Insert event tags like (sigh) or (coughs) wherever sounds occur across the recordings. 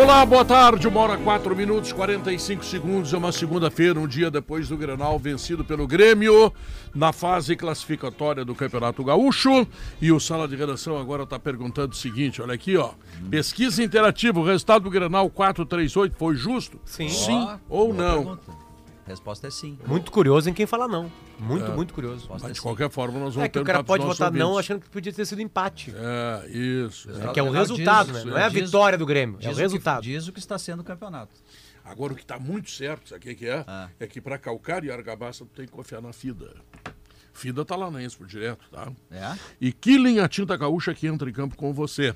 Olá, boa tarde. Uma hora, quatro minutos, 45 segundos. É uma segunda-feira, um dia depois do Grenal vencido pelo Grêmio na fase classificatória do Campeonato Gaúcho. E o Sala de Redação agora está perguntando o seguinte: olha aqui, ó. Pesquisa interativa, o resultado do Grenal 438 foi justo? Sim. Sim ou não? Pergunta. Resposta é sim. Muito curioso em quem fala não. Muito, muito curioso. Mas é de sim. qualquer forma, nós vamos É que o cara pode votar não ouvintes. achando que podia ter sido empate. É, isso. É que é o resultado, diz- né? Não é a diz- vitória do Grêmio, é o o que- resultado. Diz o que está sendo o campeonato. Agora, o que está muito certo, sabe o que que é? Ah. É que para Calcário e Argabaça tu tem que confiar na FIDA. FIDA tá lá na Expo direto, tá? É? E Killing, a tinta gaúcha que entra em campo com você.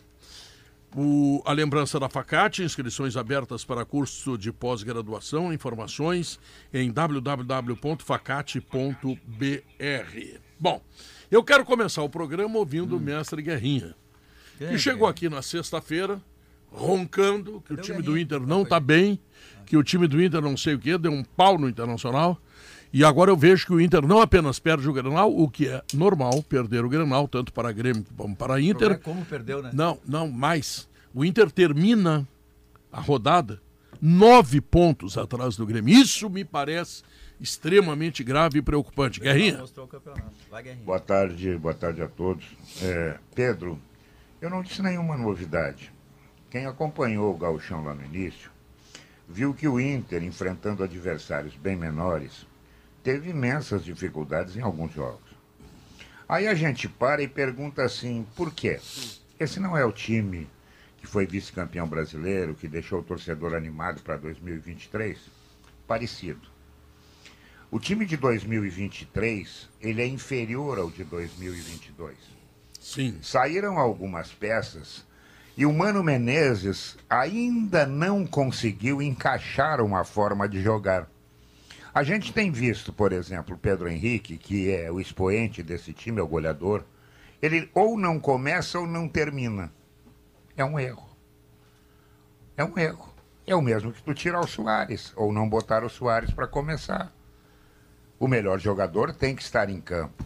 O- a lembrança da Facate, inscrições abertas para curso de pós-graduação, informações em www.facate.br. Bom, eu quero começar o programa ouvindo o mestre Guerrinha, que Grande, chegou aqui na sexta-feira roncando que o Cadê o time do Guerrinha? Inter não está bem, que o time do Inter não sei o quê, deu um pau no Internacional. E agora eu vejo que o Inter não apenas perde o Grenal, o que é normal, perder o Grenal, tanto para Grêmio como para O Inter. problema é como perdeu, né? Não, não, mais. O Inter termina a rodada nove pontos atrás do Grêmio. Isso me parece extremamente grave e preocupante. Guerrinha. Mostrou o campeonato. Vai, Guerrinha. Boa tarde, boa tarde a todos. É, Pedro, eu não disse nenhuma novidade. Quem acompanhou o gauchão lá no início, viu que o Inter, enfrentando adversários bem menores, teve imensas dificuldades em alguns jogos. Aí a gente para e pergunta assim, por quê? Esse não é o time que foi vice-campeão brasileiro, que deixou o torcedor animado para 2023? Parecido. O time de 2023, ele é inferior ao de 2022. Sim. Saíram algumas peças e o Mano Menezes ainda não conseguiu encaixar uma forma de jogar. A gente tem visto, por exemplo, Pedro Henrique, que é o expoente desse time, é o goleador, ele ou não começa ou não termina. É um erro. É um erro. É o mesmo que tu tirar o Soares, ou não botar o Soares para começar. O melhor jogador tem que estar em campo.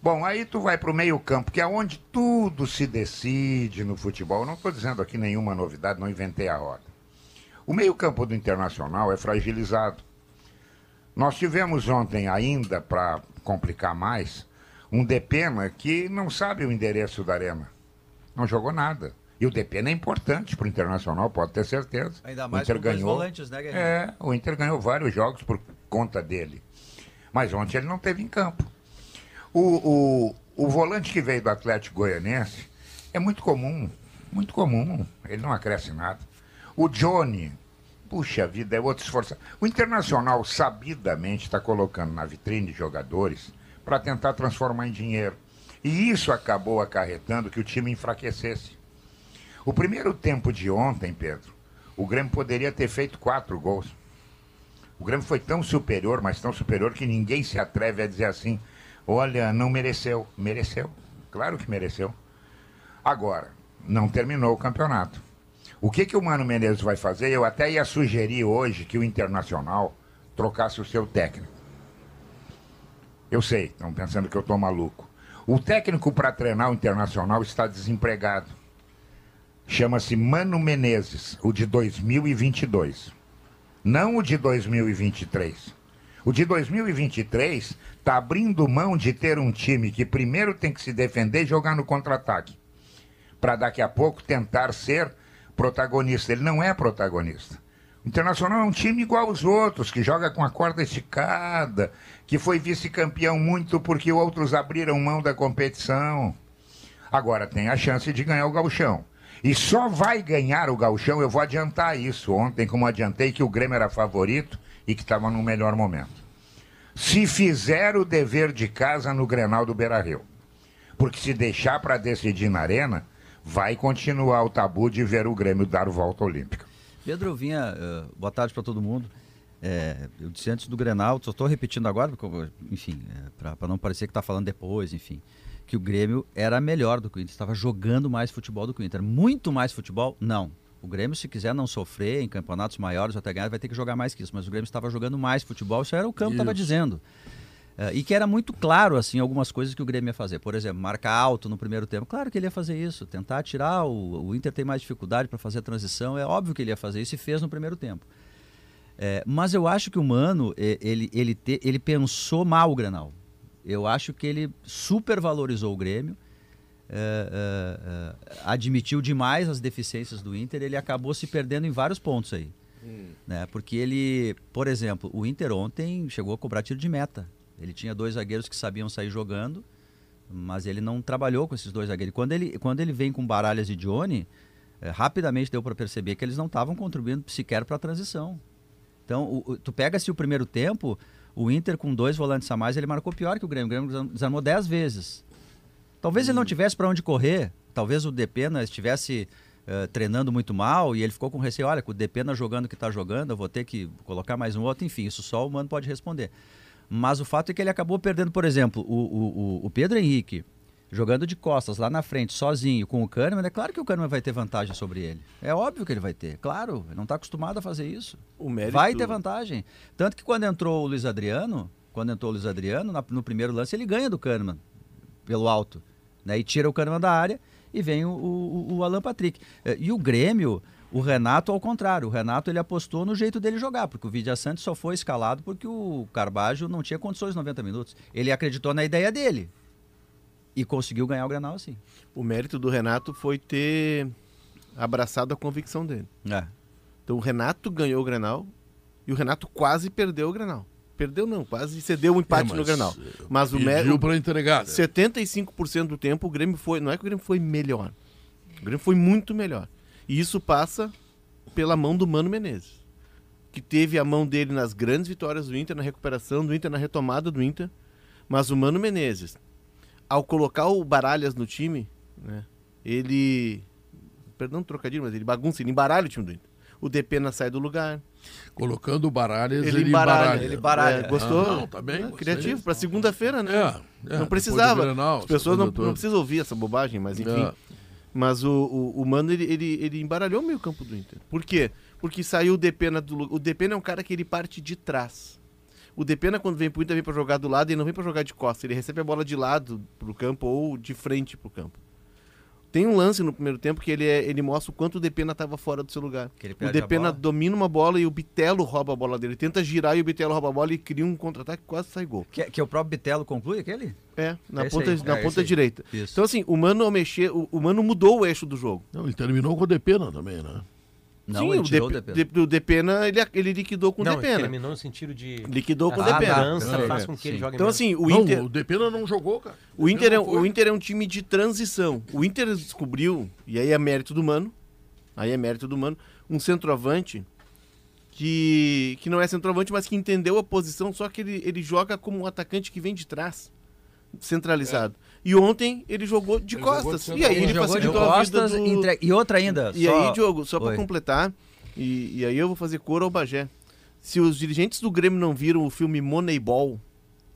Bom, aí tu vai para o meio-campo, que é onde tudo se decide no futebol. Eu não estou dizendo aqui nenhuma novidade, não inventei a roda. O meio-campo do Internacional é fragilizado. Nós tivemos ontem ainda, para complicar mais, um Depena que não sabe o endereço da arena. Não jogou nada. E o Depena é importante para o Internacional, pode ter certeza. Ainda O mais Inter com dois ganhou. volantes, né, Guerrinha? É, o Inter ganhou vários jogos por conta dele. Mas ontem ele não teve em campo. O, o, o volante que veio do Atlético Goianense é muito comum, muito comum. Ele não acresce nada. O Johnny, puxa vida, é outro esforço. O Internacional sabidamente está colocando na vitrine jogadores para tentar transformar em dinheiro. E isso acabou acarretando que o time enfraquecesse. O primeiro tempo de ontem, Pedro, o Grêmio poderia ter feito quatro gols. O Grêmio foi tão superior, mas tão superior que ninguém se atreve a dizer assim: olha, não mereceu. Mereceu. Claro que mereceu. Agora, não terminou o campeonato. O que, que o Mano Menezes vai fazer? Eu até ia sugerir hoje que o Internacional trocasse o seu técnico. Eu sei, estão pensando que eu estou maluco. O técnico para treinar o Internacional está desempregado. Chama-se Mano Menezes, o de 2022 não o de 2023. O de 2023 está abrindo mão de ter um time que primeiro tem que se defender e jogar no contra-ataque, para daqui a pouco tentar ser protagonista. Ele não é protagonista. O Internacional é um time igual aos outros, que joga com a corda esticada, que foi vice-campeão muito porque outros abriram mão da competição. Agora tem a chance de ganhar o gauchão. E só vai ganhar o gauchão, eu vou adiantar isso ontem, como adiantei que o Grêmio era favorito e que estava no melhor momento. Se fizer o dever de casa no Grenal do Beira-Rio. Porque se deixar para decidir na arena, vai continuar o tabu de ver o Grêmio dar volta olímpica. Pedro vinha, eh, boa tarde para todo mundo. É, eu disse antes do Grenal, só estou repetindo agora, porque, eu- enfim, é, para não parecer que está falando depois, enfim, que o Grêmio era melhor do que o Inter, estava jogando mais futebol do que o Inter. Muito mais futebol? Não. O Grêmio, se quiser não sofrer em campeonatos maiores ou até ganhar, vai ter que jogar mais que isso. Mas o Grêmio estava jogando mais futebol, isso era o campo estava dizendo. É, e que era muito claro, assim, algumas coisas que o Grêmio ia fazer. Por exemplo, marcar alto no primeiro tempo. Claro que ele ia fazer isso. Tentar tirar. O, o Inter tem mais dificuldade para fazer a transição. É óbvio que ele ia fazer isso e fez no primeiro tempo. É, mas eu acho que o Mano, ele, ele, te- ele pensou mal o Granal. Eu acho que ele supervalorizou o Grêmio, é, é, é, admitiu demais as deficiências do Inter, ele acabou se perdendo em vários pontos aí. Né? Porque ele, por exemplo, o Inter ontem chegou a cobrar tiro de meta. Ele tinha dois zagueiros que sabiam sair jogando, mas ele não trabalhou com esses dois zagueiros. Quando ele, quando ele vem com Baralhas e Johnny, é, rapidamente deu para perceber que eles não estavam contribuindo sequer para a transição. Então, o- o- tu pega-se o primeiro tempo, o Inter com dois volantes a mais, ele marcou pior que o Grêmio. O Grêmio desarm- desarmou dez vezes. Talvez ele não tivesse para onde correr, talvez o Depena estivesse eh, treinando muito mal e ele ficou com receio, olha, com o Depena jogando o que está jogando, eu vou ter que colocar mais um outro, enfim, isso só o Mano pode responder. Mas o fato é que ele acabou perdendo, por exemplo, o, o, o- Pedro Henrique jogando de costas lá na frente, sozinho, com o Kahneman, é claro que o Kahneman vai ter vantagem sobre ele. É óbvio que ele vai ter, claro, ele não está acostumado a fazer isso. O mérito... Vai ter vantagem. Tanto que quando entrou o Luiz Adriano, quando entrou o Luiz Adriano, na- no primeiro lance ele ganha do Kahneman, pelo alto. Né? E tira o Kahneman da área e vem o, o, o Alan Patrick. Eh, E o Grêmio, o Renato ao contrário. O Renato ele apostou no jeito dele jogar, porque o Vidia Santos só foi escalado porque o Carbajo não tinha condições 90 minutos. Ele acreditou na ideia dele. E conseguiu ganhar o Granal assim. O mérito do Renato foi ter abraçado a convicção dele. É. Então o Renato ganhou o Grenal e o Renato quase perdeu o Grenal. Perdeu não, quase cedeu o empate É, mas, no Grenal. eh, Mas o mérito... para entregar. né? 75% do tempo o Grêmio foi... Não é que o Grêmio foi melhor. O Grêmio foi muito melhor. E isso passa pela mão do Mano Menezes. Que teve a mão dele nas grandes vitórias do Inter, na recuperação do Inter, na retomada do Inter. Mas o Mano Menezes, ao colocar o Baralhas no time, né, ele... Perdão o trocadilho, mas ele bagunça, ele embaralha o time do Inter. O Depena sai do lugar. Colocando o Baralhas, Ele, ele, embaralha. embaralha. Ele baralha. É. gostou? Ah, não, tá bem, É, gostei. criativo, para segunda-feira, né? É, é, não precisava. do Grenal, As pessoas não, não precisam ouvir essa bobagem, mas enfim. Mas o, o, o Mano, ele, ele, ele embaralhou o meio campo do Inter. Por quê? Porque saiu o Depena do O Depena é um cara que ele parte de trás. O Depena, quando vem pro Inter, vem pra jogar do lado e não vem pra jogar de costas. Ele recebe a bola de lado pro campo ou de frente pro campo. Tem um lance no primeiro tempo que ele, é, ele mostra o quanto o Depena estava fora do seu lugar. Que ele O Depena domina uma bola e o Bitelo rouba a bola dele. Ele tenta girar e o Bitelo rouba a bola e cria um contra-ataque que quase sai gol. Que, que o próprio Bitelo conclui aquele? É, na É ponta, na é ponta direita. Isso. Então, assim, o Mano ao mexer, o, o Mano mudou o eixo do jogo. Não, ele terminou com o Depena também, né? Não, Sim, ele o tirou Dep- o Depena. De- o Depena, ele, ele liquidou com o não, Depena. terminou no sentido de... Liquidou com o Depena. segurança É, faz é, com que ele jogue Então, menos. assim, o não, Inter, o Depena não jogou, cara. o, Inter é, o Inter é um time de transição. O Inter descobriu, e aí é mérito do Mano, aí é mérito do Mano, um centroavante que, que não é centroavante, mas que entendeu a posição, só que ele, ele joga como um atacante que vem de trás, centralizado. E ontem ele jogou de Ele jogou de costas. e aí centroavante. ele jogou de facilitou a vida costas do... entre- e outra ainda. E só- aí, Diogo, só para completar, e, e aí eu vou fazer cor ao Bagé. Se os dirigentes do Grêmio não viram o filme Moneyball,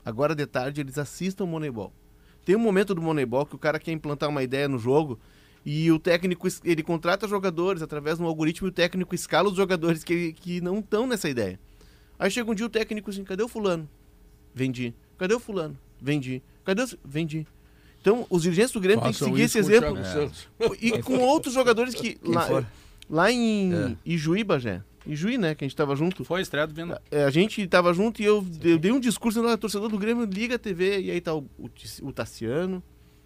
agora de tarde eles assistam Moneyball. Tem um momento do Moneyball que o cara quer implantar uma ideia no jogo e o técnico ele contrata jogadores através de um algoritmo e o técnico escala os jogadores que, que não estão nessa ideia. Aí chega um dia o técnico assim, cadê o fulano? Vendi. Cadê o fulano? Vendi. Cadê o... Vendi. Então, os dirigentes do Grêmio têm que seguir esse com o exemplo. Santos. E com outros jogadores que. Lá, lá em É. Ijuí, Bagé. Ijuí, né? Que a gente tava junto. Foi estreia do Venda. É, a gente tava junto e eu, eu dei um discurso no torcedor do Grêmio, liga a TV, e aí tá o, o, o Tassiano,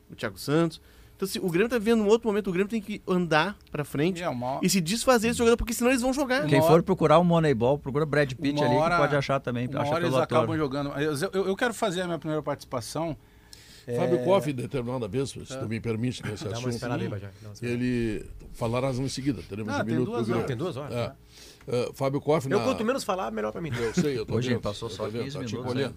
o Thiago Santos. Então, assim, o Grêmio tá vivendo um outro momento, o Grêmio tem que andar pra frente E é uma, e se desfazer desse jogador, porque senão eles vão jogar. Quem for procurar o Moneyball, procura Brad Pitt Uma ali, hora- que pode achar também. uma acha hora eles ator. acabam jogando. Eu, eu- eu quero fazer a minha primeira participação. Fábio É, Koff, determinada vez, se tu me permite nesse assunto, esperada aí, ele falarás em seguida, teremos Ah, um tem minuto duas horas. Tem duas horas, É. né? Uh, Fábio Koff, Eu, na... quanto menos falar, melhor pra mim. Eu sei, eu tô Hoje vendo, passou eu só tô vendo, 15 tá te minutos, colhendo.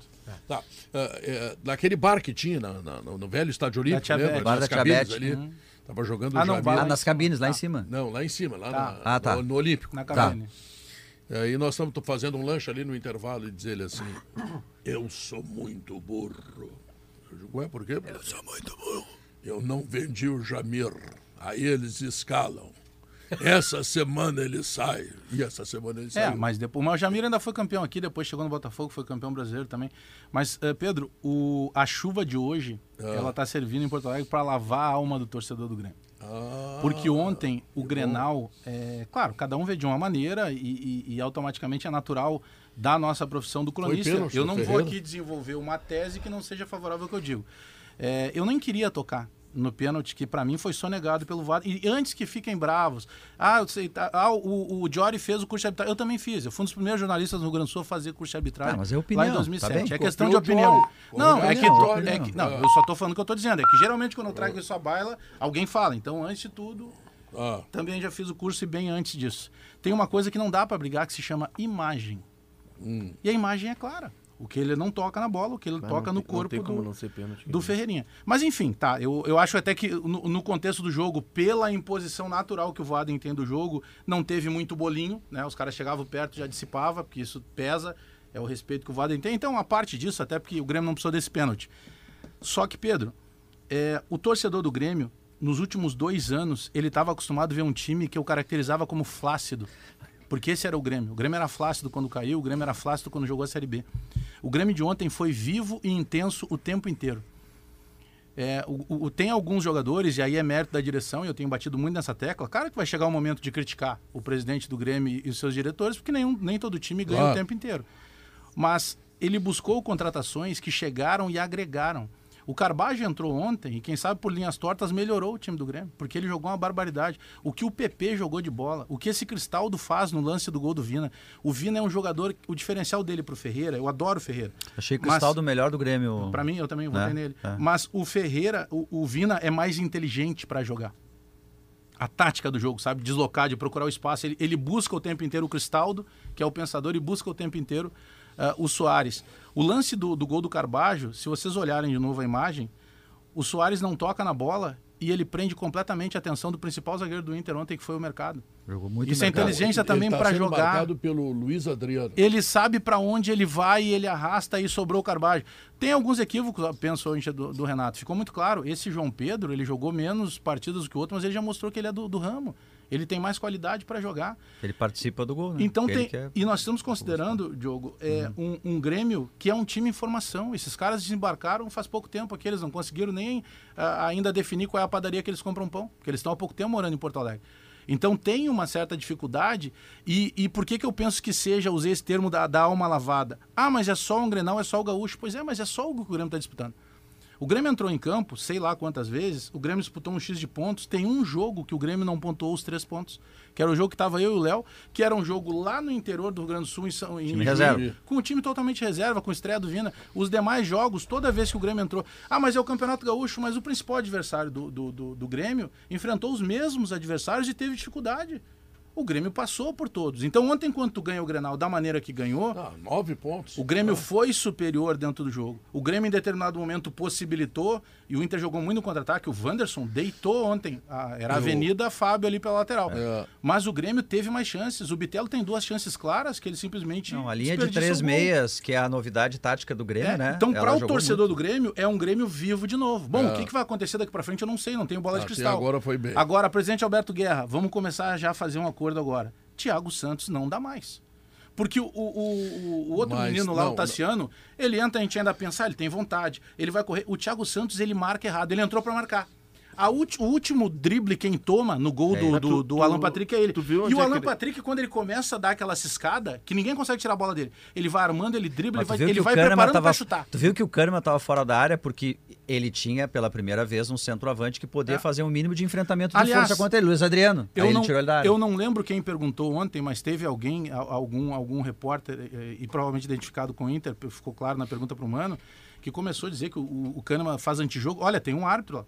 Tá. Uh, é, naquele bar que tinha na- na- no, no velho estádio olímpico, lembra? Bar da Tia cabines Bete. ali. Tava jogando Ah, não, vai Ah, lá nas cabines, lá em cima. Não, lá em cima, lá Tá. na- Ah, tá. no, no Olímpico. Na Tá. cabine. E aí nós estamos fazendo um lanche ali no intervalo e dizer ele assim: Eu sou muito burro. Eu digo, ué, por quê? Eu sou muito burro. Eu não vendi o Jamir. Aí eles escalam. Essa semana ele sai. E essa semana ele É, sai. mas depois. Mas o Jamir ainda foi campeão aqui, depois chegou no Botafogo, foi campeão brasileiro também. Mas, eh, Pedro, o, a chuva de hoje, ela tá servindo em Porto Alegre para lavar a alma do torcedor do Grêmio. Ah, Porque ontem o Grenal, é, claro, cada um vê de uma maneira e, e- e automaticamente é natural da nossa profissão do cronista. pênalti Eu não vou Ferreira? aqui desenvolver uma tese que não seja favorável ao que eu digo. É, eu nem queria tocar no pênalti, que para mim foi sonegado pelo VAR. E antes que fiquem bravos, ah, eu sei, tá, ah, o, o Jory fez o curso de arbitragem. Eu também fiz. Eu fui um dos primeiros jornalistas no Rio Grande do Sul a fazer curso de arbitragem. Ah, mas é opinião, Lá em tá 2007. bem? é questão de opinião. Não, é que, é que- opinião. não, eu só tô falando o que eu tô dizendo. É que geralmente quando eu trago isso à baila, alguém fala. Então, antes de tudo, ah, também já fiz o curso e bem antes disso. Tem uma coisa que não dá para brigar que se chama imagem. Hum. E a imagem é clara. O que ele não toca na bola, o que ele Mas toca no corpo do, não ser pênalti. do Ferreirinha. Mas enfim, tá. Eu, eu acho até que no, no contexto do jogo, pela imposição natural que o Voaden tem do jogo, não teve muito bolinho, né? Os caras chegavam perto e já dissipava, porque isso pesa, é o respeito que o Voaden tem. Então, a parte disso, até porque o Grêmio não precisou desse pênalti. Só que, Pedro, é, o torcedor do Grêmio, nos últimos dois anos, ele estava acostumado a ver um time que eu caracterizava como flácido. Porque esse era o Grêmio. O Grêmio era flácido quando caiu, o Grêmio era flácido quando jogou a Série B. O Grêmio de ontem foi vivo e intenso o tempo inteiro. É, o, o- tem alguns jogadores, e aí é mérito da direção, e eu tenho batido muito nessa tecla. Claro que vai chegar o momento de criticar o presidente do Grêmio e os seus diretores, porque nenhum, nem todo time ganha Claro. o tempo inteiro. Mas ele buscou contratações que chegaram e agregaram. O Carbajo entrou ontem e, quem sabe, por linhas tortas, melhorou o time do Grêmio, porque ele jogou uma barbaridade. O que o PP jogou de bola, o que esse Cristaldo faz no lance do gol do Vina. O Vina é um jogador, o diferencial dele pro Ferreira, eu adoro o Ferreira. Achei o Mas- Cristaldo melhor do Grêmio. Pra mim, eu também votei Né? nele. É. Mas o Ferreira, o, o Vina é mais inteligente pra jogar. A tática do jogo, sabe? Deslocar, de procurar o espaço. Ele, ele busca o tempo inteiro o Cristaldo, que é o pensador, e busca o tempo inteiro ah, o Soares. O lance do, do gol do Carbajo, se vocês olharem de novo a imagem, o Soares não toca na bola e ele prende completamente a atenção do principal zagueiro do Inter ontem, que foi o Mercado. Jogou muito Isso é inteligência também tá sendo jogar. marcado pelo Luiz Adriano. Ele sabe pra onde ele vai e ele arrasta e sobrou o Carvalho. Tem alguns equívocos, penso hoje do, do Renato. Ficou muito claro. Esse João Pedro, ele jogou menos partidas do que o outro, mas ele já mostrou que ele é do, do ramo. Ele tem mais qualidade pra jogar. Ele participa do gol, né? Então tem. que é- E nós estamos considerando, Diogo, é, um, um Grêmio que é um time em formação. Esses caras desembarcaram faz pouco tempo aqui, eles não conseguiram nem ah, ainda definir qual é a padaria que eles compram pão, porque eles estão há pouco tempo morando em Porto Alegre. Então tem uma certa dificuldade. E, e por que, que eu penso que seja, usei esse termo da, da alma lavada? Ah, mas é só um Grenal, é só o Gaúcho. Pois é, mas é só o que o Grêmio está disputando. O Grêmio entrou em campo, sei lá quantas vezes, o Grêmio disputou um X de pontos. Tem um jogo que o Grêmio não pontuou os três pontos, que era o jogo que estava eu e o Léo, que era um jogo lá no interior do Rio Grande do Sul, em São em com o time totalmente reserva, com estreia do Vina. Os demais jogos, toda vez que o Grêmio entrou. Ah, mas é o Campeonato Gaúcho, mas o principal adversário do, do, do, do Grêmio enfrentou os mesmos adversários e teve dificuldade. O Grêmio passou por todos. Então, ontem, quando tu ganha o Grenal da maneira que ganhou, Ah, nove pontos. o Grêmio foi superior dentro do jogo. O Grêmio, em determinado momento, possibilitou, e o Inter jogou muito no contra-ataque. O Wanderson deitou ontem. a- era a Avenida Fábio ali pela lateral. É. Mas o Grêmio teve mais chances. O Bitelo tem duas chances claras que ele simplesmente. Não, a linha de três meias, que é a novidade tática do Grêmio, É, né? Então, para o torcedor muito. do Grêmio, é um Grêmio vivo de novo. Bom, É. o que, que vai acontecer daqui para frente, eu não sei, não tenho bola de cristal. agora foi bem. Agora, presidente Alberto Guerra, vamos começar já a fazer um acordo agora. Thiago Santos não dá mais. Porque o, o, o- outro Mas menino lá, não, o Tassiano, ele entra, a gente ainda pensa, ah, ele tem vontade, ele vai correr. O Thiago Santos, ele marca errado, ele entrou para marcar. O último drible quem toma no gol do, Mas do, tu- do tu- Alan Patrick é ele. e o é Alan que ele- Patrick, quando ele começa a dar aquela ciscada, que ninguém consegue tirar a bola dele, ele vai armando, ele dribla, ele Mas vai, ele vai preparando tava, para chutar. Tu viu que o Kahneman estava fora da área porque ele tinha, pela primeira vez, um centroavante que podia É. fazer um mínimo de enfrentamento de Aliás, força contra ele, Luiz Adriano. Eu não, ele tirou ele da área. eu não lembro quem perguntou ontem, mas teve alguém, algum, algum repórter, eh, e provavelmente identificado com o Inter, ficou claro na pergunta para o Mano, que começou a dizer que o, o Kahneman faz antijogo. Olha, tem um árbitro lá.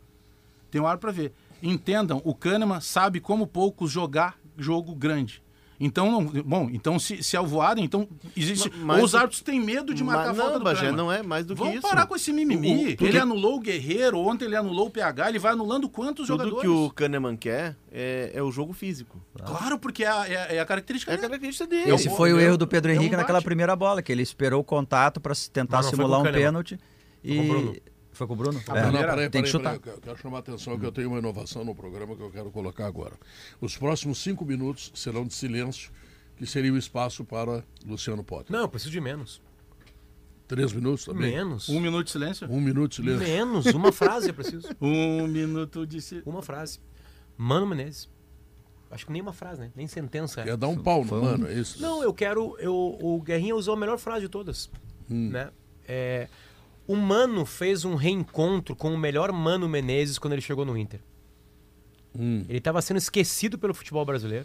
Tem um árbitro para ver. Entendam, o Kahneman sabe como poucos jogar jogo grande. Então, não- bom, então se, se é o voado, então existe. Ma- mas ou os árbitros têm medo de marcar Mas a falta não, do Bagé, não é mais do que Vamos isso. parar com esse mimimi. O- o- tudo ele que- anulou o Guerreiro, ontem ele anulou o PH, ele vai anulando quantos Tudo jogadores? que o Kahneman quer é, é o jogo físico. Claro, porque é a, é a- é a característica É a dele. característica dele. Esse Eu- foi o erro do Pedro eu Henrique bate. naquela primeira bola, que ele esperou o contato para tentar Mas simular um pênalti. E... com o Bruno. Foi com o Bruno? A É. Não, peraí, tem que peraí, chutar. peraí, eu quero chamar a atenção que eu tenho uma inovação no programa que eu quero colocar agora. Os próximos cinco minutos serão de silêncio, que seria o espaço para Luciano Potter. Não, eu preciso de menos. Três minutos também? Menos. Um minuto de silêncio? Um minuto de silêncio. Menos. Uma frase eu preciso. (laughs) Um minuto de silêncio. Uma frase. Mano Menezes. Acho que nem uma frase, né? Nem sentença. Quer dar um pau no mano, é isso? Não, eu quero. Eu, o Guerrinha usou a melhor frase de todas. Né? É, o Mano fez um reencontro com o melhor Mano Menezes quando ele chegou no Inter. Hum. Ele estava sendo esquecido pelo futebol brasileiro.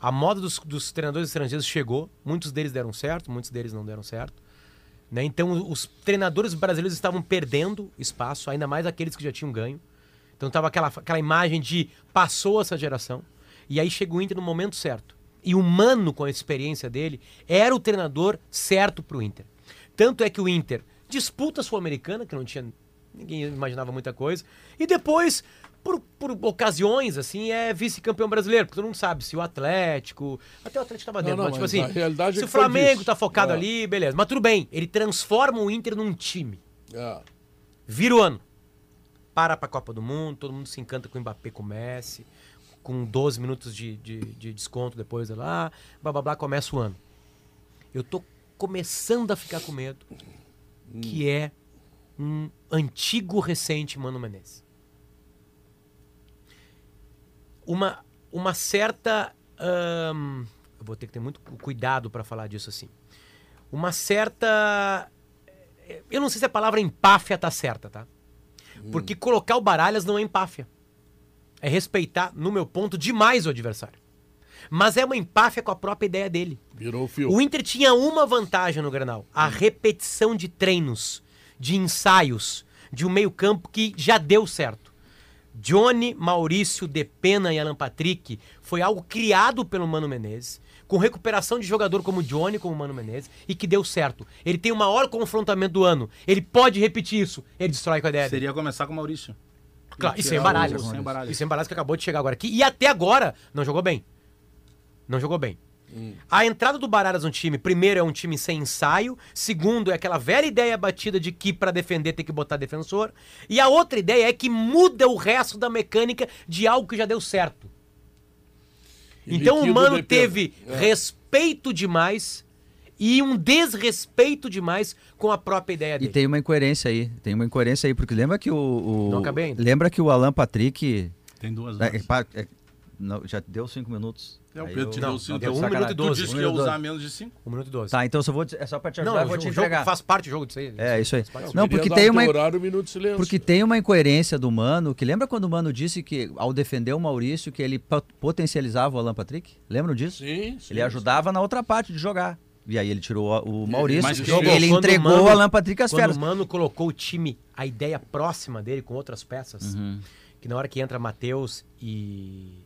A moda dos, dos treinadores estrangeiros chegou. Muitos deles deram certo, muitos deles não deram certo. Né? Então, os treinadores brasileiros estavam perdendo espaço, ainda mais aqueles que já tinham ganho. Então, tava aquela, aquela imagem de passou essa geração. E aí chega o Inter no momento certo. E o Mano, com a experiência dele, era o treinador certo para o Inter. Tanto é que o Inter disputa a Sul-Americana, que não tinha. Ninguém imaginava muita coisa. E depois, por, por ocasiões, assim, é vice-campeão brasileiro. Porque todo mundo sabe se o Atlético. Até o Atlético Não, dentro, não, mas tipo assim. é se o Flamengo tá focado É. ali, beleza. Mas tudo bem, ele transforma o Inter num time. É. Vira o ano. Para pra Copa do Mundo, todo mundo se encanta com o Mbappé com o Messi, com 12 minutos de, de, de desconto depois lá, blá blá blá, começa o ano. Eu tô começando a ficar com medo, que é um antigo recente Mano Menezes. Uma, uma certa. ahn, eu vou ter que ter muito cu- cuidado para falar disso assim. Uma certa. Eu não sei se a palavra empáfia tá certa, tá? Porque colocar o Baralhas não é empáfia. É respeitar, no meu ponto, demais o adversário. Mas é uma empáfia com a própria ideia dele. Virou o fio. O Inter tinha uma vantagem no Granal: a repetição de treinos, de ensaios, de um meio-campo que já deu certo. Johnny, Maurício, Depena e Alan Patrick foi algo criado pelo Mano Menezes, com recuperação de jogador como Johnny, como Mano Menezes, e que deu certo. Ele tem o maior confrontamento do ano. Ele pode repetir isso. Ele destrói com a ideia dele. Seria começar com o Maurício. Claro, e sem Tirar o- baralhas. Sem. E sem baralhas que acabou de chegar agora aqui. E até agora não jogou bem. Não jogou bem. A entrada do Baralhas no time, primeiro, é um time sem ensaio. Segundo, é aquela velha ideia batida de que para defender tem que botar defensor. E a outra ideia é que muda o resto da mecânica de algo que já deu certo. E então o Mano teve É. respeito demais e um desrespeito demais com a própria ideia E dele. tem uma incoerência aí. Tem uma incoerência aí, porque lembra que o. o- Não acabei ainda. Lembra que o Alan Patrick. Tem duas é, pá, é, não, já deu cinco minutos. É, o Aí Pedro te eu- deu não, cinco. deu um sacanagem. minuto e Tu doze. disse Um que ia minuto e usar menos de cinco. Um minuto e doze. Tá, então só vou. É só pra te ajudar, Não, eu vou o te jogo entregar. faz parte do jogo disso aí. É, isso aí. Não, porque tem uma. horário, um minuto de silêncio. Porque tem uma incoerência do Mano, que lembra quando o Mano disse que, ao defender o Maurício, que ele po- potencializava o Alan Patrick? Lembram disso? Sim, sim. Ele ajudava na outra parte de jogar. E aí ele tirou o- o Maurício mas e que ele Quando o entregou Mano- o Alan Patrick às Quando feras. o Mano colocou o time, a ideia próxima dele com outras peças, Uhum. que na hora que entra Matheus e.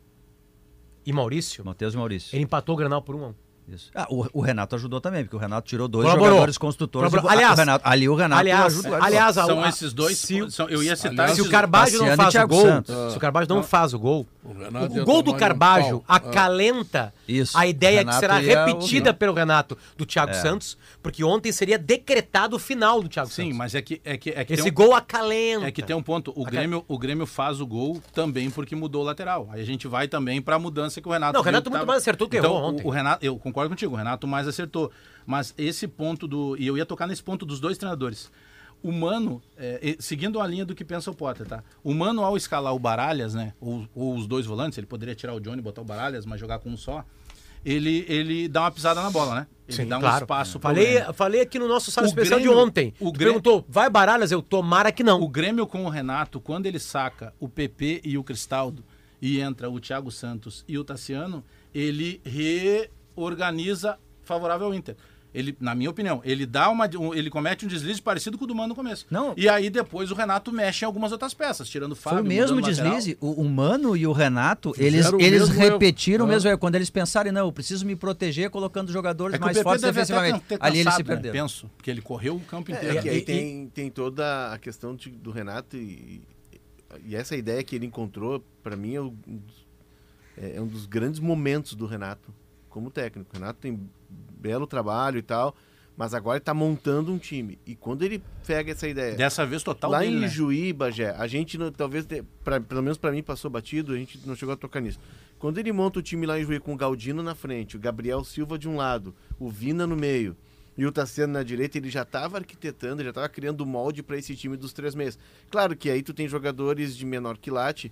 e Maurício, Matheus e Maurício. ele empatou o Granal por um a um. Isso. Ah, o, o Renato ajudou também, porque o Renato tirou dois Colaborou. jogadores construtores. Colaborou. Aliás- o Renato- ali o Renato aliás, ajudou. aliás, a- São a- esses dois. se- são- eu ia citar aliás, Se o Carbajo não faz o Thiago gol, Santos. se o Carbajo não faz o gol, O o gol do um Carbajo. Ah. acalenta Isso. a ideia que será ia repetida pelo Renato do Thiago É. Santos, porque ontem seria decretado o final do Thiago Sim, Santos. mas é que, é que, é que Esse tem um, gol acalenta. é que tem um ponto. O Grêmio, o Grêmio faz o gol também porque mudou o lateral. Aí a gente vai também pra mudança que o Renato. Não, o Renato muito mais acertou que então, errou o- ontem. O, Renato, eu concordo contigo, o Renato mais acertou. Mas esse ponto do. E eu ia tocar nesse ponto dos dois treinadores. O Mano, é, e- seguindo a linha do que pensa o Potter, tá? O Mano, ao escalar o Baralhas, né? Ou, ou os dois volantes, ele poderia tirar o Johnny, botar o Baralhas, mas jogar com um só. Ele, ele dá uma pisada na bola, né? Ele Sim, dá um claro. espaço pro falei, Grêmio. falei aqui no nosso sala especial Grêmio- de ontem. o Grêmio- perguntou, vai Baralhas? Eu tomara que não. O Grêmio com o Renato, quando ele saca o PP e o Cristaldo e entra o Thiago Santos e o Tassiano, ele reorganiza favorável ao Inter. Ele, na minha opinião, ele dá uma, um- ele comete um deslize parecido com o do Mano no começo. Não. E aí depois o Renato mexe em algumas outras peças, tirando o Foi Fábio. o mesmo mudando o lateral. deslize. O, o Mano e o Renato, Fizeram eles, o eles mesmo erro. repetiram o mesmo erro. Quando eles pensarem, não, eu preciso me proteger colocando jogadores É mais fortes defensivamente. ter Ali eles se cansado, né? Penso, porque ele correu o campo É, inteiro. que aí E- tem, tem toda a questão de- do Renato e, e essa ideia que ele encontrou, para mim, é um, dos, é- é um dos grandes momentos do Renato como técnico. O Renato tem belo trabalho e tal, mas agora ele tá montando um time. E quando ele pega essa ideia. Dessa vez total Lá dele, em né? Juí, Bagé, a gente não- talvez, pra- pelo menos para mim passou batido, a gente não chegou a tocar nisso. Quando ele monta o time lá em Juí com o Galdino na frente, o Gabriel Silva de um lado, o Vina no meio e o Tassiano na direita, ele já estava arquitetando, já estava criando o molde para esse time dos três meses. Claro que aí tu tem jogadores de menor quilate,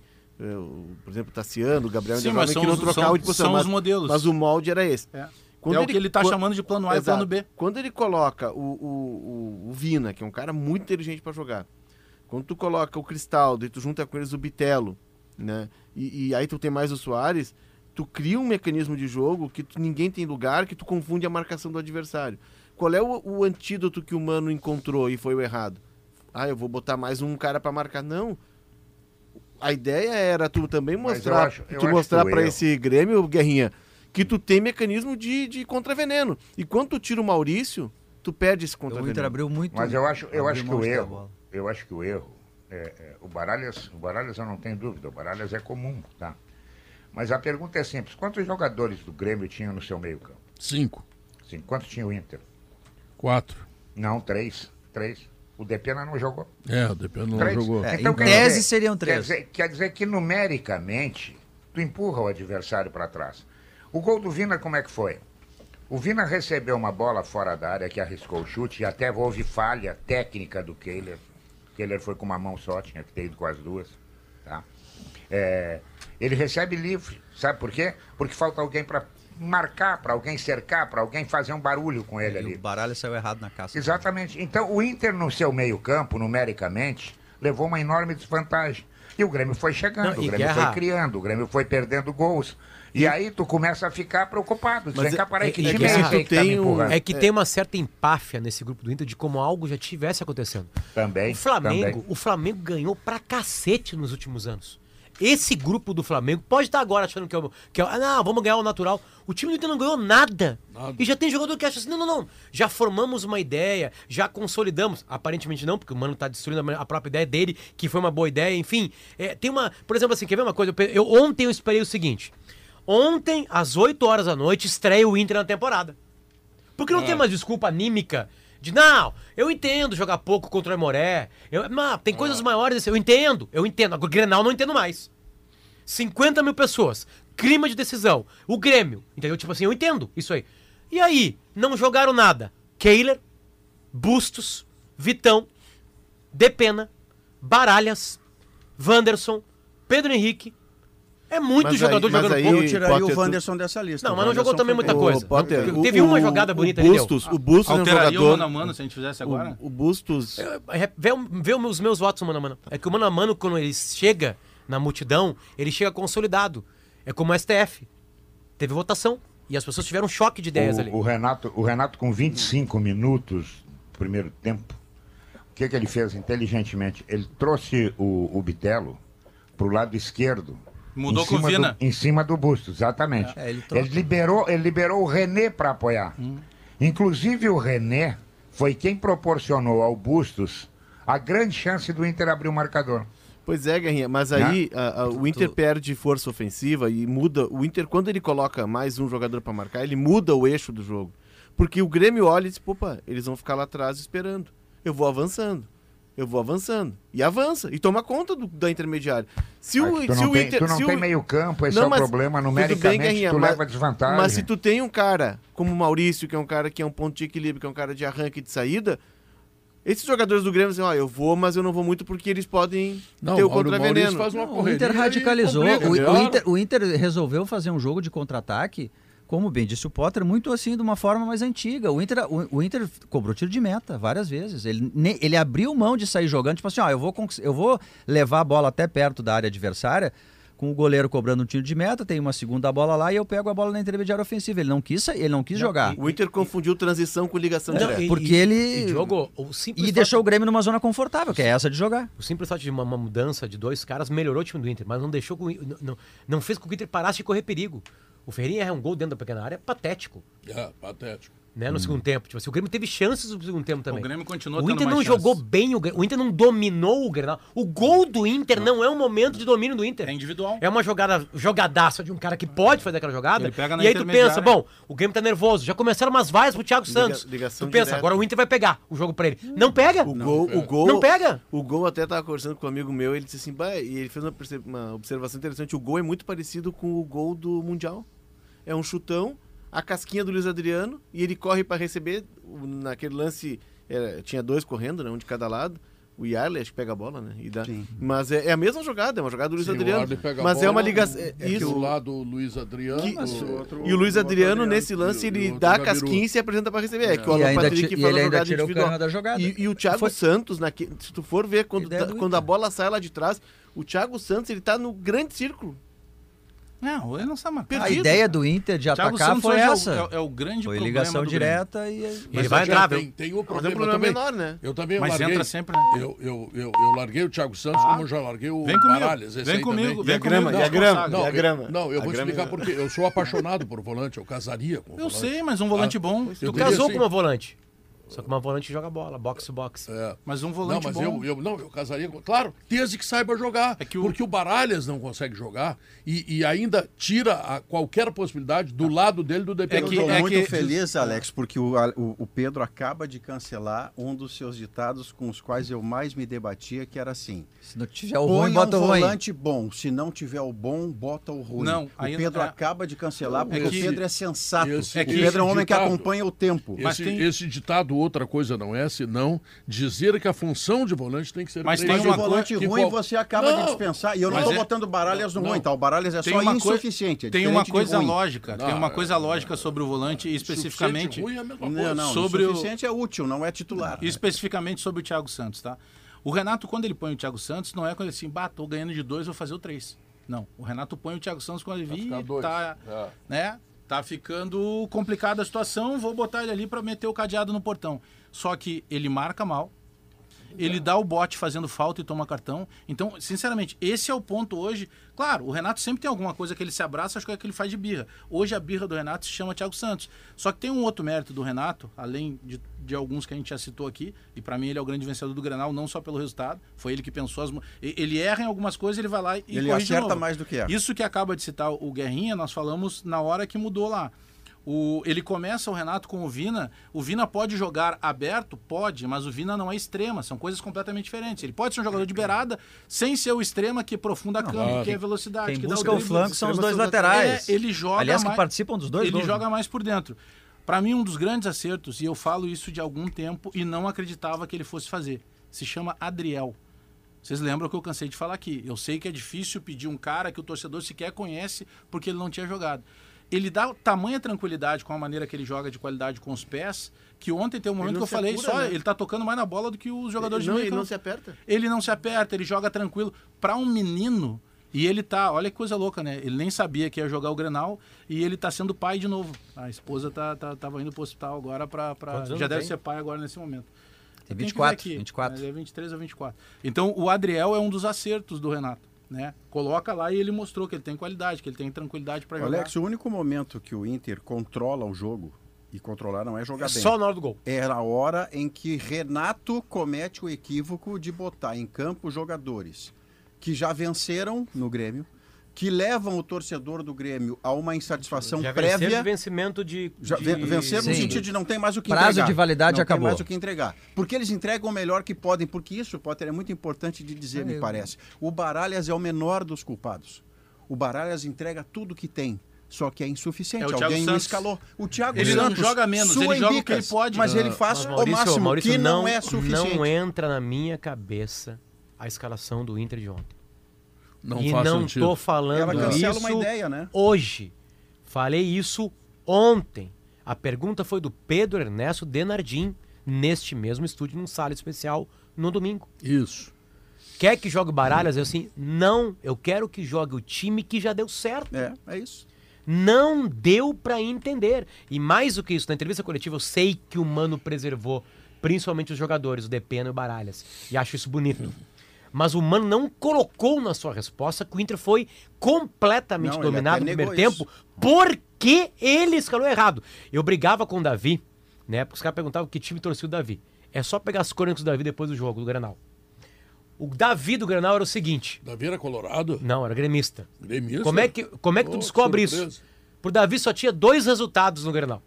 por exemplo, Tassiano, Gabriel Sim, mas que não os- são- de posição, são mas, os modelos. mas o molde era esse. É. Quando é o que ele tá quan- chamando de plano A e Exato. plano B. Quando ele coloca o, o, o, o Vina, que é um cara muito inteligente para jogar, quando tu coloca o Cristaldo e tu junta com eles o Bitelo, né? E, e aí tu tem mais o Soares, tu cria um mecanismo de jogo que tu- ninguém tem lugar, que tu confunde a marcação do adversário. Qual é o, o antídoto que o Mano encontrou e foi o errado? Ah, eu vou botar mais um cara para marcar. Não. A ideia era tu também mostrar, acho- eu tu mostrar para esse Grêmio, Guerrinha, que tu tem mecanismo de, de contraveneno. E quando tu tira o Maurício, tu perde esse O Inter contraveneno. abriu muito. Mas eu acho, eu acho que o erro, eu acho que o erro, é, é, o Baralhas, o Baralhas eu não tenho dúvida, o Baralhas é comum, tá? Mas a pergunta é simples, quantos jogadores do Grêmio tinham no seu meio campo? Cinco, Sim, quantos tinha o Inter? quatro. Não, três, três. O Depena não jogou. É, o DP não Três. jogou. É, Então, em quer tese dizer- seriam Quer três. dizer, quer dizer que numericamente tu empurra o adversário para trás. O gol do Vina como é que foi? O Vina recebeu uma bola fora da área que arriscou o chute e até houve falha técnica do Kehler. Kehler foi com uma mão só, tinha que ter ido com as duas. Tá? É, ele recebe livre, sabe por quê? Porque falta alguém para marcar, para alguém cercar, para alguém fazer um barulho com ele E ali. o baralho saiu errado na caça. Exatamente. Então, o Inter, no seu meio-campo, numericamente, levou uma enorme desvantagem. E o Grêmio foi chegando, Não, o Grêmio Guerra- foi criando, o Grêmio foi perdendo gols. E, aí tu começa a ficar preocupado. Mas Vem é- que é- time é é que tá tem um-? É que tem uma certa empáfia nesse grupo do Inter de como algo já tivesse acontecendo. Também, O Flamengo, também. o Flamengo ganhou pra cacete nos últimos anos. Esse grupo do Flamengo pode estar agora achando que é o. Que é, ah, não, vamos ganhar o natural. O time do Inter não ganhou nada. E já tem jogador que acha assim: não, não, não. Já formamos uma ideia, já consolidamos. Aparentemente não, porque o Mano tá destruindo a própria ideia dele, que foi uma boa ideia, enfim. É, tem uma. Por exemplo, assim, quer ver uma coisa? Eu Eu, ontem eu esperei o seguinte: ontem, às 8 horas da noite, estreia o Inter na temporada. Porque não tem mais desculpa anímica de, não, eu entendo jogar pouco contra o Aimoré. Eu, não, tem coisas maiores, assim, eu entendo, eu entendo. Agora, o Grenal não entendo mais. 50 mil pessoas, clima de decisão, o Grêmio, entendeu? Tipo assim, eu entendo isso aí. E aí, não jogaram nada. Kehler, Bustos, Vitão, Depena, Baralhas, Wanderson, Pedro Henrique. É muito Mas aí- jogador mas jogando aí- pouco. Eu tiraria Potter, o tu- Wanderson dessa lista. Não, mas não jogou também muita bem. coisa. Potter, o- Teve uma o- jogada bonita ali. Bustos, o Bustos é um Alteraria o jogador... mano a mano se a gente fizesse agora? O, o Bustos... É, Vê, vê os meus votos, mano a mano. É que o mano a mano, quando ele chega na multidão, ele chega consolidado. É como o STF. Teve votação. E as pessoas tiveram um choque de ideias ali. O, o Renato, o Renato, com 25 minutos do primeiro tempo, o que, que ele fez inteligentemente? Ele trouxe o, o Bitelo para o lado esquerdo. Mudou com Vina. Do, em cima do busto, exatamente. É, ele ele, liberou, ele liberou o René para apoiar. Inclusive o René foi quem proporcionou ao Bustos a grande chance do Inter abrir o marcador. Pois é, Guerrinha, mas Né? aí a- a- o Inter perde força ofensiva e muda. O Inter, quando ele coloca mais um jogador pra marcar, ele muda o eixo do jogo. Porque o Grêmio olha e diz: opa, eles vão ficar lá atrás esperando. Eu vou avançando. Eu vou avançando. E avança. E toma conta do- da intermediária. Se o, Mas tu se não o tem, Inter. tu não se tem o- meio campo, esse Não, é o mas problema. tudo bem, Numericamente, Guerrinha, tu mas- leva desvantagem. Mas se tu tem um cara como o Maurício, que é um cara que é um ponto de equilíbrio, que é um cara de arranque e de saída, esses jogadores do Grêmio dizem, ó, eu vou, mas eu não vou muito porque eles podem Não, ter o contraveneno. faz uma Não, o correria Inter radicalizou. complica, O, o. Inter, o Inter resolveu fazer um jogo de contra-ataque, como bem disse o Potter, muito assim, de uma forma mais antiga. O Inter, o, o Inter cobrou tiro de meta várias vezes. Ele, ne- ele abriu mão de sair jogando, tipo assim, ó, eu vou, eu vou levar a bola até perto da área adversária com o goleiro cobrando um tiro de meta, tem uma segunda bola lá e eu pego a bola na intermediária ofensiva. Ele não quis, ele não quis jogar. O Inter confundiu transição com ligação Não, direta. e- Porque ele- E jogou. O simples E fato- deixou o Grêmio numa zona confortável, que é essa de jogar. O simples fato de uma, uma mudança de dois caras melhorou o time do Inter, mas não deixou não, não, não fez com que o Inter parasse de correr perigo. O Ferreirinha erra um gol dentro da pequena área, patético, É, patético. né? No segundo tempo. Tipo assim, o Grêmio teve chances no segundo tempo também. O Grêmio continuou O tendo Inter não mais jogou chances. bem, o, o Inter não dominou o Grenal. O gol do Inter não, é um momento de domínio do Inter. É individual. É uma jogada, jogadaça de um cara que pode fazer aquela jogada. Ele pega na e aí tu pensa, bom, o Grêmio tá nervoso. Já começaram umas vaias pro Thiago Liga- Santos. ligação tu pensa, direta. agora o Inter vai pegar o jogo pra ele. Não pega. O gol, o gol. Não pega. O gol até tava conversando com um amigo meu, ele disse assim, e ele fez uma, uma observação interessante. O gol é muito parecido com o gol do Mundial. É um chutão, a casquinha do Luiz Adriano, e ele corre para receber. o- Naquele lance, era- tinha dois correndo, né? Um de cada lado. O Yarley acho que pega a bola, né? E dá. Mas é, é a mesma jogada, é uma jogada do Luiz Sim, o Adriano. Pega a Mas é bola, uma ligação. É que isso. o lado o Luiz Adriano. Que- o- E o Luiz o Adriano, Adriano, nesse o- lance, e o ele outro dá a casquinha e se apresenta para receber. É que o E Alan Patrick faz ele a ainda jogada o individual. da jogada. E, e o Thiago Foi- Santos, naque- se tu for ver, quando, tá- do quando a bola sai lá de trás, o Thiago Santos ele tá no grande círculo. Não, ele não sabe. A ideia do Inter de Thiago atacar Santos foi é o- essa. É, o- é o grande Foi problema ligação direta e. Ele Mas vai já entrar, tem, tem o é problema problema também. menor, né? Eu também Mas larguei. entra sempre, né? Eu, eu, eu, eu larguei o Thiago Santos, Ah. como eu já larguei o Vem comigo, Baralhas. esse vem comigo, também. vem E a grama, comigo, e a grama. Não, e a eu- grama. não, eu A vou te grama explicar é- porque eu sou apaixonado por volante, eu casaria com Eu volante. sei, mas um volante Ah, bom. eu Tu casou sim. com uma volante. Só que uma volante joga bola, boxe to boxe. É. Mas um Não, volante mas bom. eu, eu, não, eu casaria com. Claro, desde que saiba jogar. É que o- Porque o Baralhas não consegue jogar e, e ainda tira a qualquer possibilidade do lado dele do É dependente. que- Eu é muito que- feliz, Alex, porque o, o- o Pedro acaba de cancelar um dos seus ditados com os quais eu mais me debatia, que era assim: Se não tiver o ruim, põe bota um o ruim. volante bom, se não tiver o bom, bota o ruim. Não, o Pedro é- acaba de cancelar, porque que- o Pedro é sensato. esse- o Pedro é um homem que ditado- acompanha o tempo. Mas Esse, tem- esse ditado outra coisa não é, senão dizer que a função de volante tem que ser Mas tem o volante ruim qual- você acaba Não, de dispensar. E eu não estou é- botando Baralhas no Não. ruim, tá? O Baralhas é Tem só uma coi- insuficiente. é Tem uma coisa lógica, tem Não, uma é- coisa lógica sobre o volante, e especificamente, ruim é a mesma Não, coisa. não, Sobre o- insuficiente é útil, não é titular. especificamente sobre o Thiago Santos, tá? O Renato, quando ele põe o Thiago Santos, não é quando ele assim, bah, tô ganhando de dois, vou fazer o três. Não, o Renato põe o Thiago Santos quando ele dois. tá, É. né? Tá ficando complicada a situação, vou botar ele ali pra meter o cadeado no portão. Só que ele marca mal, ele dá o bote fazendo falta e toma cartão. Então, sinceramente, esse é o ponto hoje. Claro, o Renato sempre tem alguma coisa que ele se abraça, acho que é que ele faz de birra. Hoje a birra do Renato se chama Thiago Santos. Só que tem um outro mérito do Renato, além de, de alguns que a gente já citou aqui, e pra mim ele é o grande vencedor do Granal, não só pelo resultado, foi ele que pensou as. Ele erra em algumas coisas, ele vai lá e Ele acerta mais do que erra. Isso que acaba de citar o Guerrinha, nós falamos na hora que mudou lá. O, ele começa o Renato com o Vina. O Vina pode jogar aberto? Pode, mas o Vina não é extrema. São coisas completamente diferentes. Ele pode ser um jogador de beirada sem ser o extrema que aprofunda campo, claro. que é velocidade. Quem que dá busca o drible. flanco são os dois laterais. É, ele joga Aliás, que mais- participam dos dois Ele gols, joga né? mais por dentro. Pra mim, um dos grandes acertos, e eu falo isso de algum tempo e não acreditava que ele fosse fazer, se chama Adriel. Vocês lembram que eu cansei de falar aqui. Eu sei que é difícil pedir um cara que o torcedor sequer conhece porque ele não tinha jogado. Ele dá tamanha tranquilidade com a maneira que ele joga de qualidade com os pés, que ontem tem um momento não que eu falei apura, só, né? ele tá tocando mais na bola do que os jogadores não, de ele meio não campo. se aperta. Ele não se aperta, ele joga tranquilo. Pra um menino, e ele tá, olha que coisa louca, né? Ele nem sabia que ia jogar o Grenal e ele tá sendo pai de novo. A esposa tá, tá, tava indo pro hospital agora anos já deve tem? ser pai agora nesse momento. Tem Eu tenho que 24, ver aqui, 24. mas É 23 ou 24. Então o Adriel é um dos acertos do Renato. Né? Coloca lá e ele mostrou que ele tem qualidade, que ele tem tranquilidade pra jogar. Alex, o único momento que o Inter controla o jogo, e controlar não é jogar É bem. só na hora do gol. Era a hora em que Renato comete o equívoco de botar em campo jogadores que já venceram no Grêmio, que levam o torcedor do Grêmio a uma insatisfação Já prévia. de vencimento de. Já de- ven- venceram no sentido de não tem mais o que Prazo entregar. de validade não acabou. Tem mais o que entregar. Porque eles entregam o melhor que podem, porque isso, Potter, é muito importante de dizer, me eu- parece. O Baralhas é o menor dos culpados. O Baralhas entrega tudo que tem. Só que é insuficiente. É o Alguém o escalou. O Thiago Ele não Santos joga menos, ele joga o que bicas, ele pode. Mas ele Mas, faz Maurício, o máximo, Maurício, que não, não é suficiente. Não entra na minha cabeça a escalação do Inter de ontem. Não e faz não sentido. tô falando Ela cancela isso uma ideia, né? hoje. Falei isso ontem. A pergunta foi do Pedro Ernesto Denardim, neste mesmo estúdio, num sala especial, no domingo. Isso. Quer que jogue baralhas? Eu assim, não, eu quero que jogue o time que já deu certo. É, é isso. Não deu pra entender. E mais do que isso, na entrevista coletiva eu sei que o Mano preservou, principalmente os jogadores, o Depena e o Baralhas. E acho isso bonito. Mas o Mano não colocou na sua resposta que o Inter foi completamente Não, dominado no primeiro negou tempo porque ele escalou errado. Eu brigava com o Davi, né? Porque os caras perguntavam que time torcia o Davi. É só pegar as crônicas do Davi depois do jogo, do Granal. O Davi do Granal era o seguinte. Davi era colorado? Não, era gremista. Gremista? Como é que, como é que tu Oh, descobre surpresa. isso? Pro Davi só tinha dois resultados no Grenal.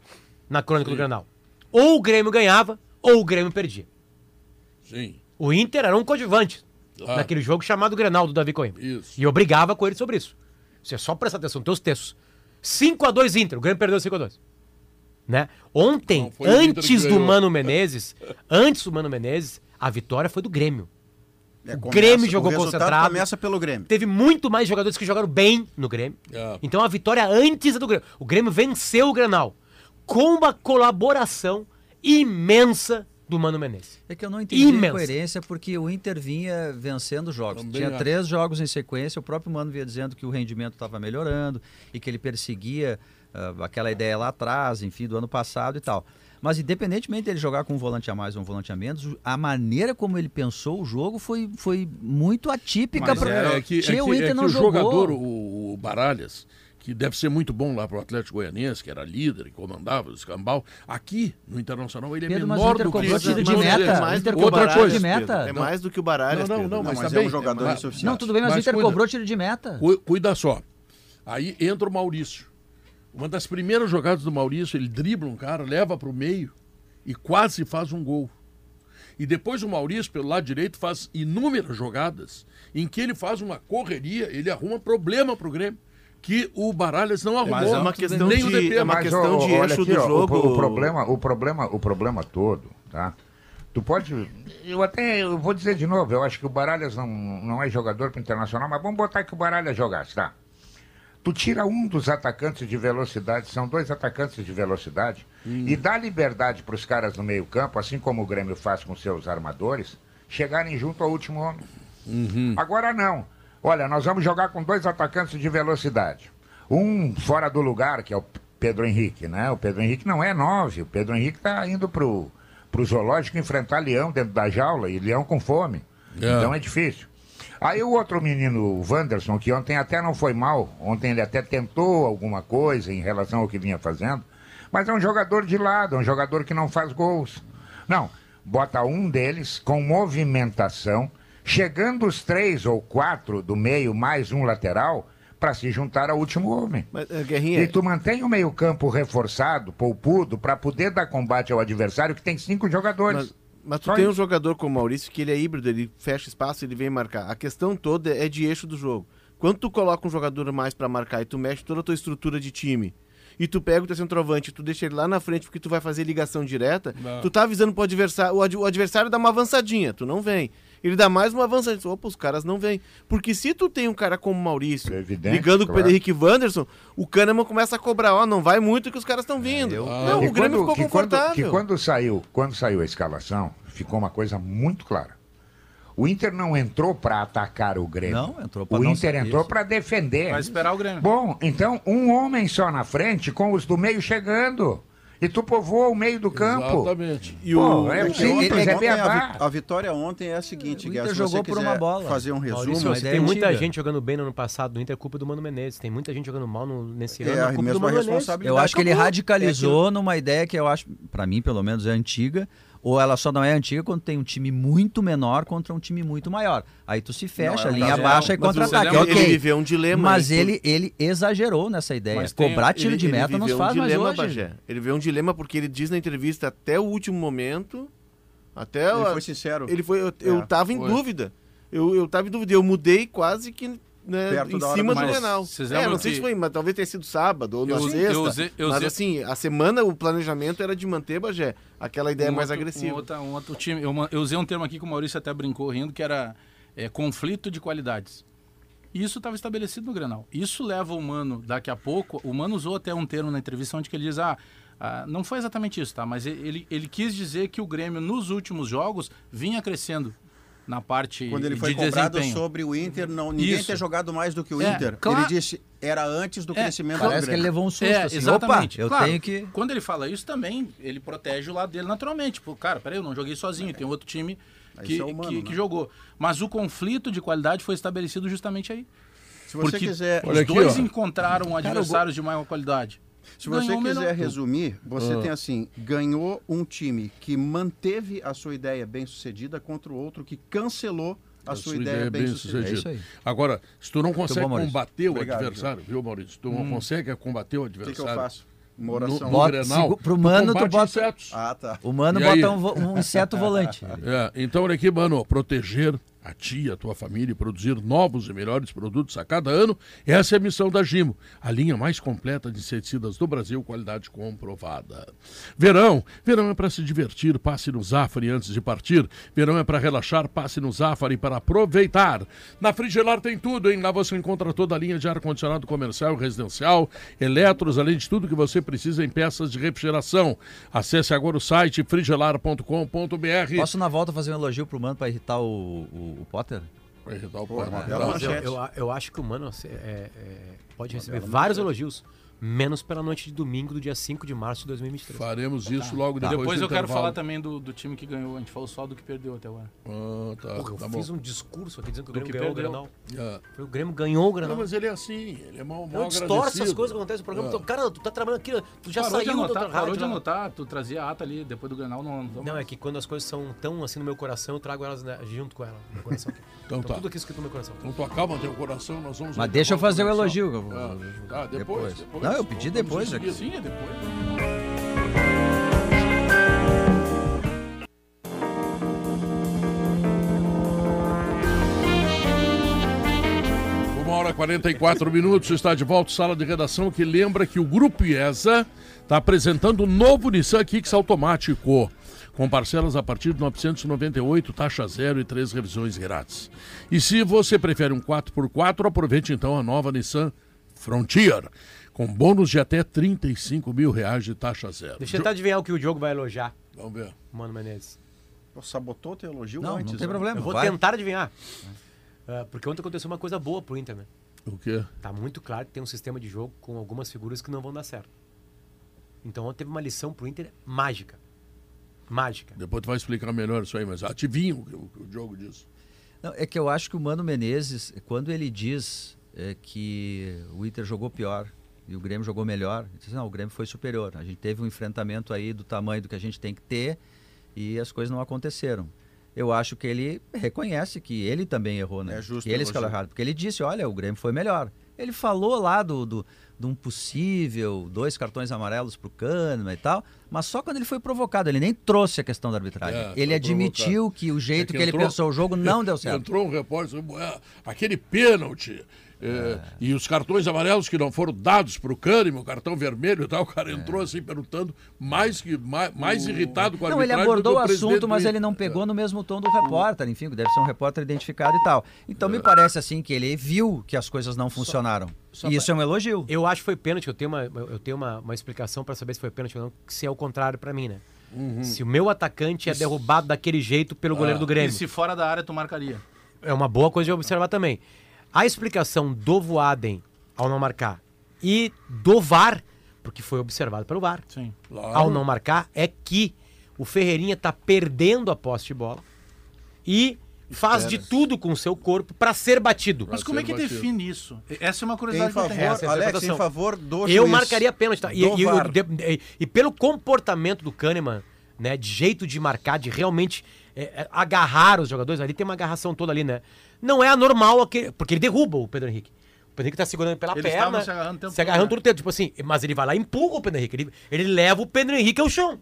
Na crônica do Grenal. Ou o Grêmio ganhava, ou o Grêmio perdia. Sim. O Inter era um coadjuvante Claro. naquele jogo chamado Grenal do Davi Coimbra. Isso. E eu brigava com ele sobre isso. Você é só prestar atenção nos teus textos. 5x2 Inter, o Grêmio perdeu 5x2. Né? Ontem, Não, antes do. Mano Menezes, (laughs) antes do Mano Menezes, a vitória foi do Grêmio. É, O começa- Grêmio jogou o concentrado. começa pelo Grêmio. Teve muito mais jogadores que jogaram bem no Grêmio. É. Então a vitória antes é do Grêmio. O Grêmio venceu o Grenal com uma colaboração imensa do Mano Menezes. É que eu não entendi a Imensa. incoerência, porque o Inter vinha vencendo jogos. Também Tinha acho. três jogos em sequência, o próprio Mano vinha dizendo que o rendimento estava melhorando e que ele perseguia ah, aquela ideia lá atrás, enfim, do ano passado e tal. Mas independentemente dele jogar com um volante a mais ou um volante a menos, a maneira como ele pensou o jogo foi, foi muito atípica. Mas pra... É que, é Tchê, que- o Inter é que não o jogou. jogador, o, o Baralhas, que deve ser muito bom lá pro Atlético Goianiense, que era líder e comandava o escambau, aqui no Internacional ele é Pedro, o menor do que tiro de Vamos meta. O mais do o outra Baralhas, coisa. de meta. É mais do que o Baralhas, Não, não, não, mas, Não, mas também, é um jogador mas- insuficiente. Não, tudo bem, mas, Mas o Inter cuida. cobrou tiro de meta. Cu- Cuida só. Aí entra o Maurício. Uma das primeiras jogadas do Maurício, ele dribla um cara, leva para o meio e quase faz um gol. E depois o Maurício, pelo lado direito, faz inúmeras jogadas em que ele faz uma correria, ele arruma problema para o Grêmio, que o Baralhas não arrumou. Mas é uma questão nem o de- DP, é uma mas- questão de olha eixo aqui, do ó, o jogo. pro- O, problema, o problema, o problema todo, tá? Tu pode, eu até eu vou dizer de novo, eu acho que o Baralhas não, não é jogador para internacional, mas vamos botar que o Baralhas jogasse, tá? Tu tira um dos atacantes de velocidade, são dois atacantes de velocidade, e dá liberdade para os caras no meio campo, assim como o Grêmio faz com seus armadores, chegarem junto ao último homem. Agora não. Olha, nós vamos jogar com dois atacantes de velocidade. Um fora do lugar, que é o Pedro Henrique, né? O Pedro Henrique não é nove. O Pedro Henrique está indo pro, pro zoológico enfrentar leão dentro da jaula e leão com fome. É. Então é difícil. Aí o outro menino, o Wanderson, que ontem até não foi mal, ontem ele até tentou alguma coisa em relação ao que vinha fazendo, mas é um jogador de lado, é um jogador que não faz gols. Não, bota um deles com movimentação, chegando os três ou quatro do meio, mais um lateral, para se juntar ao último homem. Mas, eh, Guerrinha, E tu mantém o meio-campo reforçado, poupudo, para poder dar combate ao adversário que tem cinco jogadores. Mas, mas tu Só tem um jogador como o Maurício que ele é híbrido, ele fecha espaço, ele vem marcar. A questão toda é de eixo do jogo. Quando tu coloca um jogador mais pra marcar e tu mexe toda a tua estrutura de time, e tu pega o teu centroavante e tu deixa ele lá na frente porque tu vai fazer ligação direta, Não. tu tá avisando pro adversário, o, ad- o adversário dá uma avançadinha, tu não vem. Ele dá mais uma avançadinha, opa, os caras não vêm. Porque se tu tem um cara como o Maurício, É evidente, ligando com o claro. Pedro Henrique Wanderson, o Kahneman começa a cobrar, ó, não vai muito que os caras estão vindo. eu- Não, E o Grêmio ficou que confortável. que quando saiu, quando saiu a escalação, ficou uma coisa muito clara. O Inter não entrou para atacar o Grêmio. Não, entrou pra O não Inter entrou para defender. Vai esperar o Grêmio. Bom, então um homem só na frente, com os do meio chegando. E tu povoa o meio do campo. Exatamente. E Pô, o, é simples, é a, beabá. vi- a vitória ontem é a seguinte, Inter se você jogou por uma bola. fazer um resumo, Maurício, ideia tem muita antiga. gente jogando bem no ano passado no Inter, é culpa do Mano Menezes. Tem muita gente jogando mal no- nesse ano, é é a culpa do mesma Mano Menezes. responsabilidade. Eu acho que ele radicalizou numa ideia que eu acho, pra mim pelo menos, é antiga. Ou ela só não é antiga quando tem um time muito menor contra um time muito maior. Aí tu se fecha, Não, é linha baixa e contra-ataque. você lembra- Ok. ele viveu um dilema. Mas ele- ele, ele exagerou nessa ideia. Mas tem- Cobrar tiro ele- de meta não viveu faz um mais dilema, hoje. Bagé. Ele vê um dilema porque ele diz na entrevista até o último momento. Até Ele o- foi sincero. ele foi. Eu, eu É, tava em foi. dúvida. Eu, eu tava em dúvida. Eu mudei quase que né, Perto em da hora cima do do. Grenal. Vocês É, lembram não sei que- se foi, mas talvez tenha sido sábado ou na Eu- sexta. eu usei- eu mas usei- assim, a semana o planejamento era de manter, Bagé, aquela ideia Um mais outro- agressiva. Um outro, um outro time. Eu, ma- eu usei um termo aqui que o Maurício até brincou rindo, que era é, conflito de qualidades. E Isso estava estabelecido no Grenal. Isso leva o Mano, daqui a pouco, o Mano usou até um termo na entrevista onde que ele diz, ah, ah, não foi exatamente isso, tá? Mas ele, ele quis dizer que o Grêmio, nos últimos jogos, vinha crescendo. Na parte Quando ele de foi cobrado desempenho. sobre o Inter, não, ninguém Isso. ter jogado mais do que o É, Inter. claro. Ele disse, era antes do É, crescimento do Parece que ele levou um susto, É, assim. exatamente. Opa, eu Claro, tenho que... Quando ele fala isso também, ele protege o lado dele naturalmente. Tipo, cara, peraí, eu não joguei sozinho, tem outro time que, é humano, que, né? que jogou. Mas o conflito de qualidade foi estabelecido justamente aí. Se você Porque quiser, os aqui, dois ó. encontraram adversários de maior qualidade. Se você Ganhou o quiser resumir, você Ah. tem assim, ganhou um time que manteve a sua ideia bem sucedida contra o outro que cancelou a, sua, ideia, bem sucedida. É isso aí. Agora, se tu não consegue bom, combater o Obrigado, adversário, viu, Maurício? Tu não consegue combater o O que, que eu adversário. faço? Uma oração. no Bota- Grenal, segu- pro mano, tu combate bota- insetos. Ah, tá. O mano E bota um, um inseto volante. (laughs) É, então, olha aqui, mano, proteger a ti, a tua família e produzir novos e melhores produtos a cada ano, essa é a missão da Gimo, a linha mais completa de inseticidas do Brasil, qualidade comprovada. Verão, verão é para se divertir, passe no Zafari antes de partir. Verão é para relaxar, passe no Zafari para aproveitar. Na Frigelar tem tudo, hein? Lá você encontra toda a linha de ar-condicionado comercial e residencial, eletros, além de tudo que você precisa em peças de refrigeração. Acesse agora o site frigelar.com.br. Posso na volta fazer um elogio pro mano pra irritar o, o- o Potter? Irritar o eu, manchete. eu, eu acho que o Mano é, é, pode receber vários elogios, menos pela noite de domingo do dia 5 de março de 2023. Faremos isso logo depois Depois do eu quero intervalo. falar também do, do time que ganhou. A gente falou só do que perdeu até agora. Ah, tá, Porra, eu tá fiz bom. um discurso aqui dizendo que o Grêmio que ganhou perdeu. o Grenal. Ah. Foi o Grêmio ganhou o Grenal. Não, mas ele é assim, ele é mal, mal Eu distorço essas coisas que acontecem no programa. Ah. Então, Cara, tu tá trabalhando aqui, tu já parou saiu do anotar, rádio. parou de lá. anotar, tu trazia a ata ali depois do Grenal. Não, Não, é que quando as coisas são tão assim no meu coração, eu trago elas né, junto com ela, no meu coração. Aqui. (laughs) Então Então, tá. tudo aqui escrito no meu coração. Então tu acalma teu coração, nós vamos... Mas deixa eu fazer o elogio. Ah, tá, depois, depois. Não, eu pedi depois aqui. Sim, é depois. Uma hora e 44 minutos, está de volta, sala de redação, que lembra que o Grupo IESA está apresentando o novo Nissan Kicks automático, com parcelas a partir de 998, taxa zero e três revisões grátis. E se você prefere um 4x4, aproveite então a nova Nissan Frontier, com bônus de até 35 mil reais de taxa zero. Deixa eu tentar adivinhar o que o Diogo vai elogiar, Vamos ver. Mano Menezes. Pô, Sabotou teu elogio Não, antes. não tem né? problema. Eu vou vai. tentar adivinhar. Ah, porque ontem aconteceu uma coisa boa pro Inter, né? O quê? Tá muito claro que tem um sistema de jogo com algumas figuras que não vão dar certo. Então ontem teve uma lição pro Inter mágica. Mágica. Depois tu vai explicar melhor isso aí, mas adivinha o que o, o jogo diz. Não, é que eu acho que o Mano Menezes, quando ele diz é, que o Inter jogou pior e o Grêmio jogou melhor, ele diz, não, o Grêmio foi superior. A gente teve um enfrentamento aí do tamanho do que a gente tem que ter e as coisas não aconteceram. Eu acho que ele reconhece que ele também errou, né? É justo que ele escalou errado. Porque ele disse, olha, o Grêmio foi melhor. Ele falou lá do, do, de um possível dois cartões amarelos pro Kahneman e tal, mas só quando ele foi provocado. Ele nem trouxe a questão da arbitragem. É, ele admitiu que o jeito É que que, ele entrou- pensou o jogo não deu certo. Entrou um repórter, disse, "Ué, aquele pênalti. É, E os cartões amarelos que não foram dados para o Kahneman, o cartão vermelho e tal, o cara entrou assim perguntando, mais, que, mais, mais irritado com a Não, ele abordou o presidente assunto, mas ele não pegou no mesmo tom do repórter, enfim, deve ser um repórter identificado e tal. Então me parece assim que ele viu que as coisas não funcionaram. só e pra- isso é um elogio. Eu acho que foi pênalti. Eu tenho uma, eu tenho uma, uma explicação pra saber se foi pênalti ou não, se é o contrário pra mim, né? Se o meu atacante é derrubado daquele jeito pelo goleiro do E Grêmio. se fora da área tu marcaria? É uma boa coisa de observar também. A explicação do Voaden ao não marcar e do VAR, porque foi observado pelo VAR, Sim. Claro. ao não marcar, é que o Ferreirinha tá perdendo a posse de bola e faz de tudo com o seu corpo pra ser batido. Mas como é que batido. define isso? Essa é uma Em curiosidade que eu favor, tenho. Essa é Alex, em favor do Eu juiz, marcaria pênalti, tá? E, e- e- e pelo comportamento do Kahneman, né, de jeito de marcar, de realmente é, é, agarrar os jogadores, ali tem uma agarração toda ali, né? Não é anormal, aquele, porque ele derruba o Pedro Henrique. O Pedro Henrique tá segurando pela Eles perna, se agarrando tempo se agarrando todo, todo o tempo, tipo assim, mas ele vai lá e empurra o Pedro Henrique, ele, ele leva o Pedro Henrique ao chão.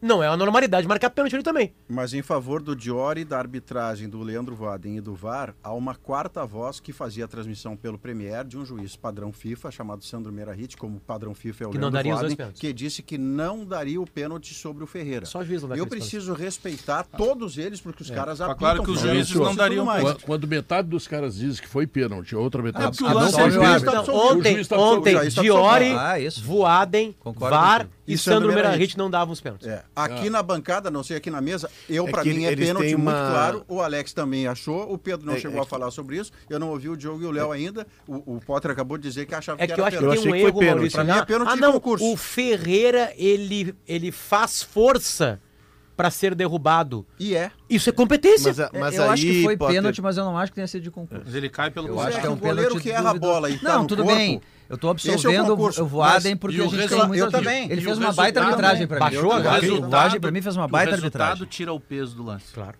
Não é uma normalidade marcar pênalti ali também. Mas em favor do Diori, da arbitragem do Leandro Vaden e do VAR, há uma quarta voz que fazia a transmissão pelo Premier de um juiz padrão FIFA, chamado Sandro Merahit, como padrão FIFA é o Que não Leandro daria os dois Vaden, pênaltis. que disse que não daria o pênalti sobre o Ferreira. Só juiz não dá Eu preciso respeitar todos eles, porque os caras Tá apitam. claro que os juízes não dariam mais. Quando, quando metade dos caras diz que foi pênalti, a outra metade É diz que o não foi é pênalti. ontem, tá ontem está Diori. Ah. Voaden, VAR. E, e Sandro Meirahit não davam os pênaltis. É. Aqui na bancada, não sei aqui na mesa, eu É pra que mim é pênalti têm muito uma- claro. O Alex também achou, o Pedro não É- chegou é a falar sobre isso. Eu não ouvi o Diogo e o Léo ainda. O, o Potter acabou de dizer que achava É que que eu era acho que Eu tem um que foi erro, pênalti. Maurício. Pra mim é Ah, pênalti ah, de não, concurso. o Ferreira, ele, ele faz força pra ser derrubado. E é. Isso é competência. Mas, a- mas eu aí, acho que foi Potter, pênalti, mas eu não acho que tenha sido de concurso. Mas ele cai pelo Eu goleiro. acho é que é um o goleiro que erra a bola e tá Não, no tudo corpo, bem. Eu tô esse é o absolvendo o Voaden porque o a gente resultado- tem muitas... eu também. Ele E fez o uma baita arbitragem pra mim. Baixou a. O Voaden pra mim fez uma baita o resultado arbitragem. tira o peso do lance. Claro.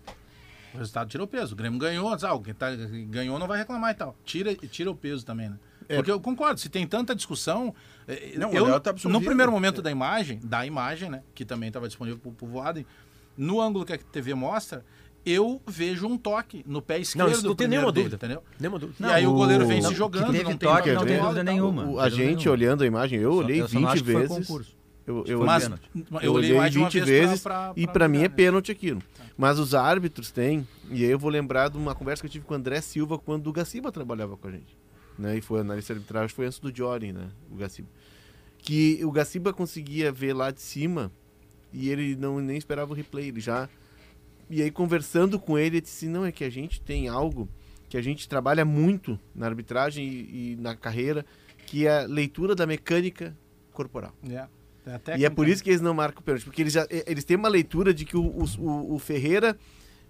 O resultado tira o peso. O Grêmio ganhou, ah, quem tá, ganhou não vai reclamar e tal. Tira, tira o peso também, né? Porque eu concordo, se tem tanta discussão. eh, Não, o eu, tá no primeiro momento da imagem, da imagem, né? Que também estava disponível pro, pro Voaden, no ângulo que a TV mostra, eu vejo um toque no pé esquerdo. isso não do tem nenhuma dele, dúvida. entendeu? Nenhuma dúvida. e aí o goleiro vem Não, se jogando, teve não tem toque, não tem dúvida nenhuma. O- Não a gente nenhuma. olhando a imagem, eu olhei Eu só não acho 20 que foi vezes. Eu, eu Foi Mas olhei, eu eu olhei olhei mais de uma 20 vez vezes pra, pra, e pra mim é né? pênalti aquilo. Mas os árbitros têm, e aí eu vou lembrar de uma conversa que eu tive com o André Silva quando o Gaciba trabalhava com a gente. Né? E foi analista de arbitragem, foi antes do Jory, né? O Gaciba. Que o Gaciba conseguia ver lá de cima e ele não nem esperava o replay, ele já. E aí conversando com ele, ele disse: assim, não, é que a gente tem algo que a gente trabalha muito na arbitragem e, e na carreira, que é a leitura da mecânica corporal. É. Tem a E é por isso que eles não marcam o pênalti, porque eles, já, eles têm uma leitura de que o, o, o Ferreira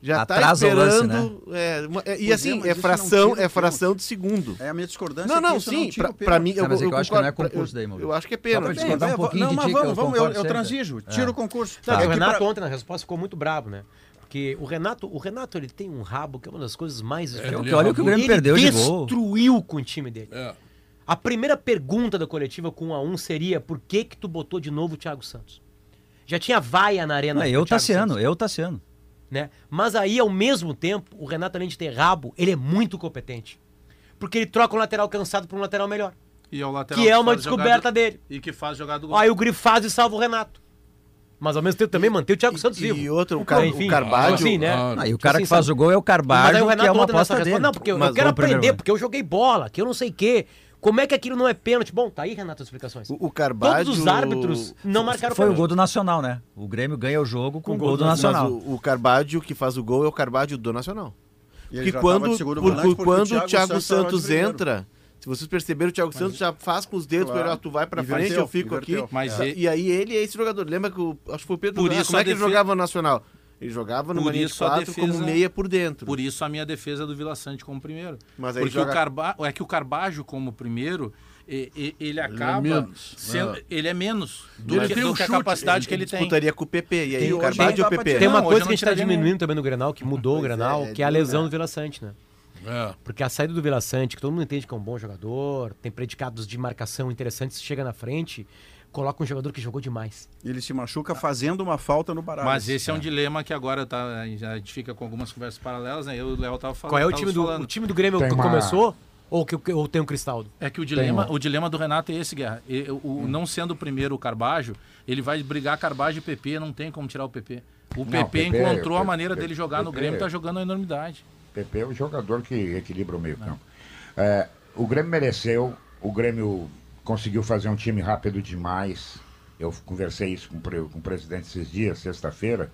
já está Atrasa o lance, esperando. é, é, e é, assim, é fração, é fração de segundo. É a minha discordância. Não, não, sim, pênalti. mim. Tá, mas é que eu acho que não é concurso eu- daí, Maurício. Eu acho que é pênalti. um não, de mas vamos, eu vamos, eu, eu transijo. Tira É. o concurso. Não, É o Renato ontem na resposta ficou muito bravo, né? Porque o Renato, o Renato ele tem um rabo que é uma das coisas mais É, olha o que o Grêmio Ele perdeu de gol. destruiu com o time dele. É. A primeira pergunta da coletiva com 1 a 1 seria por que que tu botou de novo o Thiago Santos? Já tinha vaia na arena. Não, eu Tassiano, eu Tassiano. Né? Mas aí, ao mesmo tempo, o Renato, além de ter rabo, ele é muito competente. Porque ele troca um lateral cansado por um lateral melhor. E é o lateral Que é uma faz descoberta jogada- dele. E que faz jogada do gol. Aí o Grifo faz e salva o Renato. Mas ao mesmo tempo também mantém o Thiago Santos E, vivo. e outro, o, Car enfim, o Carvalho. assim, né? Ah, Ah, e o cara Assim, que faz sabe? o gol é o Mas aí Carvalho, o que é Renato uma aposta resposta, dele. não, porque eu, Mas eu quero aprender, porque eu joguei bola, que eu não sei o quê. Como é que aquilo não é pênalti? Bom, tá aí, Renato, as explicações. O, o Carvalho. Todos os árbitros não marcaram Foi o gol do Nacional, né? O Grêmio ganha o jogo com o gol do Mas Nacional. o, o Carvalho que faz o gol é o Carvalho do Nacional. E ele Porque quando, por- volante porque quando o Thiago Thiago Santos Santos entra, se vocês perceberam, o Thiago Santos já faz com os dedos Claro. para tu vai pra Inverteu, frente, eu fico inverteu. aqui. Mas É. e- E aí ele é esse jogador. Lembra que o, acho que foi o Pedro Por ah, isso como é que ele defesa- jogava no Nacional? Ele jogava Por linha de isso a quatro como defesa- meia por dentro. Por isso a minha defesa do Vila Sante como primeiro. Mas aí Porque joga- o Carba... é que o Carbajo como primeiro, e- e- ele acaba menos. sendo- É. ele é menos do Ele que, tem do um que a capacidade que ele tem. disputaria com o PP. E aí E o não ou o PP? Tem uma Não, coisa que a gente tá nenhum. diminuindo também no Grenal, que mudou o é, Grenal, é que é a lesão do Vila Sante, né? É. Porque a saída do Vila Sante, que todo mundo entende que é um bom jogador, tem predicados de marcação interessantes, chega na frente, coloca um jogador que jogou demais. Ele se machuca fazendo uma falta no Baralhas. Mas esse é um dilema que agora tá, a gente fica com algumas conversas paralelas, né? Eu e o Léo tava falando. Qual é o time do, falando. o time do Grêmio Tem que uma- começou? Ou, que, ou tem o Cristaldo? É que o dilema, Tem um- o dilema do Renato é esse, Guerra. E- o, Hum. Não sendo o primeiro o Carbajo, ele vai brigar Carbajo e PP, não tem como tirar o PP. O PP, PP, encontrou a maneira dele jogar no PP. Grêmio, tá jogando uma enormidade. PP é o jogador que equilibra o meio campo. É, o Grêmio mereceu, o Grêmio conseguiu fazer um time rápido demais. Eu conversei isso com, com o presidente esses dias, sexta-feira.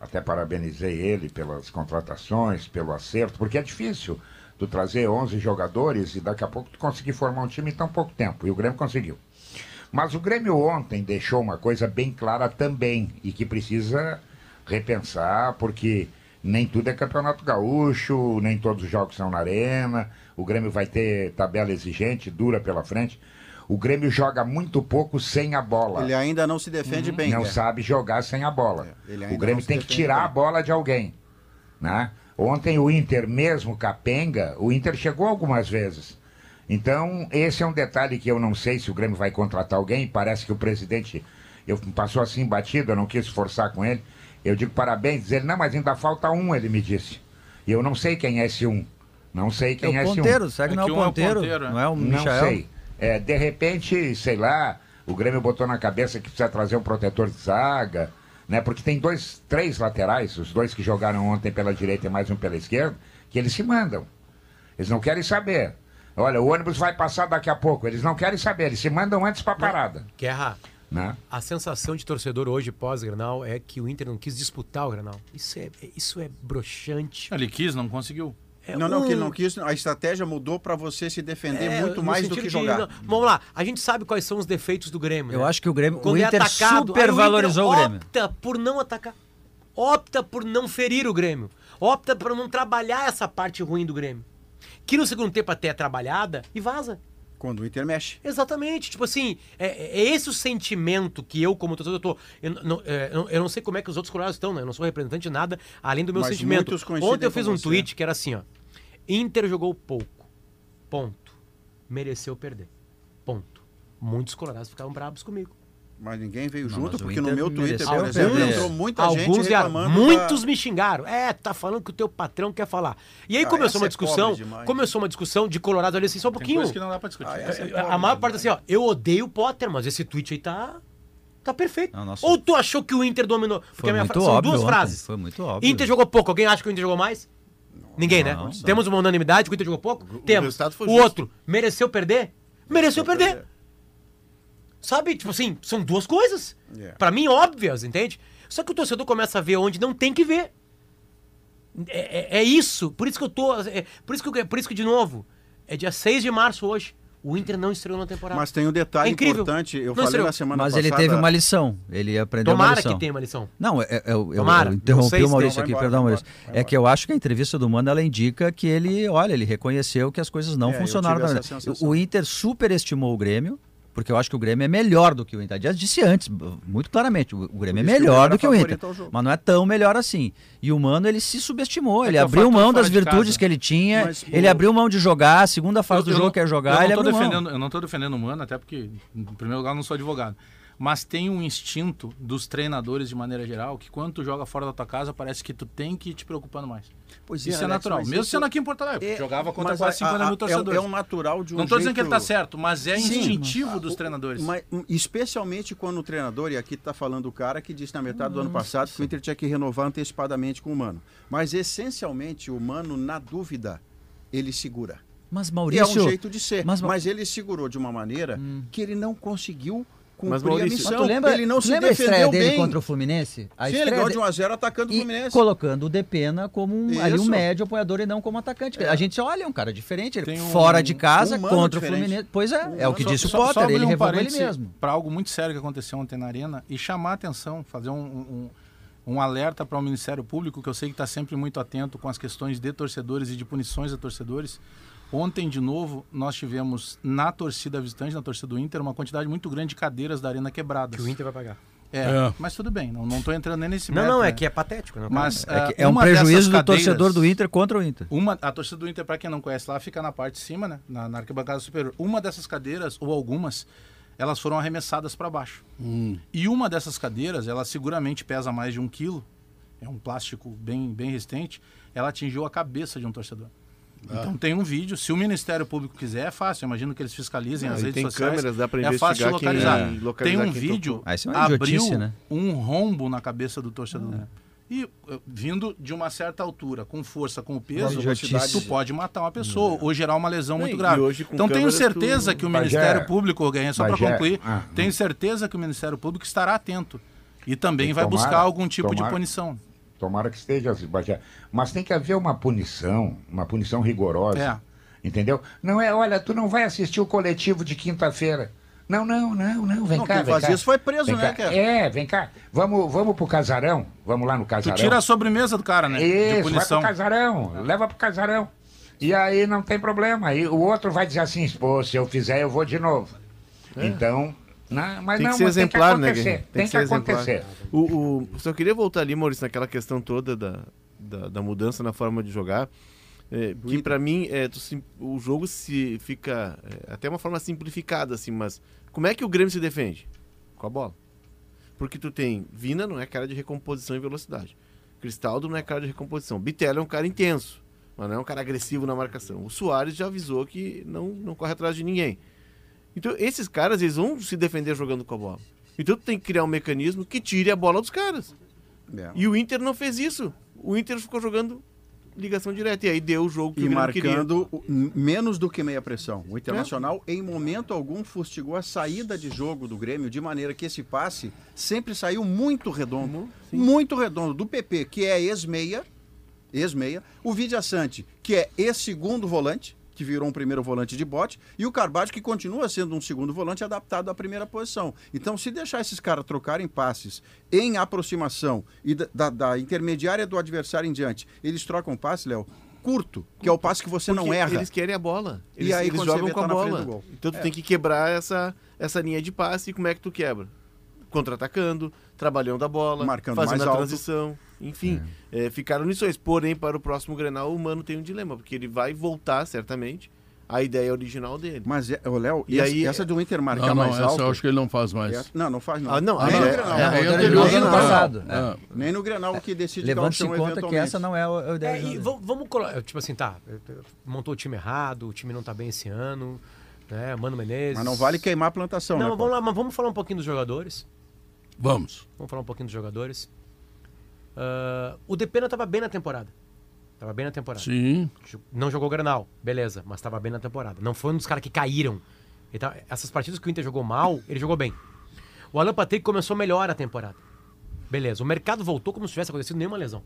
Até parabenizei ele pelas contratações, pelo acerto, porque é difícil tu trazer 11 jogadores e daqui a pouco tu conseguir formar um time em tão pouco tempo. E o Grêmio conseguiu. Mas o Grêmio ontem deixou uma coisa bem clara também e que precisa repensar, porque nem tudo é campeonato gaúcho, nem todos os jogos são na arena. O Grêmio vai ter tabela exigente, dura pela frente. O Grêmio joga muito pouco sem a bola. Ele ainda não se defende bem. não né? sabe jogar sem a bola. É, ele o Grêmio não tem que tirar bem. a bola de alguém. Né? Ontem o Inter, mesmo capenga, o Inter chegou algumas vezes. Então, esse é um detalhe que eu não sei se o Grêmio vai contratar alguém. Parece que o presidente eu, passou assim batido, eu não quis forçar com ele. Eu digo parabéns, diz ele, não, mas ainda falta um, ele me disse. E eu não sei quem é esse um. Não sei É quem é, o esse um. ponteiro, segue É não é que o um é o ponteiro, ponteiro, é. não é o Não Michael. sei. É, de repente, sei lá, o Grêmio botou na cabeça que precisa trazer um protetor de zaga, né? Porque tem dois, três laterais, os dois que jogaram ontem pela direita e mais um pela esquerda, que eles se mandam. Eles não querem saber. Olha, o ônibus vai passar daqui a pouco. Eles não querem saber, eles se mandam antes para parada. Guerra. Né? A sensação de torcedor hoje, pós-Grenal, é que o Inter não quis disputar o Grenal. Isso é, isso é broxante. Ele quis, não conseguiu. É Não, não, um- que ele não quis. A estratégia mudou para você se defender é, muito mais do que de- jogar. não, vamos lá, a gente sabe quais são os defeitos do Grêmio. Eu né? acho que o Grêmio, Quando o é Inter atacado, aí supervalorizou o Inter Grêmio. Opta por não atacar. Opta por não ferir o Grêmio. Opta por não trabalhar essa parte ruim do Grêmio. Que no segundo tempo até é trabalhada e vaza. Quando o Inter mexe. Exatamente. Tipo assim, é, é esse o sentimento que eu, como torcedor, eu tô. Eu não, é, eu não- eu não sei como é que os outros colorados estão, né? Eu não sou representante de nada, além do meu Mas sentimento. Ontem eu fiz um você. tweet que era assim, ó. Inter jogou pouco. Ponto. Mereceu perder. Ponto. Muitos colorados ficaram bravos comigo. Mas ninguém veio Não, junto, porque no meu Twitter, por exemplo, entrou muita gente Alguns vieram. reclamando. Muitos da- me xingaram. É, tá falando que o teu patrão quer falar. E aí Ah, começou uma é discussão. demais. começou uma discussão de Colorado ali assim, só um Tem pouquinho. coisa que não dá pra discutir. Ah, é A- a maior parte assim, ó, eu odeio o Potter, mas esse tweet aí tá. Tá perfeito. Não, nossa. Ou tu achou que o Inter dominou? Porque Foi a minha muito fra- são duas ontem, frases. Foi muito óbvio. Inter jogou pouco. Alguém acha que o Inter jogou mais? Ninguém, né? Não. Temos uma unanimidade o Inter jogou pouco? o Temos. o outro, mereceu perder? Mereceu perder. Sabe? Tipo assim, são duas coisas. Yeah. Pra mim, óbvias, entende? Só que o torcedor começa a ver onde não tem que ver. É, é- é isso. Por isso que eu tô. é- por, isso que, eu- por isso que, de novo, é dia 6 de março hoje. O Inter não estreou na temporada. Mas tem um detalhe É importante. Eu Não falei estreou. na semana Mas passada. ele teve uma lição. Ele aprendeu uma Tomara lição. que tenha uma lição. Não, é, é, eu, eu- Tomara. eu interrompi se o Maurício aqui, Vai perdão, embora, Maurício. embora, É que eu acho que a entrevista do Mano ela indica que ele, olha, ele reconheceu que as coisas não É, funcionaram. o Inter superestimou o Grêmio, porque eu acho que o Grêmio é melhor do que o Inter. Aliás, disse antes, muito claramente, o, Grêmio é isso que o melhor Grêmio do que o Inter. Mas não é tão melhor assim. E o Mano, ele se subestimou, ele é o abriu mão das virtudes que ele tinha, Mas ele o- abriu mão de jogar, a segunda fase do Eu- eu jogo não- quer eu jogar, não ele tô abriu mão. Eu não estou defendendo o Mano, até porque, em primeiro lugar, eu não sou advogado. Mas tem um instinto dos treinadores, de maneira geral, que quando tu joga fora da tua casa, parece que tu tem que ir te preocupando mais. Pois Isso é Alex, natural. mas Mesmo isso- sendo aqui em Porto Alegre. É, jogava contra mas quase a- 50 a- mil é- torcedores. É, um natural de um não estou dizendo que ele jeito- está certo, mas é Sim. instintivo dos treinadores. Mas, hum, especialmente quando o treinador, e aqui está falando o cara que disse na metade do ano passado que o Inter tinha que renovar antecipadamente com o Mano. Mas essencialmente o Mano, na dúvida, ele segura. Mas E é Maurício, um jeito de ser. mas- Mas, ele segurou de uma maneira que ele não conseguiu cumprir Mas, a Maurício, missão. Mas lembra, ele não se lembra a estreia defendeu dele bem. contra o Fluminense? A Sim, ele ganhou de- de 1 a 0 atacando o Fluminense. colocando o Depena como um, ali um médio apoiador e não como atacante. A gente olha, é um cara diferente, ele um- fora de casa um contra diferente. o Fluminense. Pois é, é o que Só- disse o só- só Potter, abrir ele um revogou ele mesmo. Para algo muito sério que aconteceu ontem na Arena e chamar a atenção, fazer um, um, um alerta para o Ministério Público, que eu sei que está sempre muito atento com as questões de torcedores e de punições a torcedores. Ontem, de novo, nós tivemos na torcida visitante, na torcida do Inter, uma quantidade muito grande de cadeiras da Arena quebradas. Que o Inter vai pagar. É, É. mas tudo bem, não estou entrando nem nesse Não, mérito, não, é né? que é patético, né? Mas, É, que é um prejuízo do torcedor do Inter contra o Inter. Uma, a torcida do Inter, para quem não conhece lá, fica na parte de cima, né? Na, na arquibancada superior. Uma dessas cadeiras, ou algumas, elas foram arremessadas para baixo. E uma dessas cadeiras, ela seguramente pesa mais de um quilo, é um plástico bem, bem resistente, ela atingiu a cabeça de um torcedor. Então tem um vídeo, se o Ministério Público quiser, é fácil, eu imagino que eles fiscalizem Ah, as redes tem sociais. câmeras, dá pra é fácil de investigar quem- localizar. é, localizar tem um vídeo. Ah, é uma abriu idiotice, né? um rombo na cabeça do torcedor. E uh, vindo de uma certa altura, com força, com o peso, tu pode matar uma pessoa ou gerar uma lesão Não, muito grave. hoje então tenho certeza tu- que o Bagé. Ministério Público, Ganha, só para Bagé. concluir, Ah, tenho certeza que o Ministério Público estará atento e também E vai tomara, buscar algum tipo de tomara. punição. Tomara que esteja, Bagé. Mas tem que haver uma punição, uma punição rigorosa. É. Entendeu? Não é, olha, tu não vai assistir o coletivo de quinta-feira. Não, não, não, não, vem Não, cá. quem vem fazia cá. isso foi preso, Vem né, cá. cara? É, vem cá. Vamos, vamos pro casarão. Vamos lá no Tu casarão. tira a sobremesa do cara, né? Isso, vai pro casarão. Leva pro casarão. E aí não tem problema. Aí o outro vai dizer assim, pô, se eu fizer, eu vou de novo. Então, não, mas Tem não, que ser mas exemplar, tem que né, acontecer. Guilherme? Tem, que, ser exemplar. acontecer. O, o- só queria voltar ali, Maurício, naquela questão toda da, da, da mudança na forma de jogar. É, que pra mim é, tu sim- o jogo se fica é, até uma forma simplificada assim, mas como é que o Grêmio se defende? Com a bola. Porque tu tem Vina não é cara de recomposição e velocidade. Cristaldo não é cara de recomposição. Bitello é um cara intenso, mas não é um cara agressivo na marcação. O Soares já avisou que não, não corre atrás de ninguém. Então, esses caras, eles vão se defender jogando com a bola. Então, tu tem que criar um mecanismo que tire a bola dos caras. É. E o Inter não fez isso. O Inter ficou jogando ligação direta. E aí deu o jogo que E o marcando menos do que meia pressão. O Internacional, É. em momento algum, fustigou a saída de jogo do Grêmio, de maneira que esse passe sempre saiu muito redondo. Muito redondo. Do PP, que é ex-meia, ex-meia. O Vidia Sante, que é ex-segundo volante, que virou um primeiro volante de bote. E o Carvalho, que continua sendo um segundo volante adaptado à primeira posição. Então, se deixar esses caras trocarem passes em aproximação e da, da- da intermediária do adversário em diante, eles trocam passe, Léo, curto, que é o passe que você não Porque erra. Eles querem a bola. E Eles, aí, eles jogam vê, com tá a bola. Então tu É. tem que quebrar essa, essa linha de passe. E como é que tu quebra? Contra-atacando, trabalhando a bola, Marcando fazendo mais a alto. transição. Enfim, é, ficaram lições. Porém, para o próximo Grenal, o Mano tem um dilema, porque ele vai voltar, certamente, à ideia original dele. Mas, é, ô, Léo, E e aí- essa do Inter marcar Não, não, mais essa alto... eu acho que ele não faz mais. essa- não, não faz não. Ah, não, Nem é- no é- Grenal. É, é o anterior, anterior ano não. passado. É. É. Nem no Grenal que decide Levando-se em conta que essa não é a ideia. É, e vamos, colocar, tipo assim, tá, montou o time errado, o time não tá bem esse ano, né, Mano Menezes. Mas não vale queimar a plantação, Não, né, vamos lá, mas vamos falar um pouquinho dos jogadores. Vamos. Vamos falar um pouquinho dos jogadores. Ah, o Depena tava bem na temporada. Tava bem na temporada. Sim. Não jogou Granal, beleza, mas tava bem na temporada. Não foi um dos caras que caíram. Tá- essas partidas que o Inter jogou mal, ele jogou bem. O Alan Patrick começou melhor a temporada. Beleza, o mercado voltou como se tivesse acontecido nenhuma lesão.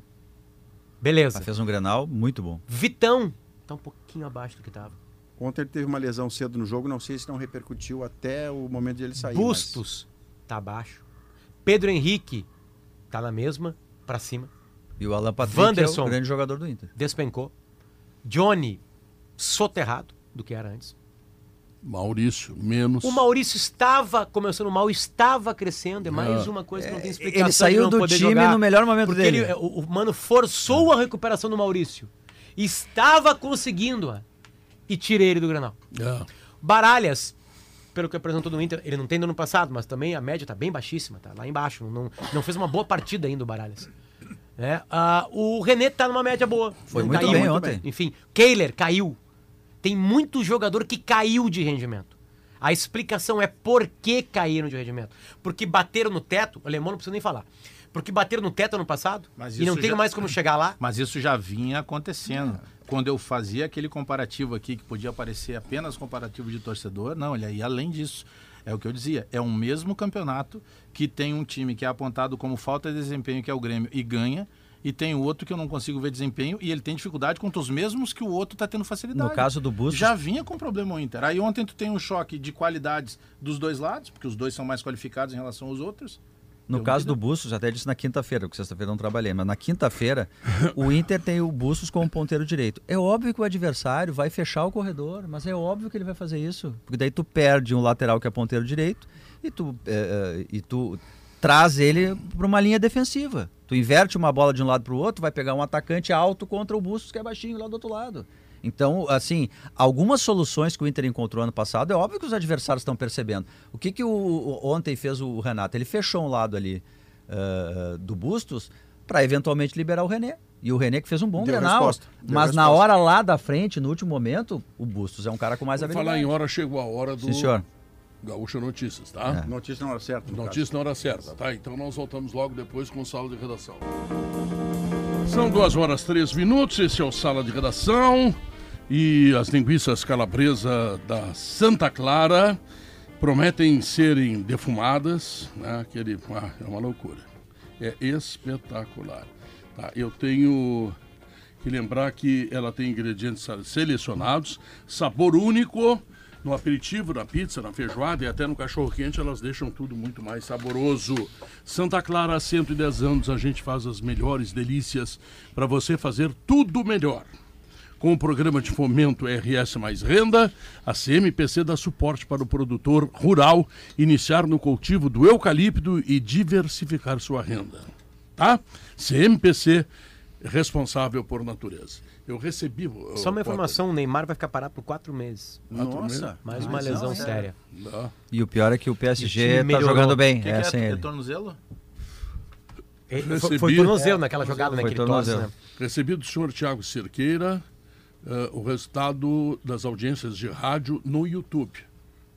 Beleza. Fez um Grenal muito bom. Vitão tá um pouquinho abaixo do que tava. Ontem ele teve uma lesão cedo no jogo, não sei se não repercutiu até o momento de ele sair. Bustos tá abaixo. Pedro Henrique tá na mesma, pra cima. E o Alan Patrick Wanderson. é o grande jogador do Inter. Despencou. Johnny soterrado do que era antes. Maurício, menos. O Maurício estava começando mal, estava crescendo. É mais uma coisa que não tem explicação. Ele saiu não do time jogar, no melhor momento dele. ele- o, o mano forçou a recuperação do Maurício. Estava conseguindo-a. E tirei ele do Granal. É. Baralhas, pelo que apresentou no Inter, ele não tem no ano passado, mas também a média tá bem baixíssima, tá lá embaixo. Não, não fez uma boa partida ainda o Baralhas. É, ah, o René tá numa média boa. Foi Não muito caiu. bem ontem. Enfim, Kehler caiu. Tem muito jogador que caiu de rendimento. A explicação é por que caíram de rendimento. Porque bateram no teto, o alemão não precisa nem falar. Porque bateram no teto ano passado Mas e não isso tem já- mais como chegar lá. Mas isso já vinha acontecendo. Quando eu fazia aquele comparativo aqui, que podia parecer apenas comparativo de torcedor, não, ele ia além disso. É o que eu dizia, é um mesmo campeonato que tem um time que é apontado como falta de desempenho, que é o Grêmio, e ganha, e tem o outro que eu não consigo ver desempenho, e ele tem dificuldade contra os mesmos que o outro está tendo facilidade. No caso do Bustos, Já vinha com problema o Inter. Aí ontem tu tem um choque de qualidades dos dois lados, porque os dois são mais qualificados em relação aos outros. No Deu caso vida. do Bustos, até disse na quinta-feira, porque sexta-feira eu não trabalhei, mas na quinta-feira (laughs) o Inter tem o Bustos como ponteiro direito. É óbvio que o adversário vai fechar o corredor, mas é óbvio que ele vai fazer isso. Porque daí tu perde um lateral que é ponteiro direito e tu, é, e tu traz ele para uma linha defensiva. Tu inverte uma bola de um lado para o outro, vai pegar um atacante alto contra o Bustos que é baixinho lá do outro lado. Então, assim, algumas soluções que o Inter encontrou ano passado, é óbvio que os adversários estão percebendo. O que, que o, o- ontem fez o Renato? Ele fechou um lado ali ah, do Bustos para eventualmente liberar o René. E o René que fez um bom Deu Grenal. resposta, deu Mas na resposta. hora lá da frente, no último momento, o Bustos é um cara com mais Por habilidade. falar em hora, chegou a hora do Sim, senhor. Gaúcha Notícias, tá? Notícia na hora certa. no caso. Notícia na hora certa, tá? Então nós voltamos logo depois com o Sala de Redação. São duas horas três minutos, esse é o Sala de Redação. E as linguiças calabresa da Santa Clara prometem serem defumadas, né? Aquele, ah, é uma loucura. É espetacular. Tá? Eu tenho que lembrar que ela tem ingredientes selecionados, sabor único no aperitivo, na pizza, na feijoada e até no cachorro quente, elas deixam tudo muito mais saboroso. Santa Clara, há 110 anos, a gente faz as melhores delícias para você fazer tudo melhor. Com o programa de fomento RS Mais Renda, a CMPC dá suporte para o produtor rural iniciar no cultivo do eucalipto e diversificar sua renda. Tá? CMPC, responsável por natureza. Eu recebi. Só uma informação, o Neymar vai ficar parado por quatro meses. Nossa. Mais uma lesão não, é. séria. tá? E o pior é que o PSG tá melhorou. jogando bem. O que, é, que é? sem É tornozelo? Recebi- foi tornozelo naquela jogada, né? Foi Que tornozelo. né? Recebi do senhor Tiago Cerqueira eh, o resultado das audiências de rádio no YouTube.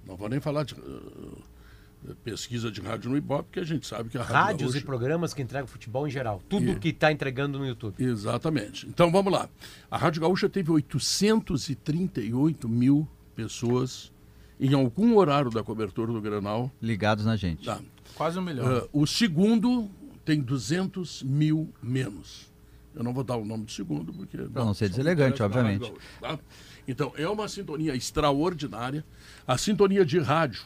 Não vou nem falar de, eh, pesquisa de rádio no Ibope, porque a gente sabe que a Rádio Rádios Gaúcha- e programas que entregam futebol em geral. Tudo que está entregando no YouTube. Exatamente. Então vamos lá. A Rádio Gaúcha teve 838 mil pessoas em algum horário da cobertura do Granal. Ligados na gente. Tá. Quase um milhão. Ah, o segundo tem 200 mil menos. Eu não vou dar o nome do segundo, porque. Pra não ser só deselegante, obviamente. Tá? Então, é uma sintonia extraordinária. A sintonia de rádio.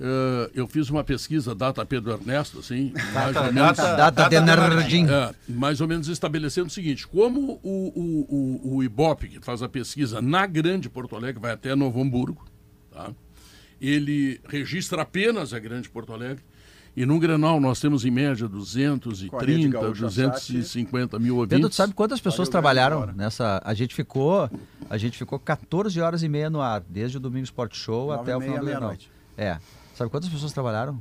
ah, eu fiz uma pesquisa, data Pedro Ernesto, assim, mais ou menos. Data de Nardim. É, mais ou menos estabelecendo o seguinte: como o, o, o, o Ibope, que faz a pesquisa na Grande Porto Alegre, vai até Novo Hamburgo, tá? ele registra apenas a Grande Porto Alegre. E no Grenal nós temos em média Com a Rede 230, Gaúcha 250 mil ouvintes. Pedro, tu sabe quantas pessoas Valeu, trabalharam hora. nessa? A gente ficou, a gente ficou 14 horas e meia no ar, desde o Domingo Sport Show até o final do Grenal. É. Sabe quantas pessoas trabalharam?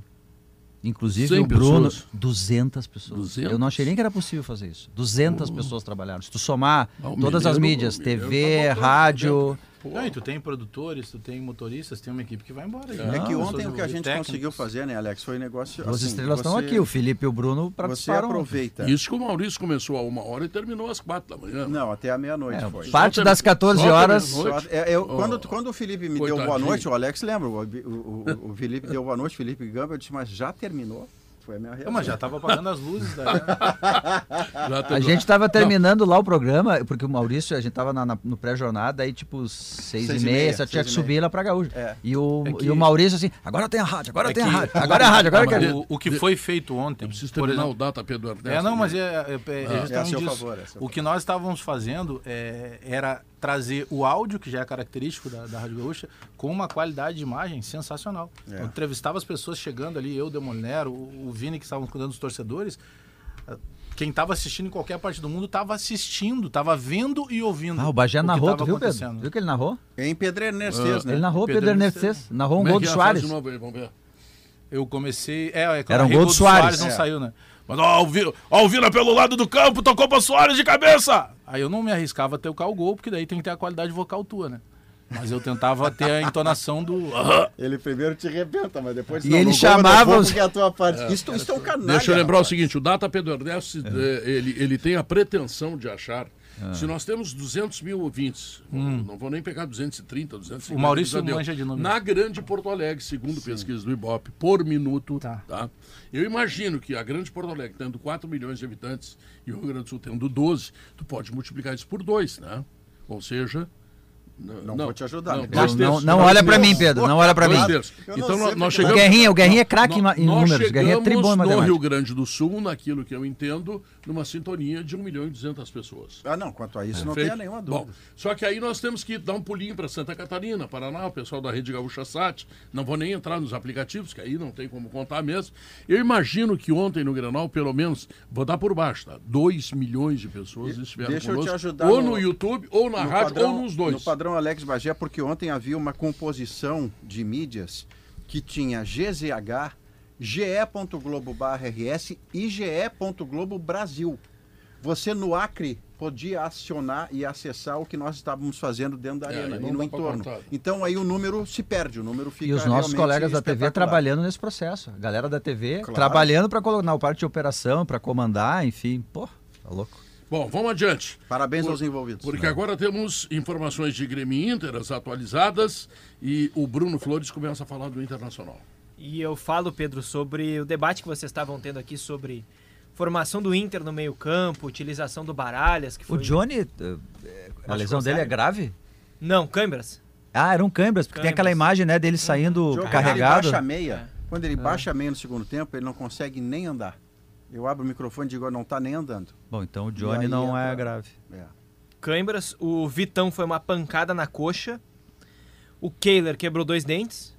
Inclusive 100 o Bruno, pessoas. 200 pessoas. 200? Eu não achei nem que era possível fazer isso. 200 pessoas trabalharam. Se tu somar Ah, todas as Mineiro- mídias, o Mineiro tá TV, rádio, Não, e tu tem produtores, tu tem motoristas, tem uma equipe que vai embora. É né? que Pessoas ontem o que a gente técnicos. conseguiu fazer, né, Alex, foi um negócio. duas assim, estrelas estão você- aqui. O Felipe e o Bruno Você participaram. aproveita. Isso que o Maurício começou a uma hora e terminou às quatro da manhã. Não, até a meia-noite É, foi. parte Só das termi- 14 só horas. Só- é, eu- Oh, quando, quando o Felipe me deu boa coitadinho. noite, o Alex lembra, o, o- o- o Felipe deu boa noite, Felipe Gamba, eu disse, mas já terminou? Foi a minha reação. Não, mas já tava apagando as luzes. Daí, né? (laughs) Já A gente estava terminando lá o programa, porque o Maurício, a gente tava na- na- no pré-jornada, aí tipo seis, Seis e e meia, tinha que subir lá pra Gaúcha. É. E, o, É que- e o Maurício assim, agora tem a rádio, agora É tem a que- rádio, agora é a rádio, agora Não, é... de- o, o que foi feito ontem, Eu preciso terminar exemplo, o data Pedro Ernesto. É, não, mas é, é, é- é É a seu isso. favor, é a seu o que nós estávamos fazendo é, era trazer o áudio, que já é característico da, da Rádio Gaúcha, com uma qualidade de imagem sensacional. É. Eu entrevistava as pessoas chegando ali, eu, Demoliner, o, o Vini, que estavam cuidando dos torcedores. ah, Quem estava assistindo em qualquer parte do mundo estava assistindo, estava vendo e ouvindo. Ah, o Bagé narrou, tu viu, Pedro? acontecendo. Viu que ele narrou? Em Pedreiro Nercês, né? Ele narrou Pedro Pedro. Ernesto, narrou um Como é gol do é? Faz Soares. Eu comecei. É, é Era um gol do Soares. não É. saiu, né? Mas ó, ó, Alvira pelo lado do campo, tocou pra Soares de cabeça! Aí eu não me arriscava a tocar o gol, porque daí tem que ter a qualidade vocal tua, né? Mas eu tentava ter a entonação do. (laughs) Ele primeiro te arrebenta, mas depois E não, ele chamava os- porque é a tua parte. Isso, isso é um canalha. Deixa eu lembrar rapaz. o seguinte, o Data Pedro Ernesto, eh, ele, ele tem a pretensão de achar, se nós temos 200 mil ouvintes, não vou nem pegar 230, 250, O Maurício manja de números. Na grande Porto Alegre, segundo pesquisa do Ibope, por minuto, Tá. tá. Eu imagino que a grande Porto Alegre, tendo 4 milhões de habitantes e o Rio Grande do Sul tendo 12, tu pode multiplicar isso por dois, né? Ou seja... n- Não vou te ajudar, né? dois Não, não, não olha terços. mim, Pedro, não olha Dois mim. não Então nós, chegamos... O Guerrinha, o Guerrinha é craque em Nós- números, o Guerrinha é tri bom em no matemática. Rio Grande do Sul, naquilo que eu entendo, numa sintonia de 1 milhão e 200 pessoas. Ah, não, quanto a isso, não Perfeito? tenha nenhuma Bom, dúvida. só que aí nós temos que dar um pulinho para Santa Catarina, Paraná, o pessoal da Rede Gaúcha Sat. Não vou nem entrar nos aplicativos, que aí não tem como contar mesmo. Eu imagino que ontem no Grenal, pelo menos, vou dar por baixo, tá? 2 milhões de pessoas estiveram deixa eu te conosco, ajudar ou no- no, YouTube, ou na No rádio, padrão- ou nos dois. No padrão Alex Bagé, porque ontem havia uma composição de mídias que tinha GZH, ge.globo barra RS e ge.globo Brasil. Você no Acre podia acionar e acessar o que nós estávamos fazendo dentro da É, arena e e no entorno. contar. Então aí o número se perde, o número fica E os nossos colegas da TV trabalhando nesse processo. A galera da TV Claro. trabalhando para colocar na parte de operação, para comandar, enfim. Pô, tá louco. Bom, vamos adiante. Parabéns Por- aos envolvidos. Porque agora temos informações de Grêmio Inter, as atualizadas, e o Bruno Flores começa a falar do Internacional. E eu falo, Pedro, sobre o debate que vocês estavam tendo aqui sobre formação do Inter no meio-campo, utilização do Baralhas, que foi. O Johnny, eh, a lesão dele é grave? Não, câimbras. Ah, era um câimbras, porque tem Câimbras. aquela imagem, né, dele saindo Jogo, carregado. Ele baixa a meia. É. Quando ele baixa a meia no segundo tempo, ele não consegue nem andar. Eu abro o microfone e digo, não está nem andando. Bom, então o Johnny não é entra- grave. É. Câimbras. O Vitão foi uma pancada na coxa. O Kehler quebrou dois dentes.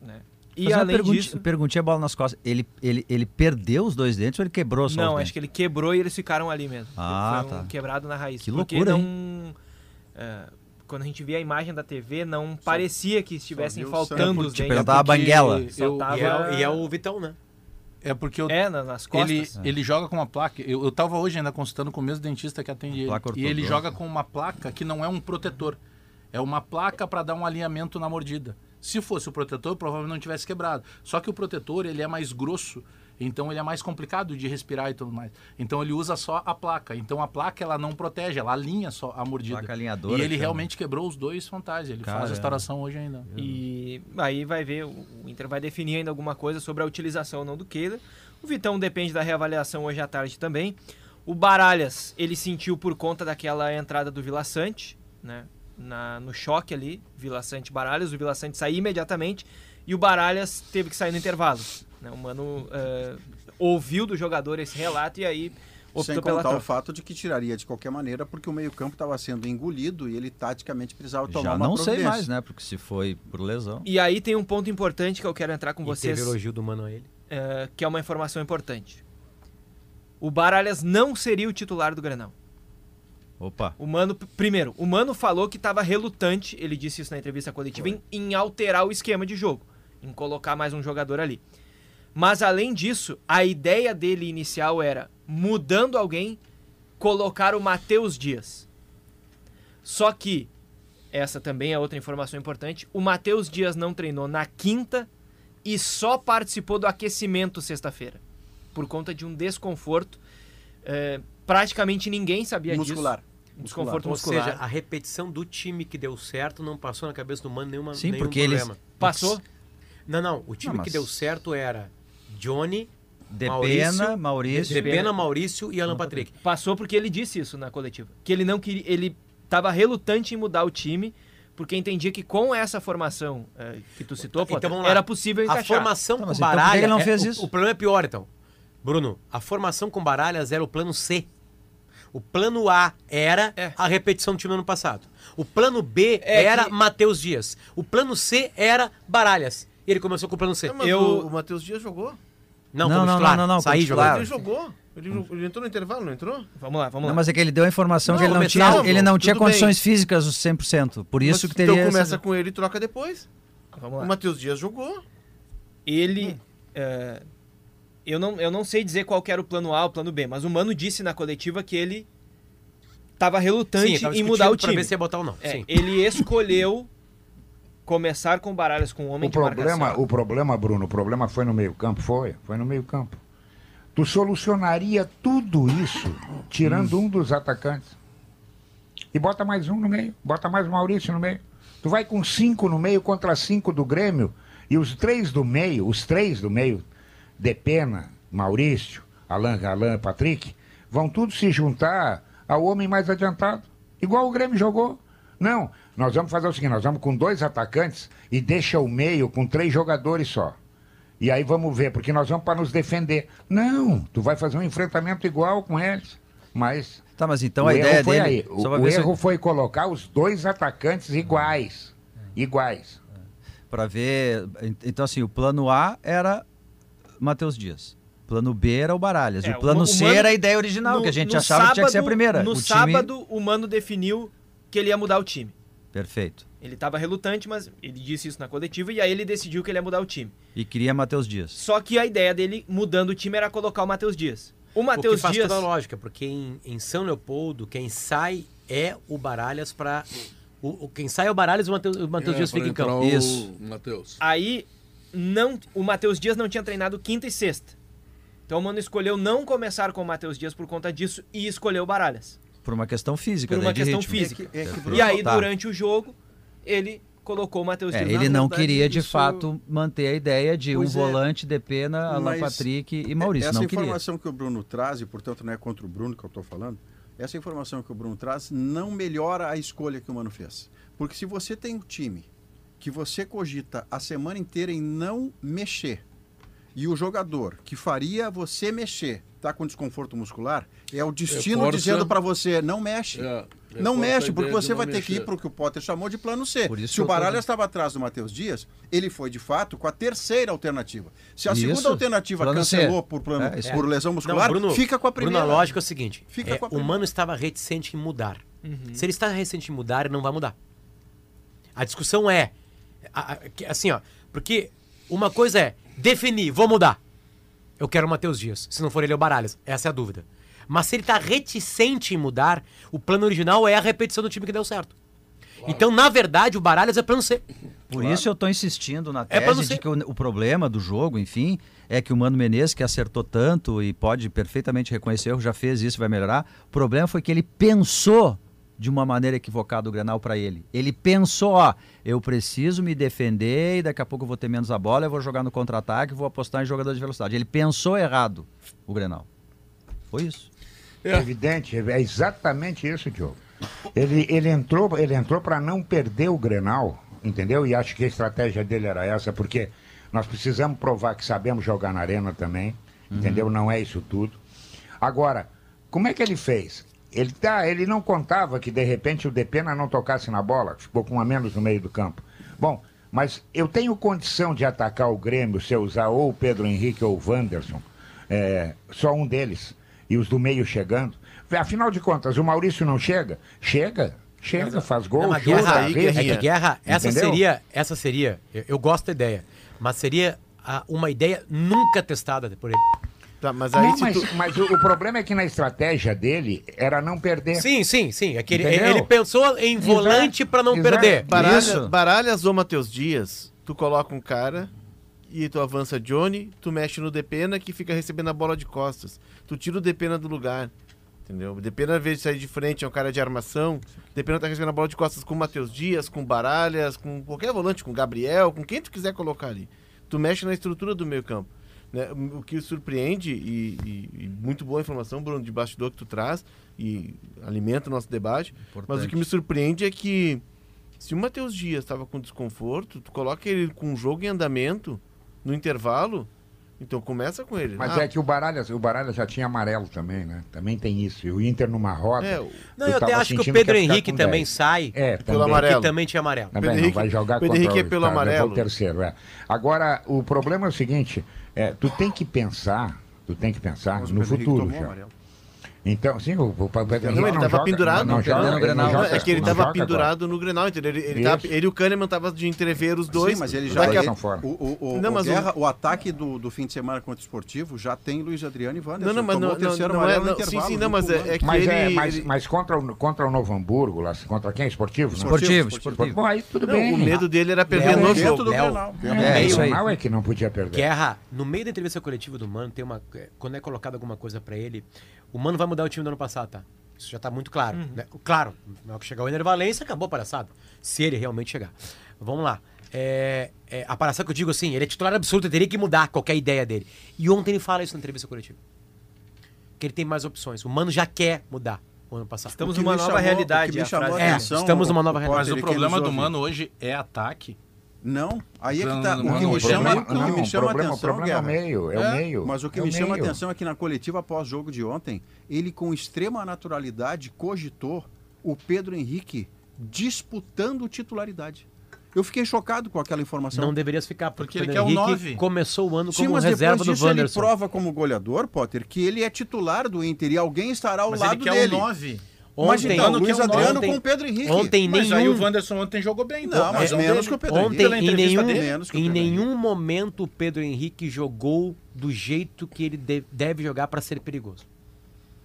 Né? E uma além pergunti- disso. perguntinha bola nas costas. Ele, ele, ele perdeu os dois dentes ou ele quebrou só os Não, acho que ele quebrou e eles ficaram ali mesmo. Ah, foi um tá. quebrado na raiz. Que Porque loucura, não. é, quando a gente via a imagem da TV, não parecia que estivessem faltando os Tipo, dentes. ele tava banguela. Eu, Só tava- E é, e é o Vitão, né? É porque eu, É, na- nas ele, costas. ele joga com uma placa. Eu, eu tava hoje ainda consultando com o mesmo dentista que atende ele. E ele joga com uma placa que não é um protetor. É uma placa para dar um alinhamento na mordida. Se fosse o protetor, provavelmente não tivesse quebrado. Só que o protetor, ele é mais grosso, então ele é mais complicado de respirar e tudo mais. Então ele usa só a placa. Então a placa ela não protege, ela alinha só a mordida. Placa alinhadora, e ele que realmente quebrou os dois frontais. Ele faz Caramba. a restauração hoje ainda. E aí vai ver, o Inter vai definir ainda alguma coisa sobre a utilização ou não do Kehler. O Vitão depende da reavaliação hoje à tarde também. O Baralhas, ele sentiu por conta daquela entrada do Vila Sante, né? Na, no choque ali, Vila Sante Baralhas, o Vila Sante saiu imediatamente e o Baralhas teve que sair no intervalo. Né? O Mano eh, ouviu do jogador esse relato e aí optou Sem pela contar o troca. fato de que tiraria de qualquer maneira, porque o meio-campo estava sendo engolido e ele taticamente precisava tomar Já uma não sei mais, né? Porque se foi por lesão. E aí tem um ponto importante que eu quero entrar com E vocês. teve elogio do Mano a ele. eh, que é uma informação importante. O Baralhas não seria o titular do Granal. Opa. O Mano, primeiro, o Mano falou que estava relutante, ele disse isso na entrevista coletiva, em, em alterar o esquema de jogo, em colocar mais um jogador ali. Mas além disso, a ideia dele inicial era, mudando alguém, colocar o Matheus Dias. Só que, essa também é outra informação importante, o Matheus Dias não treinou na quinta e só participou do aquecimento sexta-feira. Por conta de um desconforto. eh, praticamente ninguém sabia Muscular. disso. Um desconforto Ou muscular. seja, a repetição do time que deu certo não passou na cabeça do Mano nenhuma, Sim, nenhum porque eles- problema. Passou? Não, não. O time Não, que mas- deu certo era Johnny, Depena, Maurício, Maurício. Depena, Maurício e Alan Patrick. Passou porque ele disse isso na coletiva. Que ele não queria. Ele estava relutante em mudar o time, porque entendia que com essa formação eh, que tu citou, Então lá. era possível A encaixar. formação Tá, com então por que baralha. ele não é- fez o- isso? O, problema é pior, então. Bruno, a formação com baralhas era o plano C. O plano A era É. a repetição do time do ano passado. O plano B É era que- Matheus Dias. O plano C era baralhas. E ele começou com o plano C. É, mas Eu- o, o Matheus Dias jogou. Não, Não, não, não, não, não, Saí jogando. Ele jogou. Ele, ele entrou no intervalo, não entrou? Vamos lá, vamos Não, lá. mas é que ele deu a informação Não, que ele não tinha, ele não tinha condições bem. físicas 100%. Por isso Mas que teria Então essa- começa com ele e troca depois. Vamos O lá. Matheus Dias jogou. Ele. eh, eu, não, eu não sei dizer qual que era o plano A ou o plano B, mas o Mano disse na coletiva que ele estava relutante tava em mudar o discutindo pra time. ver se ia botar ou não. É, Sim. ele escolheu começar com baralhas com um homem O de problema, marcação. o problema, Bruno, o problema foi no meio-campo, foi? Foi no meio-campo. Tu solucionaria tudo isso tirando um dos atacantes. E bota mais um no meio, bota mais o Maurício no meio. Tu vai com cinco no meio contra cinco do Grêmio e os três do meio, os três do meio, Depena, Maurício, Alan, Alan, Patrick, vão tudo se juntar ao homem mais adiantado. Igual o Grêmio jogou. Não, nós vamos fazer o seguinte, nós vamos com dois atacantes e deixa o meio com três jogadores só. E aí vamos ver, porque nós vamos para nos defender. Não, tu vai fazer um enfrentamento igual com eles. Mas Tá, mas então o a erro ideia foi dele. aí. O, o ver se erro foi colocar os dois atacantes iguais. Iguais. Pra ver. Então, assim, o plano A era Matheus Dias. Plano B era o Baralhas. É, o plano o C Mano- era a ideia original, No- que a gente achava que tinha que ser a sábado- primeira. No o time... sábado, o Mano definiu que ele ia mudar o time. Perfeito. Ele estava relutante, mas ele disse isso na coletiva e aí ele decidiu que ele ia mudar o time. E queria Matheus Dias. Só que a ideia dele, mudando o time, era colocar o Matheus Dias. O Matheus faz Dias. toda a lógica, porque em, em São Leopoldo, quem sai é o Baralhas pra. O, o- quem sai é o Baralhas e o Matheus, o Matheus É, Dias fica em campo. o Isso. Matheus. Aí não, o Matheus Dias não tinha treinado quinta e sexta. Então o Mano escolheu não começar com o Matheus Dias por conta disso e escolheu o Baralhas. Por uma questão física. Por uma de questão ritmo. física. É que- é que, E aí, Tá. durante o jogo, ele colocou o Matheus É, ele não queria de isso- fato manter a ideia de Pois um é. volante de pena, Alan Patrick e Maurício. Essa não queria. informação que o Bruno traz, e portanto não é contra o Bruno que eu estou falando, essa informação que o Bruno traz não melhora a escolha que o Mano fez. Porque se você tem um time que você cogita a semana inteira em não mexer, e o jogador que faria você mexer está com desconforto muscular, é o destino Reforça. dizendo para você, não mexe. É, Não reforça a mexe, porque você não vai ter que ir para o que o Potter chamou de plano C. Por isso Se o tô dizendo. estava atrás do Matheus Dias, ele foi de fato com a terceira alternativa. Se a Isso. segunda alternativa Plano C. cancelou por, plano, É, por lesão muscular, Não, Bruno, fica com a primeira. Bruno, a lógica é o seguinte: Fica é, com a o primeira. Mano estava reticente em mudar. Se ele está reticente em mudar, ele não vai mudar. A discussão é. a- a- que- assim, ó. Porque uma coisa é definir, vou mudar. Eu quero o Matheus Dias. Se não for ele, é o Baralhas. Essa é a dúvida. Mas se ele está reticente em mudar, o plano original é a repetição do time que deu certo. Então, na verdade, o Baralhas é plano C. Por isso eu tô insistindo na É tese ser- de que o, o problema do jogo, enfim, é que o Mano Menezes, que acertou tanto e pode perfeitamente reconhecer erro, já fez isso, vai melhorar. O problema foi que ele pensou de uma maneira equivocada o Grenal para ele. Ele pensou, ó, eu preciso me defender e daqui a pouco eu vou ter menos a bola, eu vou jogar no contra-ataque, vou apostar em jogador de velocidade. Ele pensou errado o Grenal. Foi isso. É evidente, é exatamente isso, Diogo. Ele, ele entrou, ele entrou para não perder o Grenal, entendeu? E acho que a estratégia dele era essa, porque nós precisamos provar que sabemos jogar na arena também, entendeu? Não é isso tudo. Agora, como é que ele fez? Ele, tá, ele não contava que de repente o Depena não tocasse na bola, ficou com um a menos no meio do campo. Bom, mas eu tenho condição de atacar o Grêmio se eu usar ou o Pedro Henrique ou o Wanderson, é, só um deles, e os do meio chegando. Afinal de contas, o Maurício não chega? Chega, chega, faz gol, Não, chuta, guerra, arrisca. é que guerra, essa Entendeu? seria, essa seria, eu, eu gosto da ideia, mas seria ah, uma ideia nunca testada por ele. Tá, mas aí Não, se mas, tu... mas o, o problema é que na estratégia dele era não perder. Sim, sim, sim. É que ele, ele pensou em volante pra não Exato. perder. Baralha, Isso. baralhas ou Matheus Dias, tu coloca um cara e tu avança Johnny, tu mexe no Depena que fica recebendo a bola de costas. Tu tira o Depena do lugar. Entendeu? Depena, ao invés de sair de frente, é um cara de armação. Depena tá recebendo a bola de costas com o Matheus Dias, com Baralhas, com qualquer volante, com Gabriel, com quem tu quiser colocar ali. Tu mexe na estrutura do meio campo. Né? O que surpreende, e, e- e muito boa informação, Bruno, de bastidor que tu traz, e alimenta o nosso debate. Mas o Importante. que me surpreende é que se o Matheus Dias estava com desconforto, tu coloca ele com o jogo em andamento no intervalo, então começa com ele. Mas Ah, é que o Baralhas, o Baralhas já tinha amarelo também, né? Também tem isso. E o Inter numa roda. É, Não, eu até acho que o Pedro ficar Henrique também 10. sai, É, Pelo também. amarelo. que também tinha amarelo. Também Pedro não Henrique- vai jogar Pedro contra Henrique é o pelo levou amarelo. o terceiro, é. Agora, o problema é o seguinte, é, tu tem que pensar, tu tem que pensar o no futuro já. amarelo. Então, sim, o, o Henrique Não, ele não tava joga, pendurado. não, não joga, Perdendo o ele não Grenal. joga, é que ele não tava joga pendurado no Grenal, entendeu? Ele, ele, tava- ele e o Kahneman tava de entrever os dois. Sim, mas ele já. estão fora. o, o, o, Não, o mas o- Guerra- o ataque do, do fim de semana contra o esportivo já tem Luiz Adriano e Wanderson. Não, não, mas não, o não, não é. no Não, sim, sim, não, mas o é, é que Mas, ele. é, mas, mas contra, o, contra o Novo Hamburgo, lá, contra quem? Esportivo? não? Esportivo, esportivo. Bom, aí tudo bem. o medo dele era perder no jogo. do Léo, Grenal. É, É, isso aí. Não é que não podia perder. Guerra, no meio da entrevista coletiva do Mano, tem uma. Quando é colocado alguma coisa pra ele, o Mano vai mudar o time do ano passado, tá? Isso já tá muito claro. né? Claro, na hora que chegar o Ener Valência, acabou a palhaçada. Se ele realmente chegar. Vamos lá. É, é, a palhaçada que eu digo assim, ele é titular absoluto, teria que mudar qualquer ideia dele. E ontem ele fala isso na entrevista coletiva. Que ele tem mais opções. O Mano já quer mudar o ano passado. Estamos numa nova chamou- realidade, É, atenção, estamos numa nova realidade. Mas o problema do. Mano hoje é ataque. Não, aí é que tá. o que me o chama, o que não, me o chama problema- o atenção, problema é o Guerra, meio, é o meio, Mas o que é me o chama atenção é que na coletiva após jogo de ontem, ele com extrema naturalidade cogitou o Pedro Henrique disputando titularidade. Eu fiquei chocado com aquela informação. Não deverias ficar, porque, Porque ele o quer o Henrique nove. começou o ano Sim, como mas reserva depois do disso ele Wanderson. prova como goleador, Potter, que ele é titular do Inter e alguém estará ao Mas lado ele quer dele. um 9. Mas Ontem, então, Ontem- Luiz Adriano ontem- com o Pedro Henrique. Ontem Mas aí nenhum... o Wanderson ontem jogou bem. Não, a mas razão menos que o Pedro Ontem, Pela em nenhum, dele. Menos que o em Pedro Henrique. nenhum momento o Pedro Henrique jogou do jeito que ele de- deve jogar pra ser perigoso.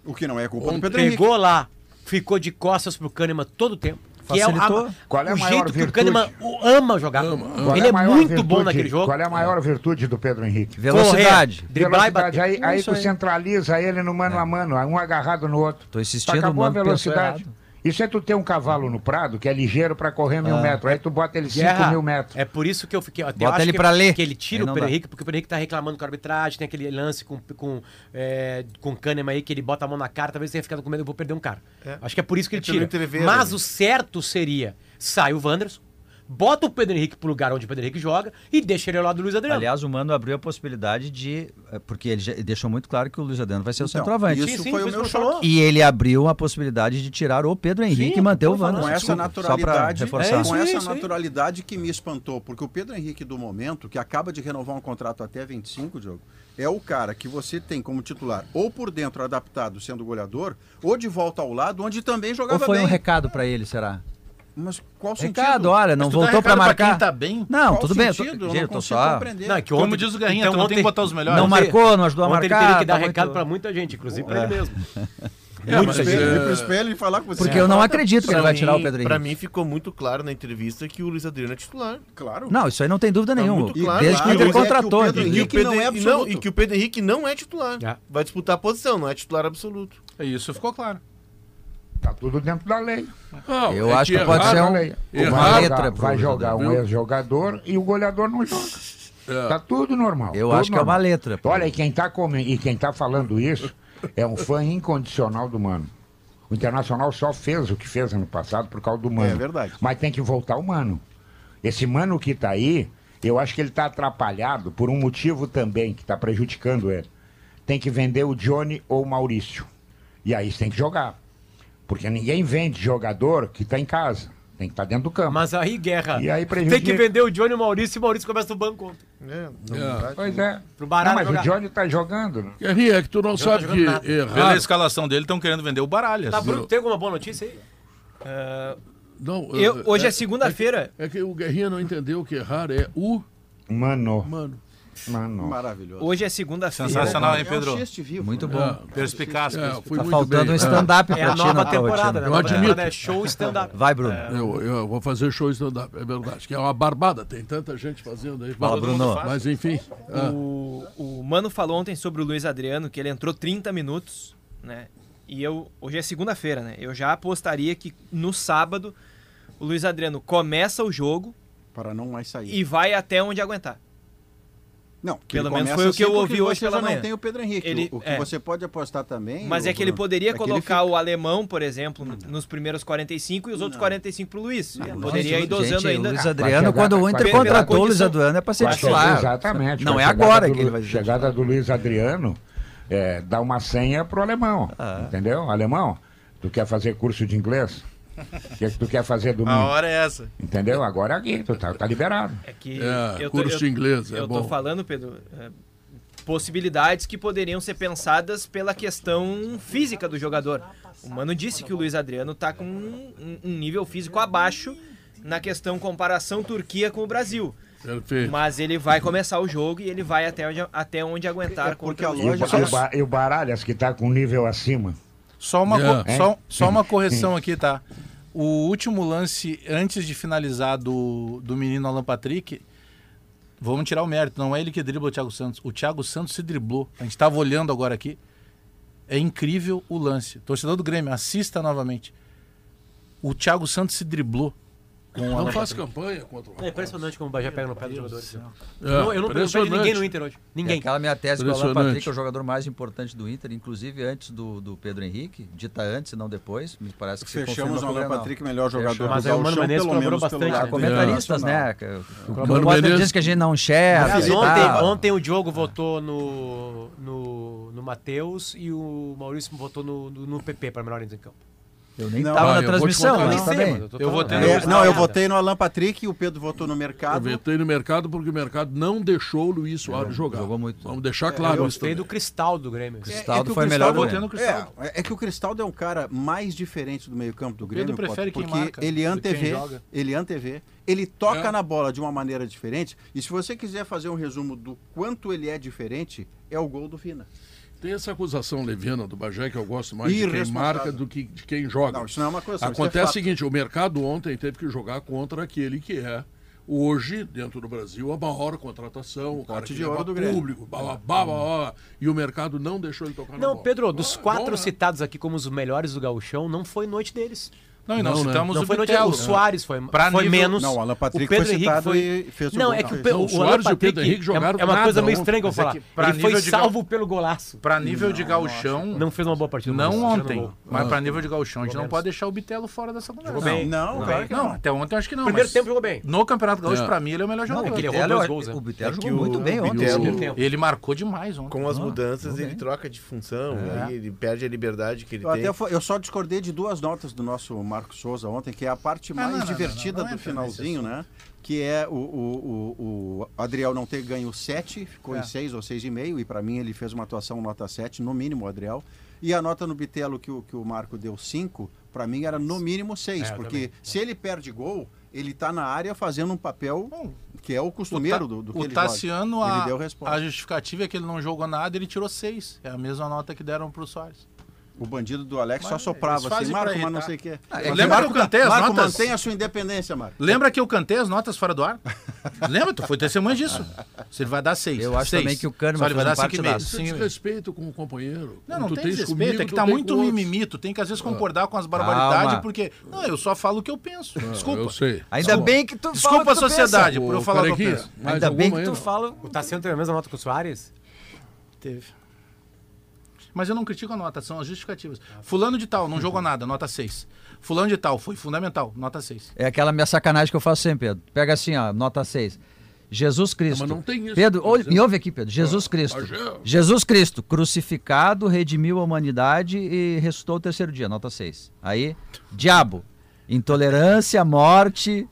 O que não é culpa do Ontem Pedro Henrique. pegou lá, ficou de costas pro Kahneman todo o tempo. Que é o- Facilitou. a, Qual é a o maior jeito que o virtude? Kahneman o- ama jogar. Qual Ele a é maior muito virtude- bom naquele jogo. Qual é a maior virtude do Pedro Henrique? Velocidade. Correr, driblar e Velocidade. bater. Aí, É aí isso tu aí. centraliza ele no mano a mano, um agarrado no outro. Tô insistindo, Acabou a Mano pensou velocidade. errado. Isso é tu ter um cavalo no prado que é ligeiro pra correr mil Ah. metros. Aí tu bota ele 5 Guerra, mil metros. É por isso que eu fiquei. eu Bota acho ele que, pra ler. Que ele tira o Pedro. Henrique, porque o Pedro Henrique tá reclamando com a arbitragem, tem aquele lance com, com, é, com o Kahneman aí, que ele bota a mão na cara, talvez tenha ficado com medo, eu vou perder um cara. Acho que é por isso que É ele tira. Mas né? o certo seria, sai o Wanderson, bota o Pedro Henrique pro lugar onde o Pedro Henrique joga e deixa ele ao lado do Luiz Adriano. Aliás, o Mano abriu a possibilidade de. eh, Porque ele já- ele deixou muito claro que o Luiz Adriano vai ser o Então, centroavante. Isso Sim, sim, foi o meu isso que eu choque. E ele abriu a possibilidade de tirar o Pedro Henrique Sim, e manter o. Wanderson. com essa naturalidade, Só pra reforçar. É isso com essa isso aí. naturalidade que me espantou, porque o Pedro Henrique do momento, que acaba de renovar um contrato até 25, Diogo, é o cara que você tem como titular ou por dentro adaptado sendo goleador, ou de volta ao lado, onde também Ou jogava foi bem. um recado pra ele, será? Mas qual sentido? Recado, olha, não dá voltou pra recado marcar. quem tá bem? Não, Qual tudo bem. Eu tô? Eu não tô só. compreender. Não, é que Como ontem- diz o Garrinha, então tu não tem que ontem- botar os melhores. Não marcou, não ajudou a Ontem marcar. ele teria que dar tá recado muito- pra muita gente, inclusive pra ele mesmo. É, Muito mas, espelho, é, ir pro espelho e falar com você. Porque eu não acredito que ele vai tirar o Pedro Pra Henrique. mim ficou muito claro na entrevista que o Luiz Adriano é titular. Claro. Não, isso aí não tem dúvida Tá nenhuma. muito claro, Desde que claro, Inter mas é que o contratou. Pedro. E, Henrique não é absoluto. e que o Pedro Henrique não é titular. É. Vai disputar a posição, não é titular absoluto. Isso ficou claro. Tá tudo dentro da lei. Não, Eu é acho que pode errar- ser um- uma letra vai jogar um ex-jogador e o goleador não joga. É. Tá tudo normal. Eu tudo acho que é uma normal. letra. pro- Olha, e quem, tá come... e quem tá falando isso é um fã incondicional do Mano. O Internacional só fez o que fez ano passado por causa do Mano. É verdade. Mas tem que voltar o Mano. Esse Mano que tá aí, eu acho que ele tá atrapalhado por um motivo também que tá prejudicando ele. Tem que vender o Johnny ou o Maurício. E aí você tem que jogar. Porque ninguém vende jogador que tá em casa. Tem que estar dentro do campo. Mas aí, Guerra, E aí tem prejudica- que vender o Johnny e o Maurício e o Maurício começa no banco ontem. É, É. Pois é. Pro Baralho Não, mas jogar. o Johnny tá jogando. né? Guerrinha, é que tu não sabe jogando que nada. Pela escalação dele, estão querendo vender o Baralhas. Tá, Bruno, tem alguma boa notícia aí? Não, Eu- é- hoje é é- segunda-feira. É que o Guerrinha não entendeu que errar é o Mano. mano. Mano. Maravilhoso. Hoje é segunda-feira. Sensacional, hein, É um Pedro? xiste vivo. Muito né? bom. É, Perspicaz. é, Tá muito faltando bem. um stand-up É pra a ti nova temporada, né? Eu admito. é show stand-up. Vai, Bruno. Eu, eu vou fazer show stand-up, é verdade. Que é uma barbada, tem tanta gente fazendo aí. Fala, Mas- Bruno. Mas enfim. ah, O, o Mano falou ontem sobre o Luiz Adriano, que ele entrou 30 minutos, né? E eu. Hoje é segunda-feira, né? Eu já apostaria que no sábado o Luiz Adriano começa o jogo Para não mais sair. e vai até onde aguentar. Não, Pelo ele menos foi o que eu assim ouvi hoje você pela já manhã. não tem o Pedro Henrique. Ele- o o que é. você pode apostar também. Mas é que ele poderia é ele colocar fica- o alemão, por exemplo, no- nos primeiros 45 e os outros 45 pro Luiz. Ele poderia ir Gente, dosando ainda. Luiz Adriano, chegar- quando o Inter contratou o Luiz Adriano é pra ser titular. Exatamente. Não é agora do que ele vai Chegada do Luiz Adriano, é, dá uma senha pro alemão. Ah. Entendeu? Alemão, tu quer fazer curso de inglês? O que, é que tu quer fazer A domingo? hora é essa. Entendeu? Agora é aqui, tu tá, tá liberado. É que É, eu tô, curso eu- de inglês, é eu bom. tô falando, Pedro, é, possibilidades que poderiam ser pensadas pela questão física do jogador. O Mano disse que o Luiz Adriano tá com um, um nível físico abaixo na questão comparação Turquia com o Brasil. Perfeito. Mas ele vai começar o jogo e ele vai até onde, até onde aguentar É porque contra a E loja- e o Ba- e o Baralhas, que tá com nível acima. Só uma, Yeah. co- só, só uma correção (laughs) aqui, tá? O último lance antes de finalizar do, do menino Alan Patrick, vamos tirar o mérito, não é ele que dribla o Thiago Santos. O Thiago Santos se driblou. A gente estava olhando agora aqui. É incrível o lance. Torcedor do Grêmio, assista novamente. O Thiago Santos se driblou com o Não Patrick. campanha contra o É impressionante como o Bagé pega no pé dos jogadores. É, eu não, eu não, impressionante. ninguém no Inter hoje. E Ninguém. aquela minha tese que o Alan. Patrick é o jogador mais importante do Inter, inclusive antes do, do Pedro Henrique, dita antes e não depois, me parece que se Fechamos o confirma com Alan. Patrick, melhor jogador Fechou. do Mas aí o Mano Menezes pelo colaborou menos pelo bastante, né? Comentaristas, né? O, o, Mano o Menezes- diz que a gente não enxerga. Mas ontem, tal. ontem o Diogo votou no, no, no Matheus e o Maurício votou no, no, no PP para melhor em campo. Eu nem Não. tava Ah, na eu vou transmissão, contar, Eu falando. votei É, no- É, não, eu votei no Alan Patrick e o Pedro votou no Eu mercado. vetei no mercado porque o mercado não deixou o Luiz Soares jogar. jogou muito. Vamos deixar claro Eu isso também. do Cristal do Grêmio. Cristaldo que o foi Cristaldo- melhor do Votei no Grêmio. Cristal. É, é que o Cristaldo é um cara mais diferente do meio-campo do Grêmio, Pedro prefere Potter, quem porque marca ele antevê, joga. ele antevê, ele toca É. na bola de uma maneira diferente. E se você quiser fazer um resumo do quanto ele é diferente, é o gol do Vina. Tem essa acusação leviana do Bagé que eu gosto mais de quem marca do que de quem joga. Não, isso não é uma acusação, isso é Acontece o fato. seguinte, o mercado ontem teve que jogar contra aquele que é hoje, dentro do Brasil, a maior contratação, o cara de ouro do público, blá, blá, blá, blá, blá, e o mercado não deixou ele tocar na Não, bola. Pedro, dos Ah, quatro bom, né? citados aqui como os melhores do Gauchão, não foi noite deles. Não, e nós Não, né? citamos Não o foi Bitelo. O Soares foi, Pra foi nível- menos. Não, o Alan Patrick o Pedro foi Henrique citado foi... e fez o Não, gol. é que Não, o, fez. o, o Alan e o Pedro Henrique jogaram é, é uma coisa nada meio ontem. estranha que eu é falar. que pra Ele foi salvo pelo golaço. Pra nível de gauchão, Não fez uma boa partida. não mas ontem, mas pra nível de gauchão, a gente não pode deixar o Bitelo fora dessa conversa. Jogou bem. Não, claro que Não, não. até ontem eu acho que não. Primeiro tempo jogou bem. No Campeonato Gaúcho, É. pra mim, ele é o melhor Não, jogador. o que ele errou Bitelo, dois gols, né? o Bitelo É que jogou muito bem ontem. Bitelo- tempo. Ele marcou demais ontem. Com as mudanças, ele troca de função, É. aí ele perde a liberdade que ele Eu, tem. eu só discordei de duas notas do nosso Marcos Souza ontem, que é a parte mais não, não, divertida não, não do finalzinho, né? Que é o, o, o, o Adriel não ter ganho 7, ficou É. em 6 ou 6,5, e para mim ele fez uma atuação nota 7, no mínimo, o Adriel. E a nota no Bitelo que o, que o Marco deu 5, para mim era no mínimo 6, É, porque também. se ele perde gol, ele tá na área fazendo um papel que é o O, costumeiro Ta- do, do que o ele Tassiano, joga. a, Ele deu resposta. a justificativa é que ele não jogou nada, ele tirou seis. É a mesma nota que deram pro Soares. O bandido do Alex só Mas soprava eles assim, Marco, mas não sei o quê. Ah, Mas lembra Marco, que eu cantei as Marco, notas? mantenha a sua independência, Marco. Lembra que eu cantei as notas fora do ar? (laughs) Lembra? Tu foi testemunha disso. Se ele vai dar seis. Eu acho seis. também que o Kahneman Só ele vai dar cinco partidaço. Isso é desrespeito com o companheiro. Não, não Tu tem desrespeito, comigo, é que tá muito com outros. mimimi. Tu tem que às vezes concordar com as barbaridades, porque. Não, eu só falo o que eu penso. Desculpa. Eu sei. Ainda Tá bem que tu fala Desculpa o que a sociedade por eu falar o que eu penso. Ainda bem que tu fala. O Tassiano teve a mesma nota que o Soares? Teve. Mas eu não critico a nota, são as justificativas. Fulano de tal, não jogou nada, nota 6. Fulano de tal, foi fundamental, nota 6. É aquela minha sacanagem que eu faço sempre, Pedro. Pega assim, ó, nota 6. Jesus Cristo. mas não tem isso, Pedro, dizendo. me ouve aqui, Pedro. Jesus Cristo. Pajé. Jesus Cristo, crucificado, redimiu a humanidade e ressuscitou o terceiro dia, nota 6. Aí, diabo, intolerância, morte,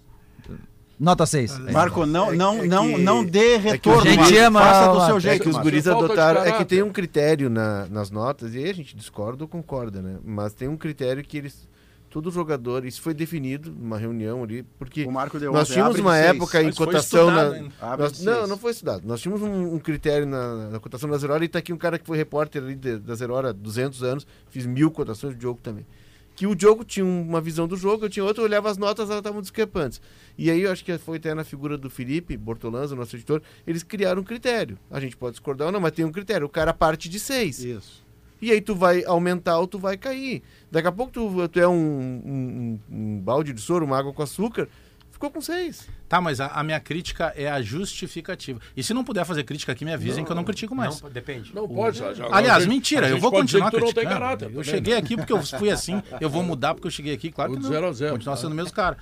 nota 6. Marco, não, É- não, é não, que- não dê é que retorno. o gente Marco. ama Faça a- do seu É jeito. que os Marco. guris adotaram. É que tem um critério na- nas notas, e aí a gente discorda ou concorda, né? Mas tem um critério que eles. Todo jogador, isso foi definido numa reunião ali, porque O Marco deu nós tínhamos uma época em cotação na. nós- não, não foi estudado. Nós tínhamos um, um critério na, na cotação da Zero Hora e tá aqui um cara que foi repórter ali de- da Zero Hora há 200 anos, fiz mil cotações de jogo também. Que o jogo tinha uma visão do jogo, eu tinha outra, eu olhava as notas, elas estavam discrepantes. E aí eu acho que foi até na figura do Felipe Bortolanza, nosso editor, eles criaram um critério. A gente pode discordar ou não, mas tem um critério. O cara parte de seis. Isso. E aí tu vai aumentar ou tu vai cair. Daqui a pouco tu, tu é um, um- um- um balde de soro, uma água com açúcar, ficou com seis. Tá, mas a, a minha crítica é a justificativa. E se não puder fazer crítica aqui, me avisem que eu não critico mais. Não, depende. Não pode. já- Aliás, mentira, eu vou continuar não criticando. caráter. Eu também, cheguei né? aqui porque eu fui assim, eu vou mudar porque eu cheguei aqui, claro O que não. zero a zero, Continuar tá? sendo o mesmo cara.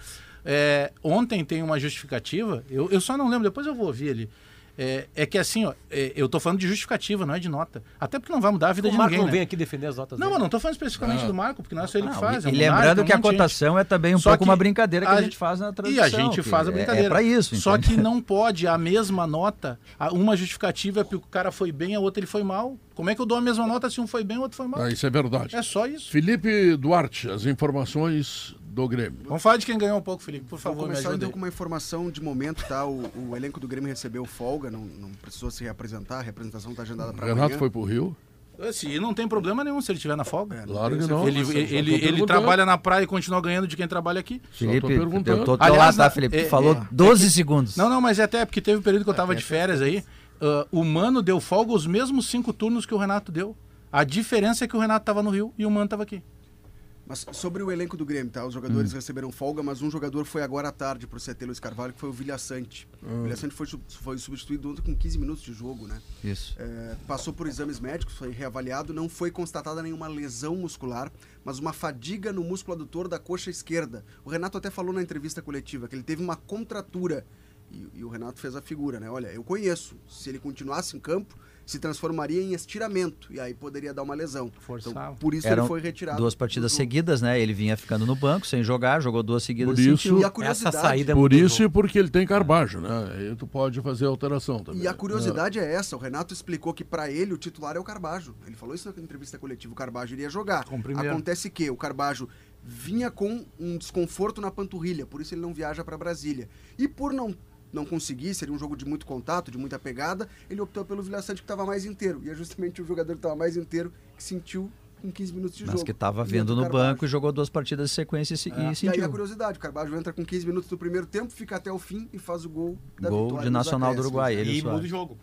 É, ontem tem uma justificativa, eu, eu só não lembro, depois eu vou ouvir ali. É, é que assim, ó, é, eu tô falando de justificativa, não é de nota. Até porque não vai mudar a vida O de Marco ninguém. não vem né? aqui defender as notas Não, dele. mas não tô falando especificamente do Marco, porque não é só ele que Não, faz. e, é e Munari, lembrando um que a cotação é também um Só pouco uma brincadeira que a, a gente faz na E transmissão. a gente faz a é- brincadeira. É, pra isso. Só entende? que não pode a mesma nota, uma justificativa é porque o cara foi bem, a outra ele foi mal. Como é que eu dou a mesma nota se um foi bem e o outro foi mal? Ah, isso é verdade. É só isso. Felipe Duarte, as informações do Grêmio. Vamos falar de quem ganhou um pouco, Felipe, por Vou favor, me começar então com uma informação de momento, tá? O, o elenco do Grêmio recebeu folga, não, não precisou se reapresentar, a representação está agendada para Renato amanhã. foi pro Rio? Assim, não tem problema nenhum se ele estiver na folga. É, Claro que não. Ele, ele, ele, trabalha na praia e continua ganhando de quem trabalha aqui. Felipe, eu tô do teu Aliás, lado, tá, Felipe? é- falou é- 12 segundos. Não, não, mas é até porque teve um período que eu tava de férias aí. ah, o Mano deu folga os mesmos cinco turnos que o Renato deu. A diferença é que o Renato tava no Rio e o Mano tava aqui. Mas sobre o elenco do Grêmio, tá? Os jogadores receberam folga, mas um jogador foi agora à tarde pro CT Luiz Carvalho, que foi o Vilha Sante. O Vilha Sante foi, foi substituído ontem com 15 minutos de jogo, né? Isso. É, passou por exames médicos, foi reavaliado, não foi constatada nenhuma lesão muscular, mas uma fadiga no músculo adutor da coxa esquerda. O Renato até falou na entrevista coletiva que ele teve uma contratura. E, e o Renato fez a figura, né? Olha, eu conheço. Se ele continuasse em campo, se transformaria em estiramento. E aí poderia dar uma lesão. Forçava. Então, por isso Eram ele foi retirado. duas do partidas jogo. seguidas, né? Ele vinha ficando no banco sem jogar, jogou duas seguidas Por isso-. E a Essa curiosidade, saída é Por isso e porque ele tem Carbajo, né? Aí tu pode fazer alteração também. E a curiosidade é essa, o Renato explicou que pra ele o titular é o Carbajo. Ele falou isso na entrevista coletiva, o Carbajo iria jogar. Com o primeiro. Acontece que o Carbajo vinha com um desconforto na panturrilha, por isso ele não viaja pra Brasília. E por não não conseguir, seria um jogo de muito contato, de muita pegada, ele optou pelo Vilha Sante que estava mais inteiro. E é justamente o jogador que estava mais inteiro que sentiu com 15 minutos de Mas jogo. que tava E vendo no banco e jogou duas partidas de sequência e, se- e E aí a sentiu. curiosidade, o Carbajo entra com 15 minutos do primeiro tempo, fica até o fim e faz o gol da Gol vitória de nos Nacional do Uruguai, ele E Soares. muda o jogo.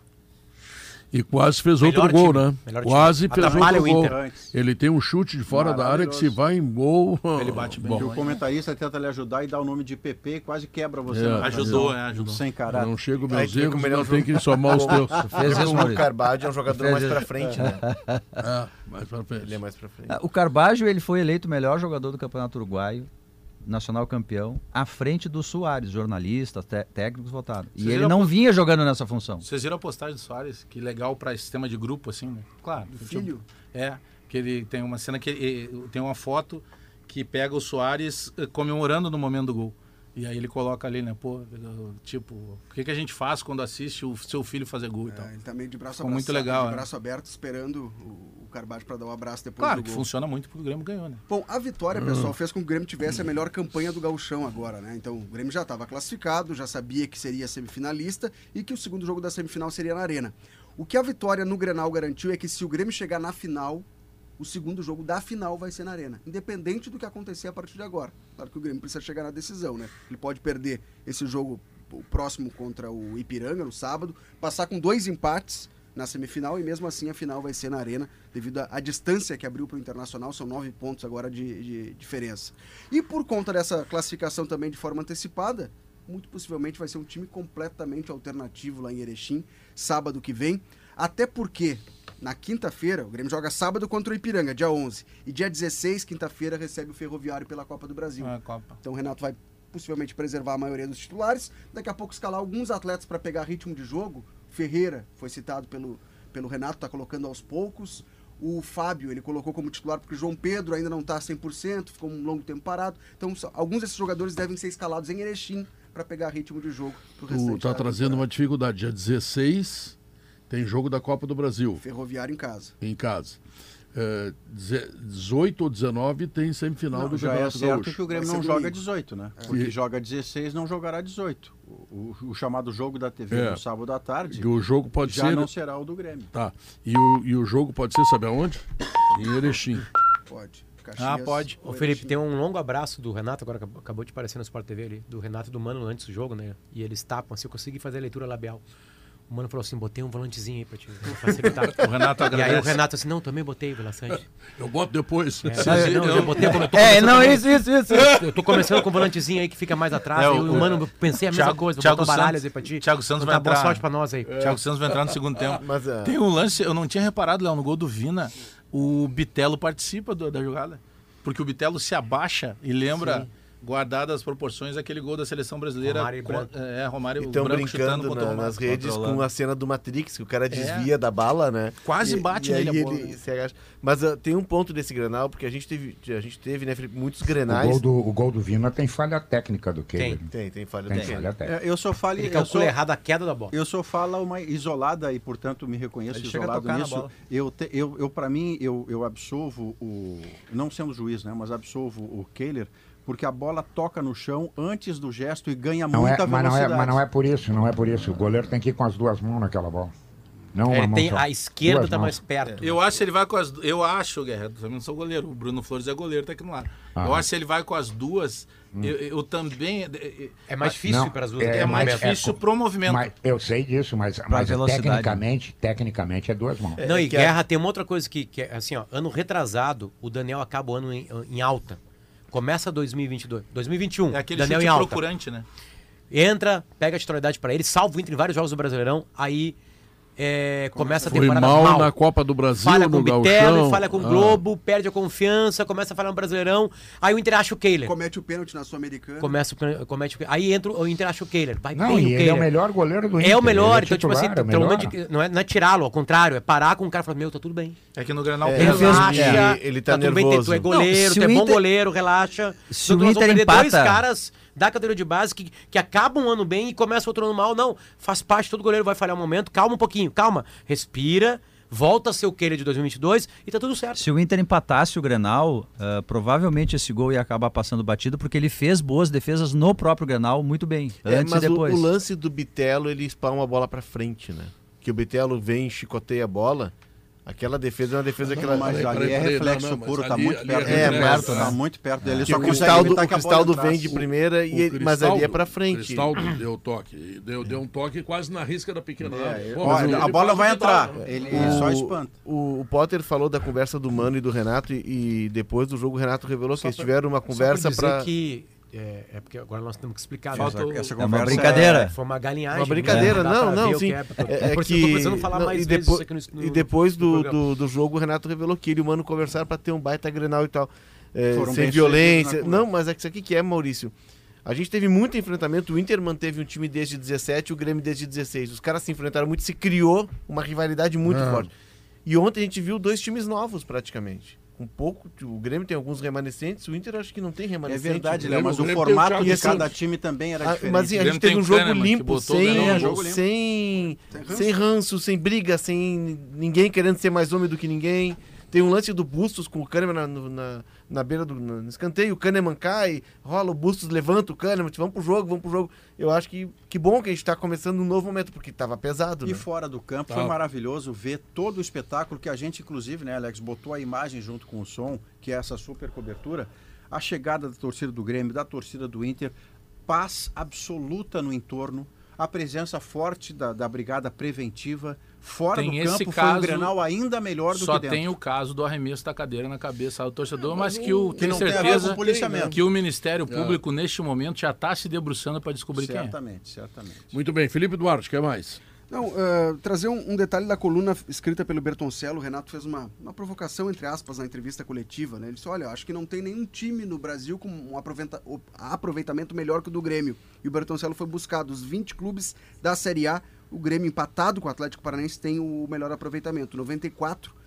E quase fez Melhor outro gol, time, né? melhor time. Quase fez Atrapalha outro o gol. Ele tem um chute de fora da área que se vai em gol. Ele bate bem. E o Bom, comentarista tenta lhe ajudar e dá o nome de PP e quase quebra você. É. na Ajudou, é, ajudou. Sem caráter. não chega Aí tu vê erros, é não tem que somar os teus. (laughs) Fez isso, o. Carvalho é um jogador Fez mais pra frente, né? Ah, (laughs) mais pra frente. Ele é mais pra frente. Ah, O Carbajo, ele foi eleito o melhor jogador do Campeonato Uruguaio, nacional campeão, à frente do Soares, jornalistas, té- técnicos votados. E ele não a- vinha jogando nessa função. Vocês viram a postagem do Soares? Que legal pra sistema de grupo, assim, né? Claro. Do filho? É, que ele tem uma cena que ele, tem uma foto que pega o Soares eh, comemorando no momento do gol. E aí ele coloca ali, né, pô, tipo, o que, que a gente faz quando assiste o seu filho fazer gol e tal? É, ele tá meio de braço Ficou abraçado, muito legal, de é. braço aberto, esperando o Carbajo para dar um abraço depois Claro do que gol. funciona muito porque o Grêmio ganhou, né? Bom, a vitória, pessoal, fez com que o Grêmio tivesse a melhor campanha do gauchão agora, né? Então, o Grêmio já estava classificado, já sabia que seria semifinalista e que o segundo jogo da semifinal seria na Arena. O que a vitória no Grenal garantiu é que se o Grêmio chegar na final, o segundo jogo da final vai ser na Arena, independente do que acontecer a partir de agora. Claro que o Grêmio precisa chegar na decisão, né? Ele pode perder esse jogo o próximo contra o Ipiranga no sábado, passar com dois empates na semifinal e mesmo assim a final vai ser na Arena, devido à, distância que abriu para o Internacional, são nove pontos agora de, de diferença. E por conta dessa classificação também de forma antecipada, muito possivelmente vai ser um time completamente alternativo lá em Erechim, sábado que vem, até porque na quinta-feira, o Grêmio joga sábado contra o Ipiranga, dia 11, e dia 16, quinta-feira, recebe o Ferroviário pela Copa do Brasil. Ah, Copa. Então o Renato vai possivelmente preservar a maioria dos titulares, daqui a pouco escalar alguns atletas para pegar ritmo de jogo. Ferreira foi citado pelo, pelo Renato, está colocando aos poucos. O Fábio, ele colocou como titular porque o João Pedro ainda não está 100%, ficou um longo tempo parado. Então, alguns desses jogadores devem ser escalados em Erechim para pegar ritmo de jogo Tu restante tá trazendo uma dificuldade. Dia 16 tem jogo da Copa do Brasil Ferroviário em casa. em casa. É, deze- 18 ou 19 tem semifinal Não, do já é Campeonato certo Gaúcho. que o Grêmio não ser joga domingo. 18, né? Porque E- joga 16, não jogará 18. O, o- chamado jogo da TV É. no sábado à tarde E o jogo pode já ser. não será o do Grêmio. Tá. E o, e o jogo pode ser, sabe aonde? Em Erechim. Pode. Ah, pode. Ô, Felipe, tem um longo abraço do Renato, agora acabou- acabou de aparecer no Sport TV ali, do Renato e do Mano antes do jogo, né? E eles tapam, assim, eu consegui fazer a leitura labial. O Mano falou assim, botei um volantezinho aí pra te pra (laughs) facilitar. O Renato E aí o agradece. Renato assim, não, também botei, Velaçante. Eu boto depois. É, não, eu botei como eu tô É, não, com- isso, isso, isso. Eu tô começando com o volantezinho aí que fica mais atrás. É, e o- o Mano, pensei a mesma Thiago- coisa, vou Thiago botar baralho Santos- aí pra ti. Thiago Santos vai tá, boa entrar. sorte pra nós aí. Thiago Santos vai entrar no segundo tempo. Mas, ah, Tem um lance, eu não tinha reparado, Léo, no gol do Vina, o Bitelo participa do- da jogada. Porque o Bitelo se abaixa e lembra, guardadas as proporções, aquele gol da seleção brasileira. Romário e com- é, Romário Estão chutando brincando contra o na- Romário. nas redes controlando. com a cena do Matrix, que o cara desvia da bala, né? Quase E- bate e aí nele a bola, ele né? se agacha. Mas ah, tem um ponto desse Grenal, porque a gente teve, a gente teve né, Felipe, muitos O Grenais. gol, do, o gol do Vina tem falha técnica do Kehler. Tem, tem falha Tem do Kehler. falha técnica. É, eu só falo Ele eu calcula sou, errado a queda da bola. eu só falo uma isolada e portanto me reconheço Ele isolado nisso. Eu, te- eu, eu para mim eu, eu absolvo o não sendo juiz, né, mas absolvo o Kehler porque a bola toca no chão antes do gesto e ganha Não é, muita mas, não é, velocidade. mas não é por isso, não é por isso. O goleiro tem que ir com as duas mãos naquela bola. Não mão tem, a esquerda tá mãos. mais perto. Eu acho que ele vai com as. Eu acho, Guerra, eu também não sou goleiro. O Bruno Flores é goleiro, tá aqui no lado. Ah. Eu acho que se ele vai com as duas, eu, eu também. É mais difícil Não, para as duas. é É, mais difícil pro movimento. Mas eu sei disso, mas, mas velocidade. tecnicamente, tecnicamente é duas mãos. Não, e que a- Guerra tem uma outra coisa que, que é assim, ó, ano retrasado, o Daniel acaba o ano em, em alta. Começa 2022, 2021, É aquele Daniel chute procurante, né? Entra, pega a titularidade pra ele, salva o Inter em vários jogos do Brasileirão, aí é, começa a temporada mal, mal. na Copa do Brasil, falha com no o Gauchão. falha com o Ah. Globo, perde a confiança, começa a falhar no Brasileirão, aí o Inter acha o Kehler. Comete o pênalti na Sul-Americana. Começa, o- comete, o- aí entra o o Inter acha o Kehler. Vai Não, bem e o ele Kehler. é o melhor goleiro do Inter. É o melhor, ele então, tipo assim, titular, é o pelo melhor. de- não, é, não é tirá-lo, ao contrário, é parar com o cara e falar, meu, tá tudo bem. É que no Granal É, ele fez- Relaxa, é, ele tá tudo bem, nervoso. tu é goleiro, Não, tu é o bom Inter- goleiro, relaxa. Se o nós vamos Inter perder dois empata- caras da categoria de base que, que acabam um ano bem e começam outro ano mal. Não, faz parte, todo goleiro vai falhar um momento. Calma um pouquinho, calma. Respira, volta a ser o Kehler de 2022 e tá tudo certo. Se o Inter empatasse o Grenal, ah, provavelmente esse gol ia acabar passando batido, porque ele fez boas defesas no próprio Grenal muito bem, É, antes mas e o, depois. o lance do Bitelo, ele espalma a bola pra frente, né? Que o Bitelo vem, chicoteia a bola. Aquela defesa é uma defesa que ela. Mas Peraí, ali é reflexo não, não, puro, tá ali- muito ali perto. é dele, reflexo, Tá né? muito perto dele. Que Só o Cristaldo, o Cristaldo vem de primeira, e ele- mas ali é pra frente. Cristaldo (clears throat) deu toque. Deu, deu um toque quase na risca da pequena área. É, a bola o vai entrar. né? Ele, só espanta. O, o Potter falou da conversa do Mano e do Renato, e, e depois do jogo o Renato revelou que eles tiveram uma conversa dizer pra. que é, é porque agora nós temos que explicar. Falta né? o- Essa É uma conversa brincadeira. Foi uma galinhagem. Uma brincadeira, né? Não, não, ver o sim. É, porque- É, é que, eu tô precisando falar não, mais e, depo- no, e depois do, do, do jogo, o Renato revelou que ele e o Mano conversaram pra ter um baita grenal e tal. É, Foram sem bem violência. na Não, mas é que isso aqui que é, Maurício. A gente teve muito enfrentamento. O Inter manteve um time desde 17 e o Grêmio desde 16. Os caras se enfrentaram muito, se criou uma rivalidade muito Não. forte. E ontem a gente viu dois times novos, praticamente. Um pouco, o Grêmio tem alguns remanescentes, o Inter acho que não tem É remanescente. verdade, Léo, mas o Grêmio formato de assim, cada time também era ah, diferente. Mas a gente teve um jogo Kahneman, limpo, sem, jogo limpo. sem, Sem ranço. sem ranço, sem briga, sem ninguém querendo ser mais homem do que ninguém. Tem um lance do Bustos com o Kahneman na, na, na beira do no escanteio, o Kahneman cai, rola, o Bustos levanta o Kahneman, vamos pro jogo, vamos pro jogo. Eu acho que que bom que a gente tá começando um novo momento, porque tava pesado, E né? fora do campo Tá. foi maravilhoso ver todo o espetáculo que a gente, inclusive, né, Alex, botou a imagem junto com o som, que é essa super cobertura. A chegada da torcida do Grêmio, da torcida do Inter, paz absoluta no entorno, a presença forte da, da brigada preventiva. Fora Tem do esse campo foi um caso- Grenal ainda melhor do Só que dentro. tem o caso do arremesso da cadeira na cabeça do torcedor, mas que o Que tenho certeza que o Ministério Público neste momento já está se debruçando para descobrir quem é. Certamente, certamente. Muito bem, Felipe Duarte, quer mais? Não, eh, trazer um, um detalhe da coluna escrita pelo Bertoncello, o Renato fez uma, uma provocação, entre aspas, na entrevista coletiva. Né? Ele disse, olha, acho que não tem nenhum time no Brasil com um aproveita- aproveitamento melhor que o do Grêmio. E o Bertoncello foi buscar dos 20 clubes da Série A, o Grêmio empatado com o Atlético Paranaense tem o melhor aproveitamento,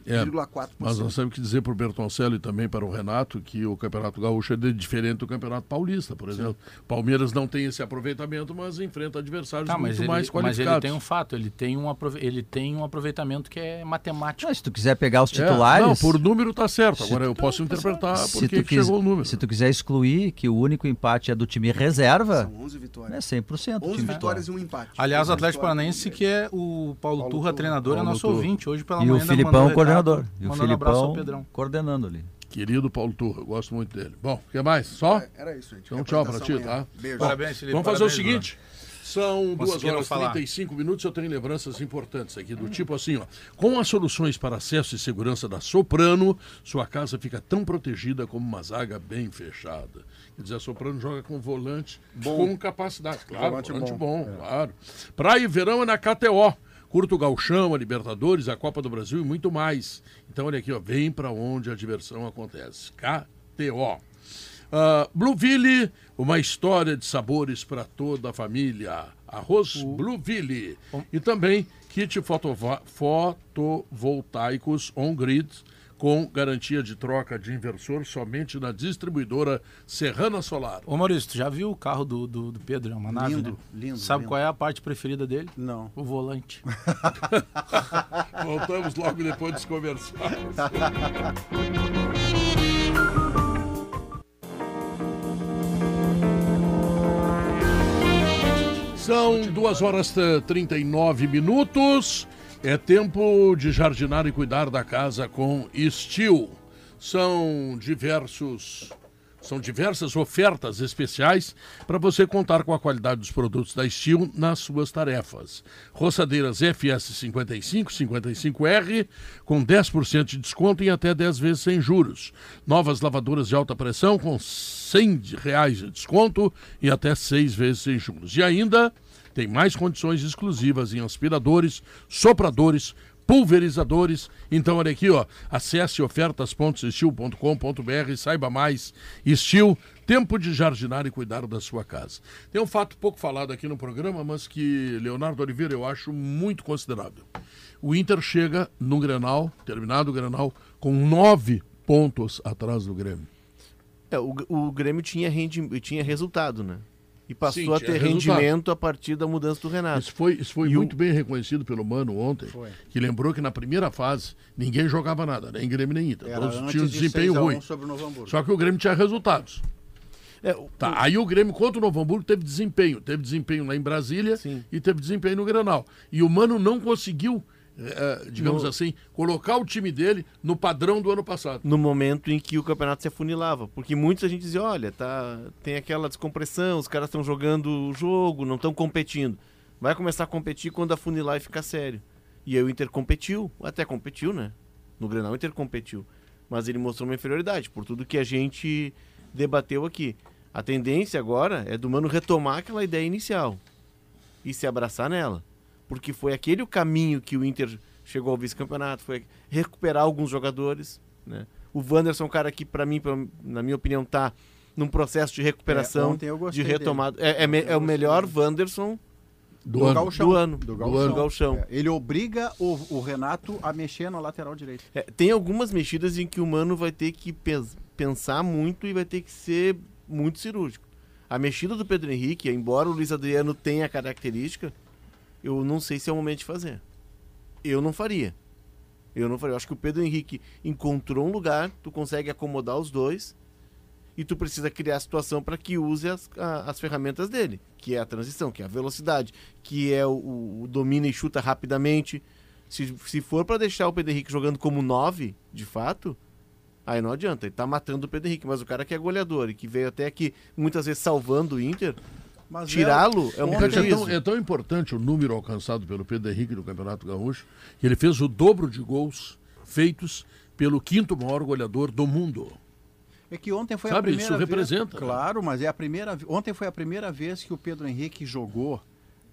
94,4%. Mas nós temos que dizer para o Bertoncello e também para o Renato que o Campeonato Gaúcho é diferente do Campeonato Paulista, por exemplo. Palmeiras não tem esse aproveitamento, mas enfrenta adversários Tá, mas muito ele, mais mas qualificados. ele tem um fato, ele tem um, aprove- ele tem um aproveitamento que é matemático. Mas se tu quiser pegar os É, titulares. não, por número tá certo. Agora eu posso interpretar se porque tu, quis- chegou o número. se tu quiser excluir que o único empate é do time reserva, São 11 vitórias. é 100% 11 time vitórias e um empate. Aliás, o 11 Atlético. Paranaense, que é o Paulo, Paulo Turra, Turra. treinador, é Paulo nosso Turra. ouvinte. Hoje pela E manhã o ainda Filipão, um E o mandando um abraço ao Filipão Pedrão. coordenando ali. Querido Paulo Turra, eu gosto muito dele. Bom, quer mais? Só? É, Era isso, gente. Então tchau pra ti, tá? Beijo. Parabéns, Felipe. Vamos fazer o parabéns, seguinte. São 2 Conseguiram horas e falar. 35 minutos. Eu tenho lembranças importantes aqui, do tipo assim, ó. Com as soluções para acesso e segurança da Soprano, sua casa fica tão protegida como uma zaga bem fechada. Quer dizer, a Soprano joga com volante com capacidade. Claro, volante, Volante bom, bom, claro. Praia e verão é na KTO. Curta o Galchão, a Libertadores, a Copa do Brasil e muito mais. Então, olha aqui, ó, vem para onde a diversão acontece. KTO. Ah, Blueville, uma história de sabores para toda a família. Arroz Blueville. E também kit fotovoltaicos on-grid com garantia de troca de inversor somente na distribuidora Serrana Solar. Ô Maurício, tu já viu o carro do, do, do Pedro? É uma nave, Lindo, né? lindo, Sabe lindo. qual é a parte preferida dele? Não. O volante. (laughs) Voltamos logo depois dos comerciais. São duas horas e 39 minutos. É tempo de jardinar e cuidar da casa com Steel. São diversos. São diversas ofertas especiais para você contar com a qualidade dos produtos da Steel nas suas tarefas. Roçadeiras FS 55, 55R com 10% de desconto em até 10 vezes sem juros. Novas lavadoras de alta pressão com 100 reais de desconto e até 6 vezes sem juros. E ainda tem mais condições exclusivas em aspiradores, sopradores, pulverizadores. Então, olha aqui, ó. Acesse ofertas.estil.com.br e saiba mais. Estil, tempo de jardinar e cuidar da sua casa. Tem um fato pouco falado aqui no programa, mas que Leonardo Oliveira eu acho muito considerável. O Inter chega no Grenal, terminado o Grenal, com nove pontos atrás do Grêmio. É, o, o Grêmio tinha, rendi, tinha resultado, né? E passou Sim, a ter resultado. rendimento a partir da mudança do Renato. Isso foi, isso foi E o- muito bem reconhecido pelo Mano ontem, que lembrou que na primeira fase ninguém jogava nada, nem Grêmio nem Inter. Era Todos tinham de desempenho 6 a 1 ruim. sobre o Novo Hamburgo. Só que o Grêmio tinha resultados. É, o- Tá, aí o Grêmio contra o Novo Hamburgo teve desempenho. Teve desempenho lá em Brasília Sim. e teve desempenho no Granal. E o Mano não conseguiu, eh, digamos No- assim, colocar o time dele no padrão do ano passado. no momento em que o campeonato se afunilava. Porque muita gente dizia, olha, tá, tem aquela descompressão, os caras estão jogando o jogo, não estão competindo. Vai começar a competir quando afunilar e ficar sério. E aí o Inter competiu, até competiu, né? No Grenal o Inter competiu. Mas ele mostrou uma inferioridade, por tudo que a gente debateu aqui. A tendência agora é do Mano retomar aquela ideia inicial e se abraçar nela. Porque foi aquele o caminho que o Inter chegou ao vice-campeonato, foi recuperar alguns jogadores, né? O Wanderson é um cara que, para mim, pra- na minha opinião, tá num processo de recuperação, É, de dele. retomada. É, é me- é o melhor dele. Wanderson Do, Do ano. Gauchão. do ano. Do Gauchão. Do Gauchão. É, ele obriga o, o Renato a mexer na lateral direita. É, tem algumas mexidas em que o Mano vai ter que pes- pensar muito e vai ter que ser muito cirúrgico. A mexida do Pedro Henrique, embora o Luiz Adriano tenha a característica, eu não sei se é o momento de fazer. Eu não faria. Eu não falei. Eu acho que o Pedro Henrique encontrou um lugar, tu consegue acomodar os dois e tu precisa criar a situação para que use as, a- as ferramentas dele, que é a transição, que é a velocidade, que é o, o domina e chuta rapidamente. Se, se for para deixar o Pedro Henrique jogando como 9, de fato, aí não adianta. Ele tá matando o Pedro Henrique, mas o cara que é goleador e que veio até aqui muitas vezes salvando o Inter, tirá-lo é um Porque é, tão, é tão importante o número alcançado pelo Pedro Henrique no Campeonato Gaúcho, que ele fez o dobro de gols feitos pelo quinto maior goleador do mundo. É que ontem foi Sabe, a primeira isso vez. representa, né? Claro, mas é a primeira. Ontem foi a primeira vez que o Pedro Henrique jogou,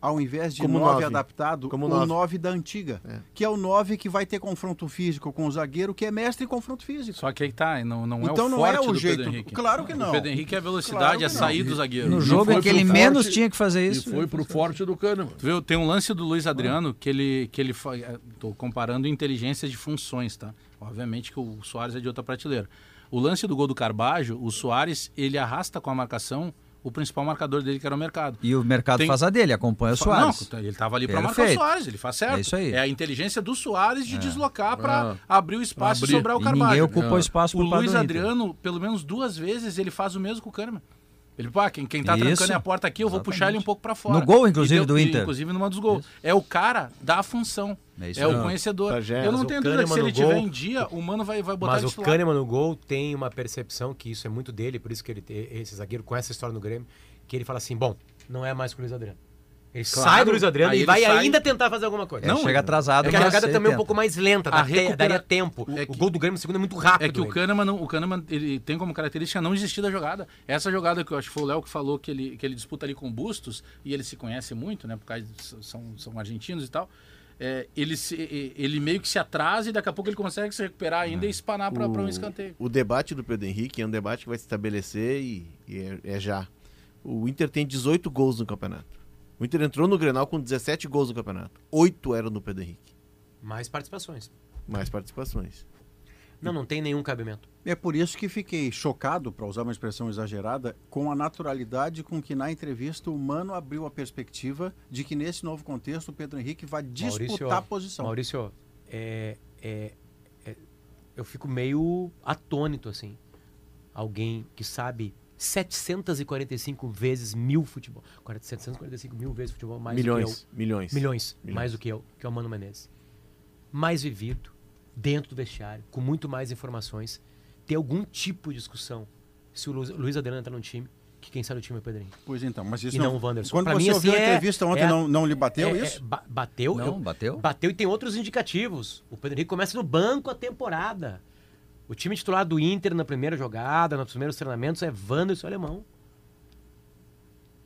ao invés de Como 9 nove. adaptado, Como o nove. 9 da antiga. É. Que é o 9 que vai ter confronto físico com o zagueiro, que é mestre em confronto físico. Só que aí tá, não, não é Então o não é forte o do jeito- Pedro Henrique. claro que não. O Pedro Henrique é a velocidade, Claro que é não. sair do zagueiro. No E jogo em que ele forte- menos tinha que fazer E isso. foi pro forte do Kahneman. Tu viu, tem um lance do Luiz Adriano que ele que ele eh, tô comparando inteligência de funções, tá? Obviamente que o Soares é de outra prateleira. O lance do gol do Carbajo, o Soares, ele arrasta com a marcação o principal marcador dele que era o mercado. E o mercado Tem- faz a dele, acompanha o Soares. Não, ele estava ali para marcar o. Soares, ele faz certo. É isso aí. É a inteligência do Soares de deslocar para abrir o espaço Abrir. e sobrar o E Carbajo. ninguém ocupou É. espaço O Luiz. Adriano, pelo menos duas vezes, ele faz o mesmo com o Kahneman. Ele, pá, quem, quem tá Isso. trancando é a porta aqui, eu vou puxar ele um pouco para fora. No gol, inclusive, E do Inter. Inclusive numa dos gols. É o cara da função. É É, isso o conhecedor. Pajé. Eu não tenho dúvida que se ele no tiver gol- em dia, o Mano vai, vai botar Mas o. Kahneman no gol tem uma percepção que isso é muito dele, por isso que ele tem esse zagueiro com essa história no Grêmio, que ele fala assim, bom, não é mais com o Luiz Adriano. Ele Claro, sai do Luiz Adriano aí e vai sai- ainda tentar fazer alguma coisa. Não, chega atrasado. É que a jogada também é um pouco mais lenta, A recupera- daria tempo. É o que- gol do Grêmio no segundo é muito rápido. É que o. Kahneman, não- o Kahneman ele tem como característica não desistir da jogada. Essa jogada que eu acho que foi o Léo que falou que ele, que ele disputa ali com o Bustos, e ele se conhece muito, né? Por causa de, são, são argentinos e tal. É, ele, se- ele meio que se atrasa e daqui a pouco ele consegue se recuperar ainda e espanar para um escanteio. O debate do Pedro Henrique é um debate que vai se estabelecer e, e é, é já. O Inter tem 18 gols no campeonato. O Inter entrou no Grenal com 17 gols no campeonato. Oito eram no Pedro Henrique. Mais participações. Mais participações. Não, não tem nenhum cabimento. É por isso que fiquei chocado, para usar uma expressão exagerada, com a naturalidade com que na entrevista o Mano abriu a perspectiva de que nesse novo contexto o Pedro Henrique vai disputar Maurício, a posição. Maurício, é, é- é- eu fico meio atônito, assim. Alguém que sabe 745 vezes mil futebol. 40, 745 mil vezes futebol mais do que eu. milhões, milhões. Milhões, Milhões. mais do que eu, que é o Mano Menezes. Mais vivido, dentro do vestiário, com muito mais informações, ter algum tipo de discussão se o Luiz, Luiz Adriano entrar no time, que quem sabe o time é o Pedro Henrique. Pois então, mas isso E não o Wanderson. Quando Pra você mim, ouviu assim, a é- entrevista ontem, é- não, não lhe bateu É, é, isso? ba- bateu? Não, eu- bateu? Bateu e tem outros indicativos. O Pedro Henrique começa no banco a temporada. O time titular do Inter na primeira jogada, nos primeiros treinamentos, é Wanderson Alemão.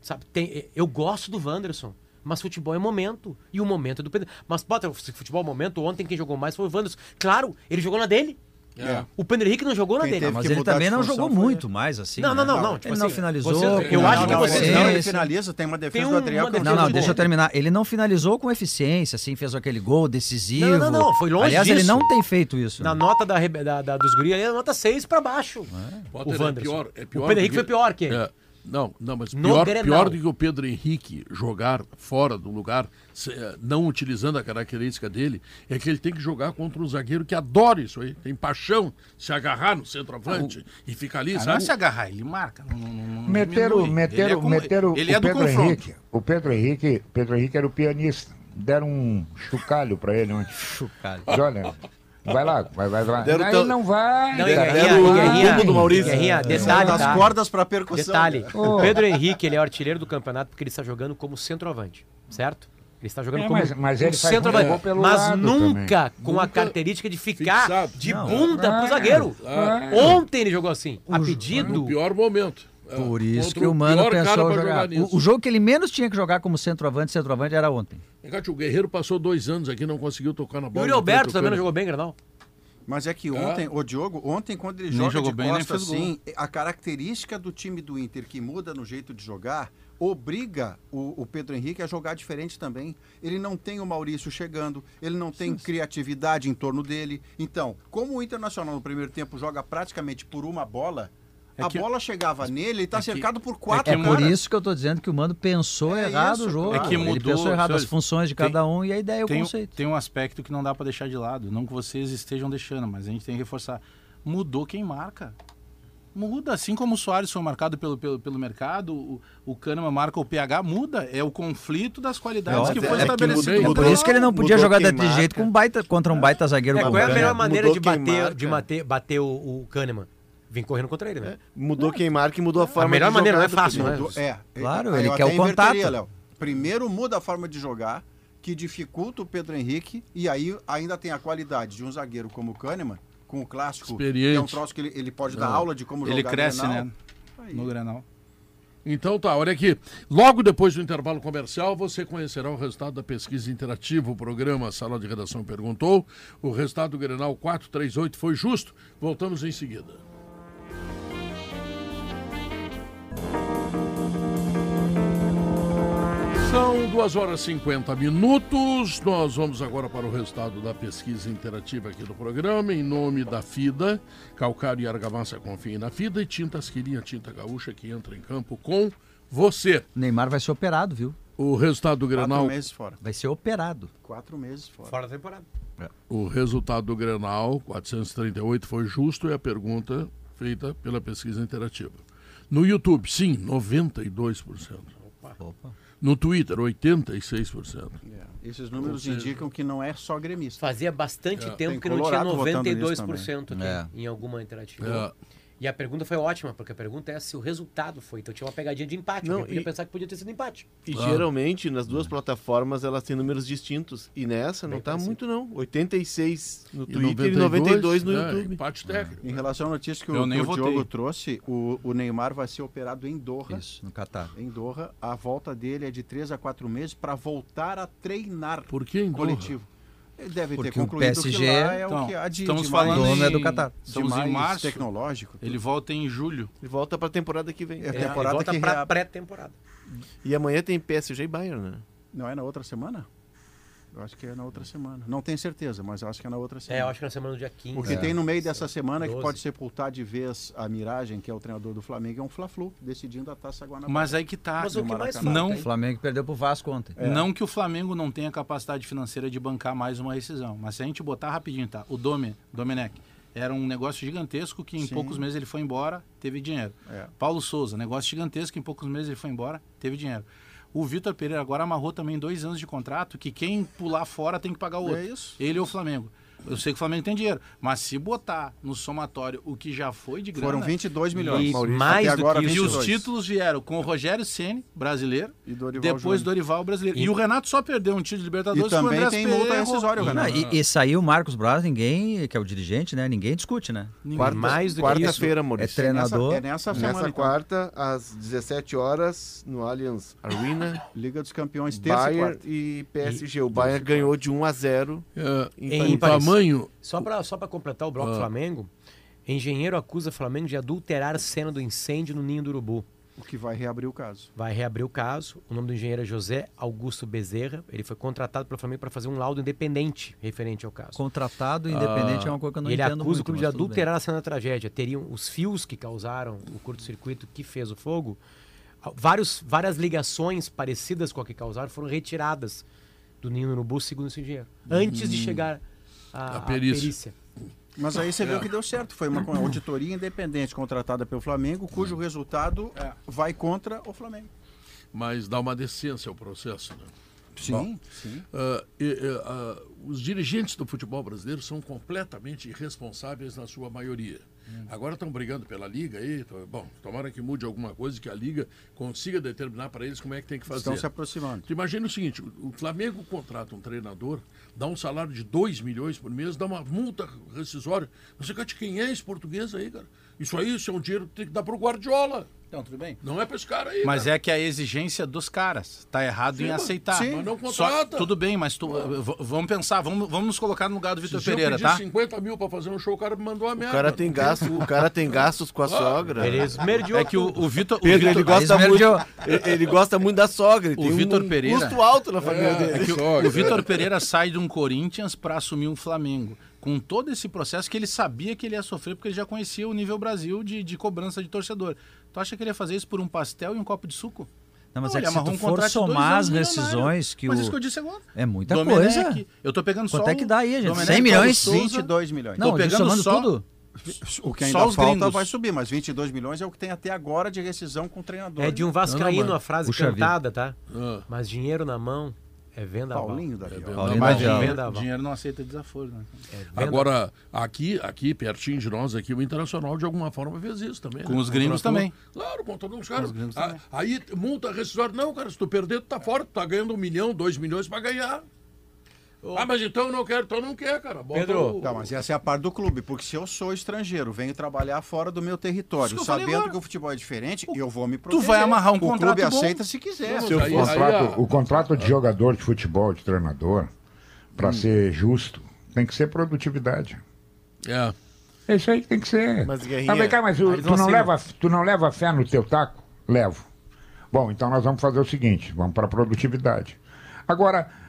Sabe, tem, eu gosto do Wanderson, mas futebol é momento. E o momento é do Pedro. Mas bota, futebol é momento, ontem quem jogou mais foi o Wanderson. Claro, ele jogou na dele. É. O Pedro Henrique não jogou na dele. Mas ele também não jogou muito mais assim. Não, né? não, não, não, tipo ele não assim, finalizou. você- eu acho que não, ele não- não eficiência. finaliza, tem uma defesa Tem do Adriel que eu Não, não, deixa eu terminar. Ele não finalizou com eficiência, assim, fez aquele gol decisivo. Não, não, não, foi longe Aliás, ele não tem feito isso. Na né? nota da, rebe- da, da- dos guri, ele é nota 6 pra baixo. O é Wanderson. pior, é pior o Pedro Henrique do foi pior que ele. Não, não, mas pior, pior do que o Pedro Henrique jogar fora do lugar, eh, não utilizando a característica dele, é que ele tem que jogar contra um zagueiro que adora isso aí, tem paixão, se agarrar no centroavante e ficar ali, Ah, não é sabe? se agarrar, ele marca. Não, não, não, não Meteram, meteram, ele é, como- meteram ele o é do Pedro confronto. Henrique. O Pedro Henrique, Pedro Henrique era o pianista. Deram um chocalho pra ele ontem. Chucalho. Olha, vai lá, vai, vai, vai. Deram teu- não vai. Não, cara. Guerrinha, Deram o combo do Maurício. Guerrinha, detalhe, tá? cordas para percussão. Detalhe, né? o Pedro Henrique ele é o artilheiro do campeonato porque ele está jogando como centroavante, certo? Ele está jogando É, como mas- mas ele faz centroavante, mas lado nunca com a Nunca característica de ficar fixado. de Não. bunda pro Ah, zagueiro. ah. Ontem ele jogou assim, a pedido. No pior momento. É, Por isso que o Mano pensou jogar. nisso. O, o jogo que ele menos tinha que jogar como centroavante, centroavante era ontem. O Guerreiro passou dois anos aqui não conseguiu tocar na bola. Yuri Alberto também não jogou bem, Granal. Mas é que ontem, o Diogo, ontem quando ele Nem joga jogou de bem, costa assim, a característica do time do Inter que muda no jeito de jogar obriga o, o Pedro Henrique a jogar diferente também. Ele não tem o Maurício chegando, ele não tem criatividade em torno dele. Então, como o Internacional no primeiro tempo joga praticamente por uma bola, É a que- bola chegava nele, ele tá é que- cercado por quatro É por caras. isso que eu tô dizendo que o Mano pensou É errado isso, o jogo. É que Ele mudou, pensou errado as senhores, funções de tem- cada um e a ideia e o tem, um- conceito. tem um aspecto que não dá pra deixar de lado. Não que vocês estejam deixando, mas a gente tem que reforçar. Mudou quem marca. Muda, assim como o Soares foi marcado pelo, pelo, pelo mercado, o, o Kahneman marca o PH, muda. É o conflito das qualidades É, que é foi que estabelecido. mudou- no Por isso que ele não podia Mudou jogar daquele jeito com um baita, contra um baita zagueiro É, qual é a o melhor maneira Mudou de bater, de bater, bater o, o Kahneman? Vem correndo contra ele, né? Mudou quem marca e mudou a forma melhor de maneira, não é fácil, do né? É. Claro, eu ele até quer o inverteria, contato. Léo. Primeiro muda a forma de jogar, que dificulta o Pedro Henrique, e aí ainda tem a qualidade de um zagueiro como o Kahneman, com o clássico, Experiente. que é um troço que ele, ele pode dar É. aula de como Ele jogar cresce, Grenal. né? Aí. No Grenal. Então tá, olha aqui. Logo depois do intervalo comercial, você conhecerá o resultado da pesquisa interativa. O programa Sala de Redação perguntou. O resultado do Grenal 438 foi justo. Voltamos em seguida. São 2 horas e 50 minutos. Nós vamos agora para o resultado da pesquisa interativa aqui do programa. Em nome da FIDA, Calcário e Argamassa confiem na FIDA e Tintas Quirinha, Tinta Gaúcha, que entra em campo com você. Neymar vai ser operado, viu? O resultado do Quatro Grenal, meses fora. Vai ser operado. Quatro meses fora. Fora da temporada. o resultado do Grenal 438 foi justo e a pergunta feita pela pesquisa interativa. No YouTube, sim, 92%. Opa. No Twitter, 86%. É. Esses números seja- indicam que não é só gremista. Fazia bastante É. tempo Tem que não tinha Colorado votando nisso 92% aqui É. em alguma interativa. É. E a pergunta foi ótima, porque a pergunta é se o resultado foi. Então tinha uma pegadinha de empate. Não, Não, podia e- pensar que podia ter sido empate. E Ah. geralmente nas duas plataformas elas têm números distintos. E nessa não Bem tá parecido. muito não. 86 no E Twitter e 92 no é, YouTube. Empate técnico. Em relação à notícia que Eu o, nem que o. Diogo trouxe, o, o Neymar vai ser operado em Doha. Isso, no Catar. Em Doha, a volta dele é de três a quatro meses para voltar a treinar Por que em Doha? coletivo. Ele deve Porque ter o concluído PSG que lá é Então, o que há de, estamos de falando mais, Dono é do em- Catar. de Estamos em mais março. tecnológico. Ele volta em julho. E volta pra temporada que vem. É. É, temporada e volta pra rea- pré-temporada. E amanhã tem PSG e Bayern, né? Não é na outra semana? Eu acho que é na outra semana. Não tenho certeza, mas eu acho que é na outra semana. É, eu acho que na semana do dia 15. O que É. tem no meio dessa semana que 12. pode sepultar de vez a Miragem, que é o treinador do Flamengo, é um Fla-Flu, decidindo a Taça Guanabara. Mas aí que tá. Mas o que mais falta, Não- O? Flamengo perdeu pro Vasco ontem. Não que o Flamengo não tenha capacidade financeira de bancar mais uma rescisão, mas se a gente botar rapidinho, tá? O Dome, Domenech, era um negócio gigantesco que em Sim. poucos meses ele foi embora, teve dinheiro. É. Paulo Souza, negócio gigantesco que em poucos meses ele foi embora, teve dinheiro. O Vitor Pereira agora amarrou também dois anos de contrato que quem pular fora tem que pagar o outro. É isso. Ele ou o Flamengo. Eu sei que o Flamengo tem dinheiro, mas se botar no somatório o que já foi de grana... Foram 22 milhões. E Maurício. mais Até do agora, que isso, E os 22. títulos vieram com o Rogério Ceni brasileiro, E Dorival depois Júnior. Dorival brasileiro. E, E- o Renato só perdeu um título de E Libertadores com o também Andrés tem multa rescisória, Renato. e, e saiu o Marcos Braz, ninguém, que é o dirigente, né? Ninguém discute, né? Quarta, mais do que quarta-feira, É Maurício. treinador. É nessa, é nessa semana, Nessa então. quarta, às 17 horas, no Allianz Arena, (coughs) Liga dos Campeões, terça e Bayern quarta. e PSG. O Bayern ganhou de 1 a 0 É, em o Paris. Tamanho. Só pra, só pra completar o bloco Ah. Flamengo, engenheiro acusa Flamengo de adulterar cena do incêndio no Ninho do Urubu. O que vai reabrir o caso. Vai reabrir o caso. O nome do engenheiro é José Augusto Bezerra. Ele foi contratado pelo Flamengo para fazer um laudo independente referente ao caso. Contratado independente é uma coisa que eu não ele entendo acusa muito, o clube de adulterar a cena da tragédia. Teriam os fios que causaram o curto-circuito que fez o fogo. ah, Vários, várias ligações parecidas com a que causaram foram retiradas do Ninho do Urubu, segundo esse engenheiro. Antes de chegar a, A a perícia. perícia. Mas aí você vê o que deu certo. Foi uma auditoria independente contratada pelo Flamengo, cujo resultado vai contra o Flamengo. Mas dá uma decência ao processo, né? Sim, sim. Ah, e, ah, os dirigentes do futebol brasileiro são completamente irresponsáveis na sua maioria. Agora estão brigando pela liga aí. tô- Bom, tomara que mude alguma coisa e que a liga consiga determinar para eles como é que tem que fazer. Estão se aproximando. Tu imagina o seguinte: o o Flamengo contrata um treinador, dá um salário de 2 milhões por mês, dá uma multa rescisória. Não sei quem é esse português aí, cara. Isso aí, isso é um dinheiro que tem que dar pro Guardiola. Então, tudo bem. Não é para esse cara aí. Mas cara. é que a exigência dos caras. Tá errado Sim, em aceitar. sim, mas não Só- contrata. tudo bem, mas tu- vamos pensar, vamos, vamos nos colocar no lugar do Vitor eu Pereira, pedir tá? 50 mil para fazer um show, o cara me mandou a O merda. cara tem gasto, o cara tem gastos com a sogra. Ele esmerdeou É que o, o Vitor. o Pedro, ele Vitor- gosta, muito, ele, ele gosta muito da sogra. Ele O tem um, Vitor Pereira- custo alto na família É, dele. É que o, o Vitor Pereira sai de um Corinthians para assumir um Flamengo. com todo esse processo que ele sabia que ele ia sofrer, porque ele já conhecia o nível Brasil de, de cobrança de torcedor. Tu acha que ele ia fazer isso por um pastel e um copo de suco? Não, mas Não, é que se tu um for somar as rescisões que Mas o... isso que eu disse agora. É muita Domenech, coisa. Eu tô pegando só Quanto é que dá aí, gente? Domenech, 100 milhões? Souza. 22 milhões. Não, Tô pegando somando só- tudo. O que Só ainda os falta gringos. vai subir, mas 22 milhões é o que tem até agora de rescisão com o treinador. É de um Não, vascaíno não, a frase Puxa vida. cantada, tá? Ah. Mas dinheiro na mão é venda Paulinho da É Viola. Paulinho da Viola. dinheiro, Vendaval. dinheiro não aceita desaforo, né? É Agora, aqui, aqui, pertinho de nós, aqui, o Internacional, de alguma forma, fez isso também. Com né? os gringos também. Claro, contratou os caras. os também. aí, multa rescisória. Não, cara, se tu perder, tu tá fora. Tu tá ganhando um milhão, dois milhões pra ganhar. Ah, mas então eu não quero. Então não quer, cara. Bota Pedro, o- Tá, mas essa é a parte do clube, porque se eu sou estrangeiro, venho trabalhar fora do meu território, Isso que eu falei sabendo agora. que o futebol é diferente, eu vou me proteger. vai amarrar um o contrato clube bom. aceita se quiser. Não, Se o, Aí- contrato, aí a- o contrato de jogador de futebol, de treinador, para ser justo, tem que ser produtividade. É. É isso aí que tem que ser. Mas, Guerrinha, Ah, vem cá, mas o- eles tu, não não assinam. leva, tu não leva fé no teu taco? Levo. Bom, então nós vamos fazer o seguinte, vamos para produtividade. Agora, o- o-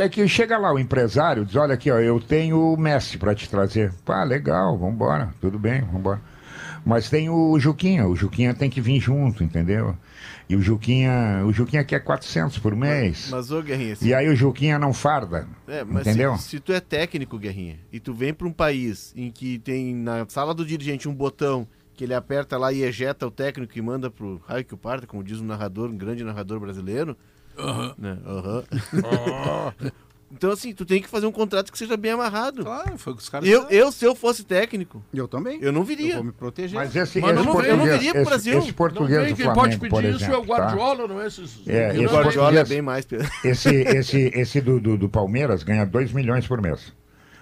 é que chega lá o empresário, diz, olha aqui, ó, eu tenho o Messi para te trazer. Pá, legal, vamos embora, tudo bem, vamos embora. Mas tem o Juquinha, o Juquinha tem que vir junto, entendeu? E o Juquinha, o Juquinha quer 400 por mês. Mas, ô, Guerrinha, se, E aí o Juquinha não farda. é, mas entendeu? se, se tu é técnico, Guerrinha, e tu vem pra um país em que tem na sala do dirigente um botão que ele aperta lá e ejeta o técnico e manda pro raio que o parta, como diz um narrador, um grande narrador brasileiro. Né? Aham. (laughs) então, assim, tu tem que fazer um contrato que seja bem amarrado. Claro, foi o que os caras Eu, eu, se eu fosse técnico, Eu também. eu não Eu viria. vou me proteger. Mas esse, Mas esse não eu não viria pro esse, Brasil. esse português do quem Flamengo, pode pedir por isso é o exemplo, tá? Guardiola, não é esses. É, esse O tem. Guardiola é português- bem mais. (laughs) Esse, esse, esse do, do, do Palmeiras ganha 2 milhões por mês.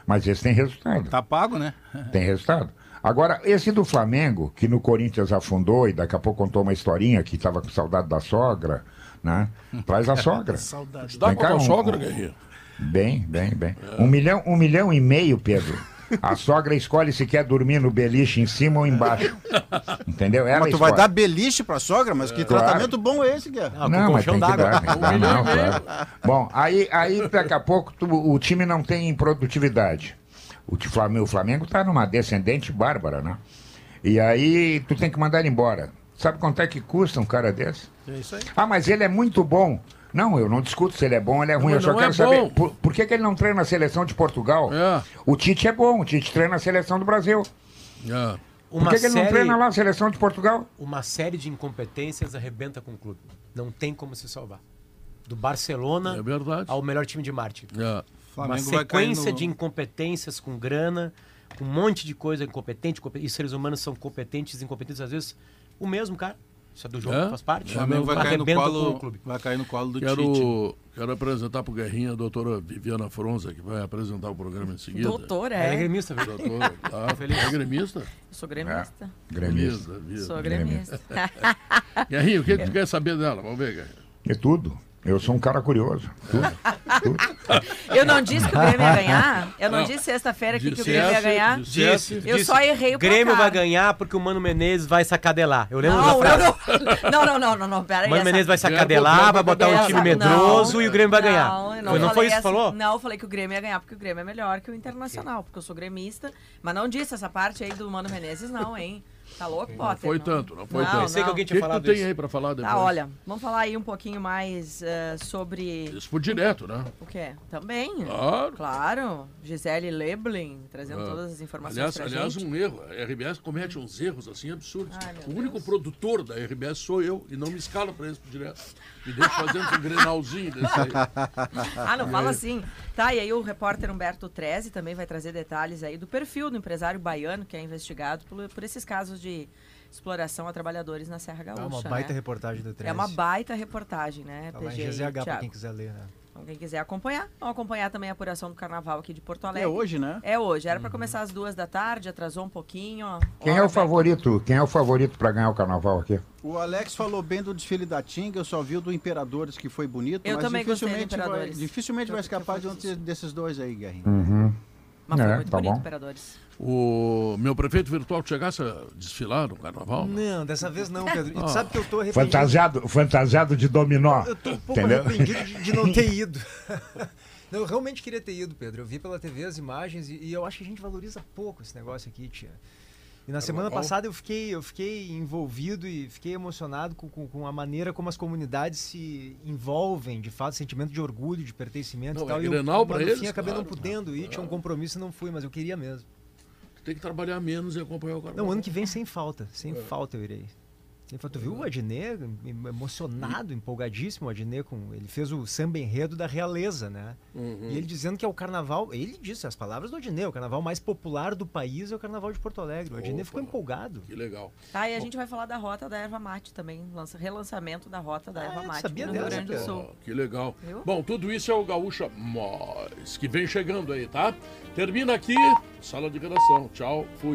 Mas esse tem resultado. Tá pago, né? Tem resultado. Agora, esse do Flamengo, que no Corinthians afundou e daqui a pouco contou uma historinha que estava com saudade da sogra, né? Traz a sogra. (laughs) Saudade. Dá cá, um- sogra, um- Guerreiro? Bem, bem, bem. Um, milhão, um milhão e meio, Pedro. A sogra escolhe se quer dormir no beliche em cima ou embaixo. Entendeu? Ela Mas tu vai escolhe. dar beliche pra sogra? Mas que Claro. tratamento bom é esse, Guerra? Ah, Não, mas tem que dar, tem que dar, Um milhão não, claro. Bom, aí, aí daqui a pouco tu- o time não tem produtividade. O Flamengo, o Flamengo tá numa descendente bárbara, né? E aí tu tem que mandar ele embora. Sabe quanto é que custa um cara desse? É isso aí. Ah, mas ele é muito bom. Não, eu não discuto se ele é bom ou ele é ruim. mas eu só não quero é saber bom. por, por que, que ele não treina a seleção de Portugal? É. O Tite é bom, o Tite treina a seleção do Brasil. É. Por que, que ele não série, treina lá a seleção de Portugal? uma série de incompetências arrebenta com o clube. Não tem como se salvar. Do Barcelona É verdade. ao melhor time de Marte. É. Uma sequência no- de incompetências com grana, com um monte de coisa incompetente, incompe- e seres humanos são competentes e incompetentes, às vezes, o mesmo, cara. Isso é do jogo, É? faz parte. O Flamengo vai cair, no colo, o clube. vai cair no colo do Tite. Quero, quero apresentar pro Guerrinha a doutora Viviana Fronza, que vai apresentar o programa em seguida. Doutor, Ela é é. gremista, viu? Doutora, (laughs) tá? É gremista? Eu sou gremista. Gremista. Gremista. Sou gremista. gremista. (laughs) Guerrinha, o que, que tu quer saber dela? Vamos ver, Guerrinha. É tudo. Eu sou um cara curioso. Tudo. tudo. (laughs) Eu não disse que o Grêmio ia ganhar. Eu não, Não. disse sexta-feira aqui que o Disse Grêmio ia ganhar. disse. Eu só errei o Grêmio placar. vai ganhar porque o Mano Menezes vai sacadelar. Eu lembro Não, da frase. não, não, não, não, não, pera aí. O Mano essa- Menezes vai sacadelar, vai botar um time medroso não, e o Grêmio vai ganhar. Não, eu não, Foi- não falei foi isso que essa- falou? Não, eu falei que o Grêmio ia ganhar porque o Grêmio é melhor que o Internacional, porque eu sou gremista. Mas não disse essa parte aí do Mano Menezes, não, hein? Tá louco, Potter? Não foi tanto, não foi Não, tanto. Pensei que alguém O tinha que, que tu falado tem aí pra falar depois? Tá, olha, vamos falar aí um pouquinho mais eh, sobre Isso por direto, né? o quê? Também. Claro. Claro. Gisele Leblin, trazendo Ah. todas as informações Aliás, pra aliás gente. um erro. A RBS comete uns erros assim absurdos. Ai, o único Deus. produtor da RBS sou eu e não me escala pra isso por direto. Me deixa fazendo um grenalzinho desse aí. Ah, não fala assim. Tá, e aí o repórter Humberto Treze também vai trazer detalhes aí do perfil do empresário baiano que é investigado por, por esses casos de exploração a trabalhadores na Serra É Gaúcha. uma baita né? reportagem do 13. É uma baita reportagem, né, Tá lá em PG GZH pra Thiago? quem quiser ler, né? Então, quem quiser acompanhar, vamos acompanhar também a apuração do carnaval aqui de Porto Alegre. É hoje, né? É hoje, Uhum. era pra começar às duas da tarde, atrasou um pouquinho. ó. Quem é o favorito? Quem é o favorito para ganhar o carnaval aqui? O Alex falou bem do desfile da Tinga, eu só vi o do Imperadores que foi bonito, Eu mas também dificilmente, vai, Imperadores. dificilmente vai Eu- escapar de um desses dois aí, Guerrinho. Uhum. Mas foi É, muito tá bonito, bom. Imperadores. O meu prefeito virtual chegasse a desfilar no carnaval? Não, dessa vez não, Pedro. E tu Ah. sabe que eu tô arrependido. Fantasiado, fantasiado de dominó. Eu tô um pouco entendeu? arrependido de, de não (laughs) ter ido. (laughs) não, eu realmente queria ter ido, Pedro. Eu vi pela TV as imagens e, e eu acho que a gente valoriza pouco esse negócio aqui, tia. E na semana passada eu fiquei, eu fiquei envolvido e fiquei emocionado com, com, com a maneira como as comunidades se envolvem, de fato, sentimento de orgulho, de pertencimento Não, e tal. é e eu, Grenal pra no eles, fim acabei não claro. podendo ir, tinha um compromisso e não fui, mas eu queria mesmo. Tem que trabalhar menos e acompanhar o carnaval. Não, ano que vem sem falta, sem É. falta eu irei. Sem falta. Tu viu o Adnet emocionado, empolgadíssimo, o Adnet com ele fez o samba enredo da realeza, né? Uhum. E ele dizendo que é o carnaval, ele disse as palavras do Adnet, o carnaval mais popular do país é o carnaval de Porto Alegre. O Adnet ficou empolgado. Que legal. Tá, e a gente vai falar da rota da erva mate também, lança- relançamento da rota da erva mate sabia no Rio Grande do Sul. Que legal. Viu? Bom, tudo isso é o Gaúcha Mais, que vem chegando aí, tá? Termina aqui, sala de redação. Tchau, fui.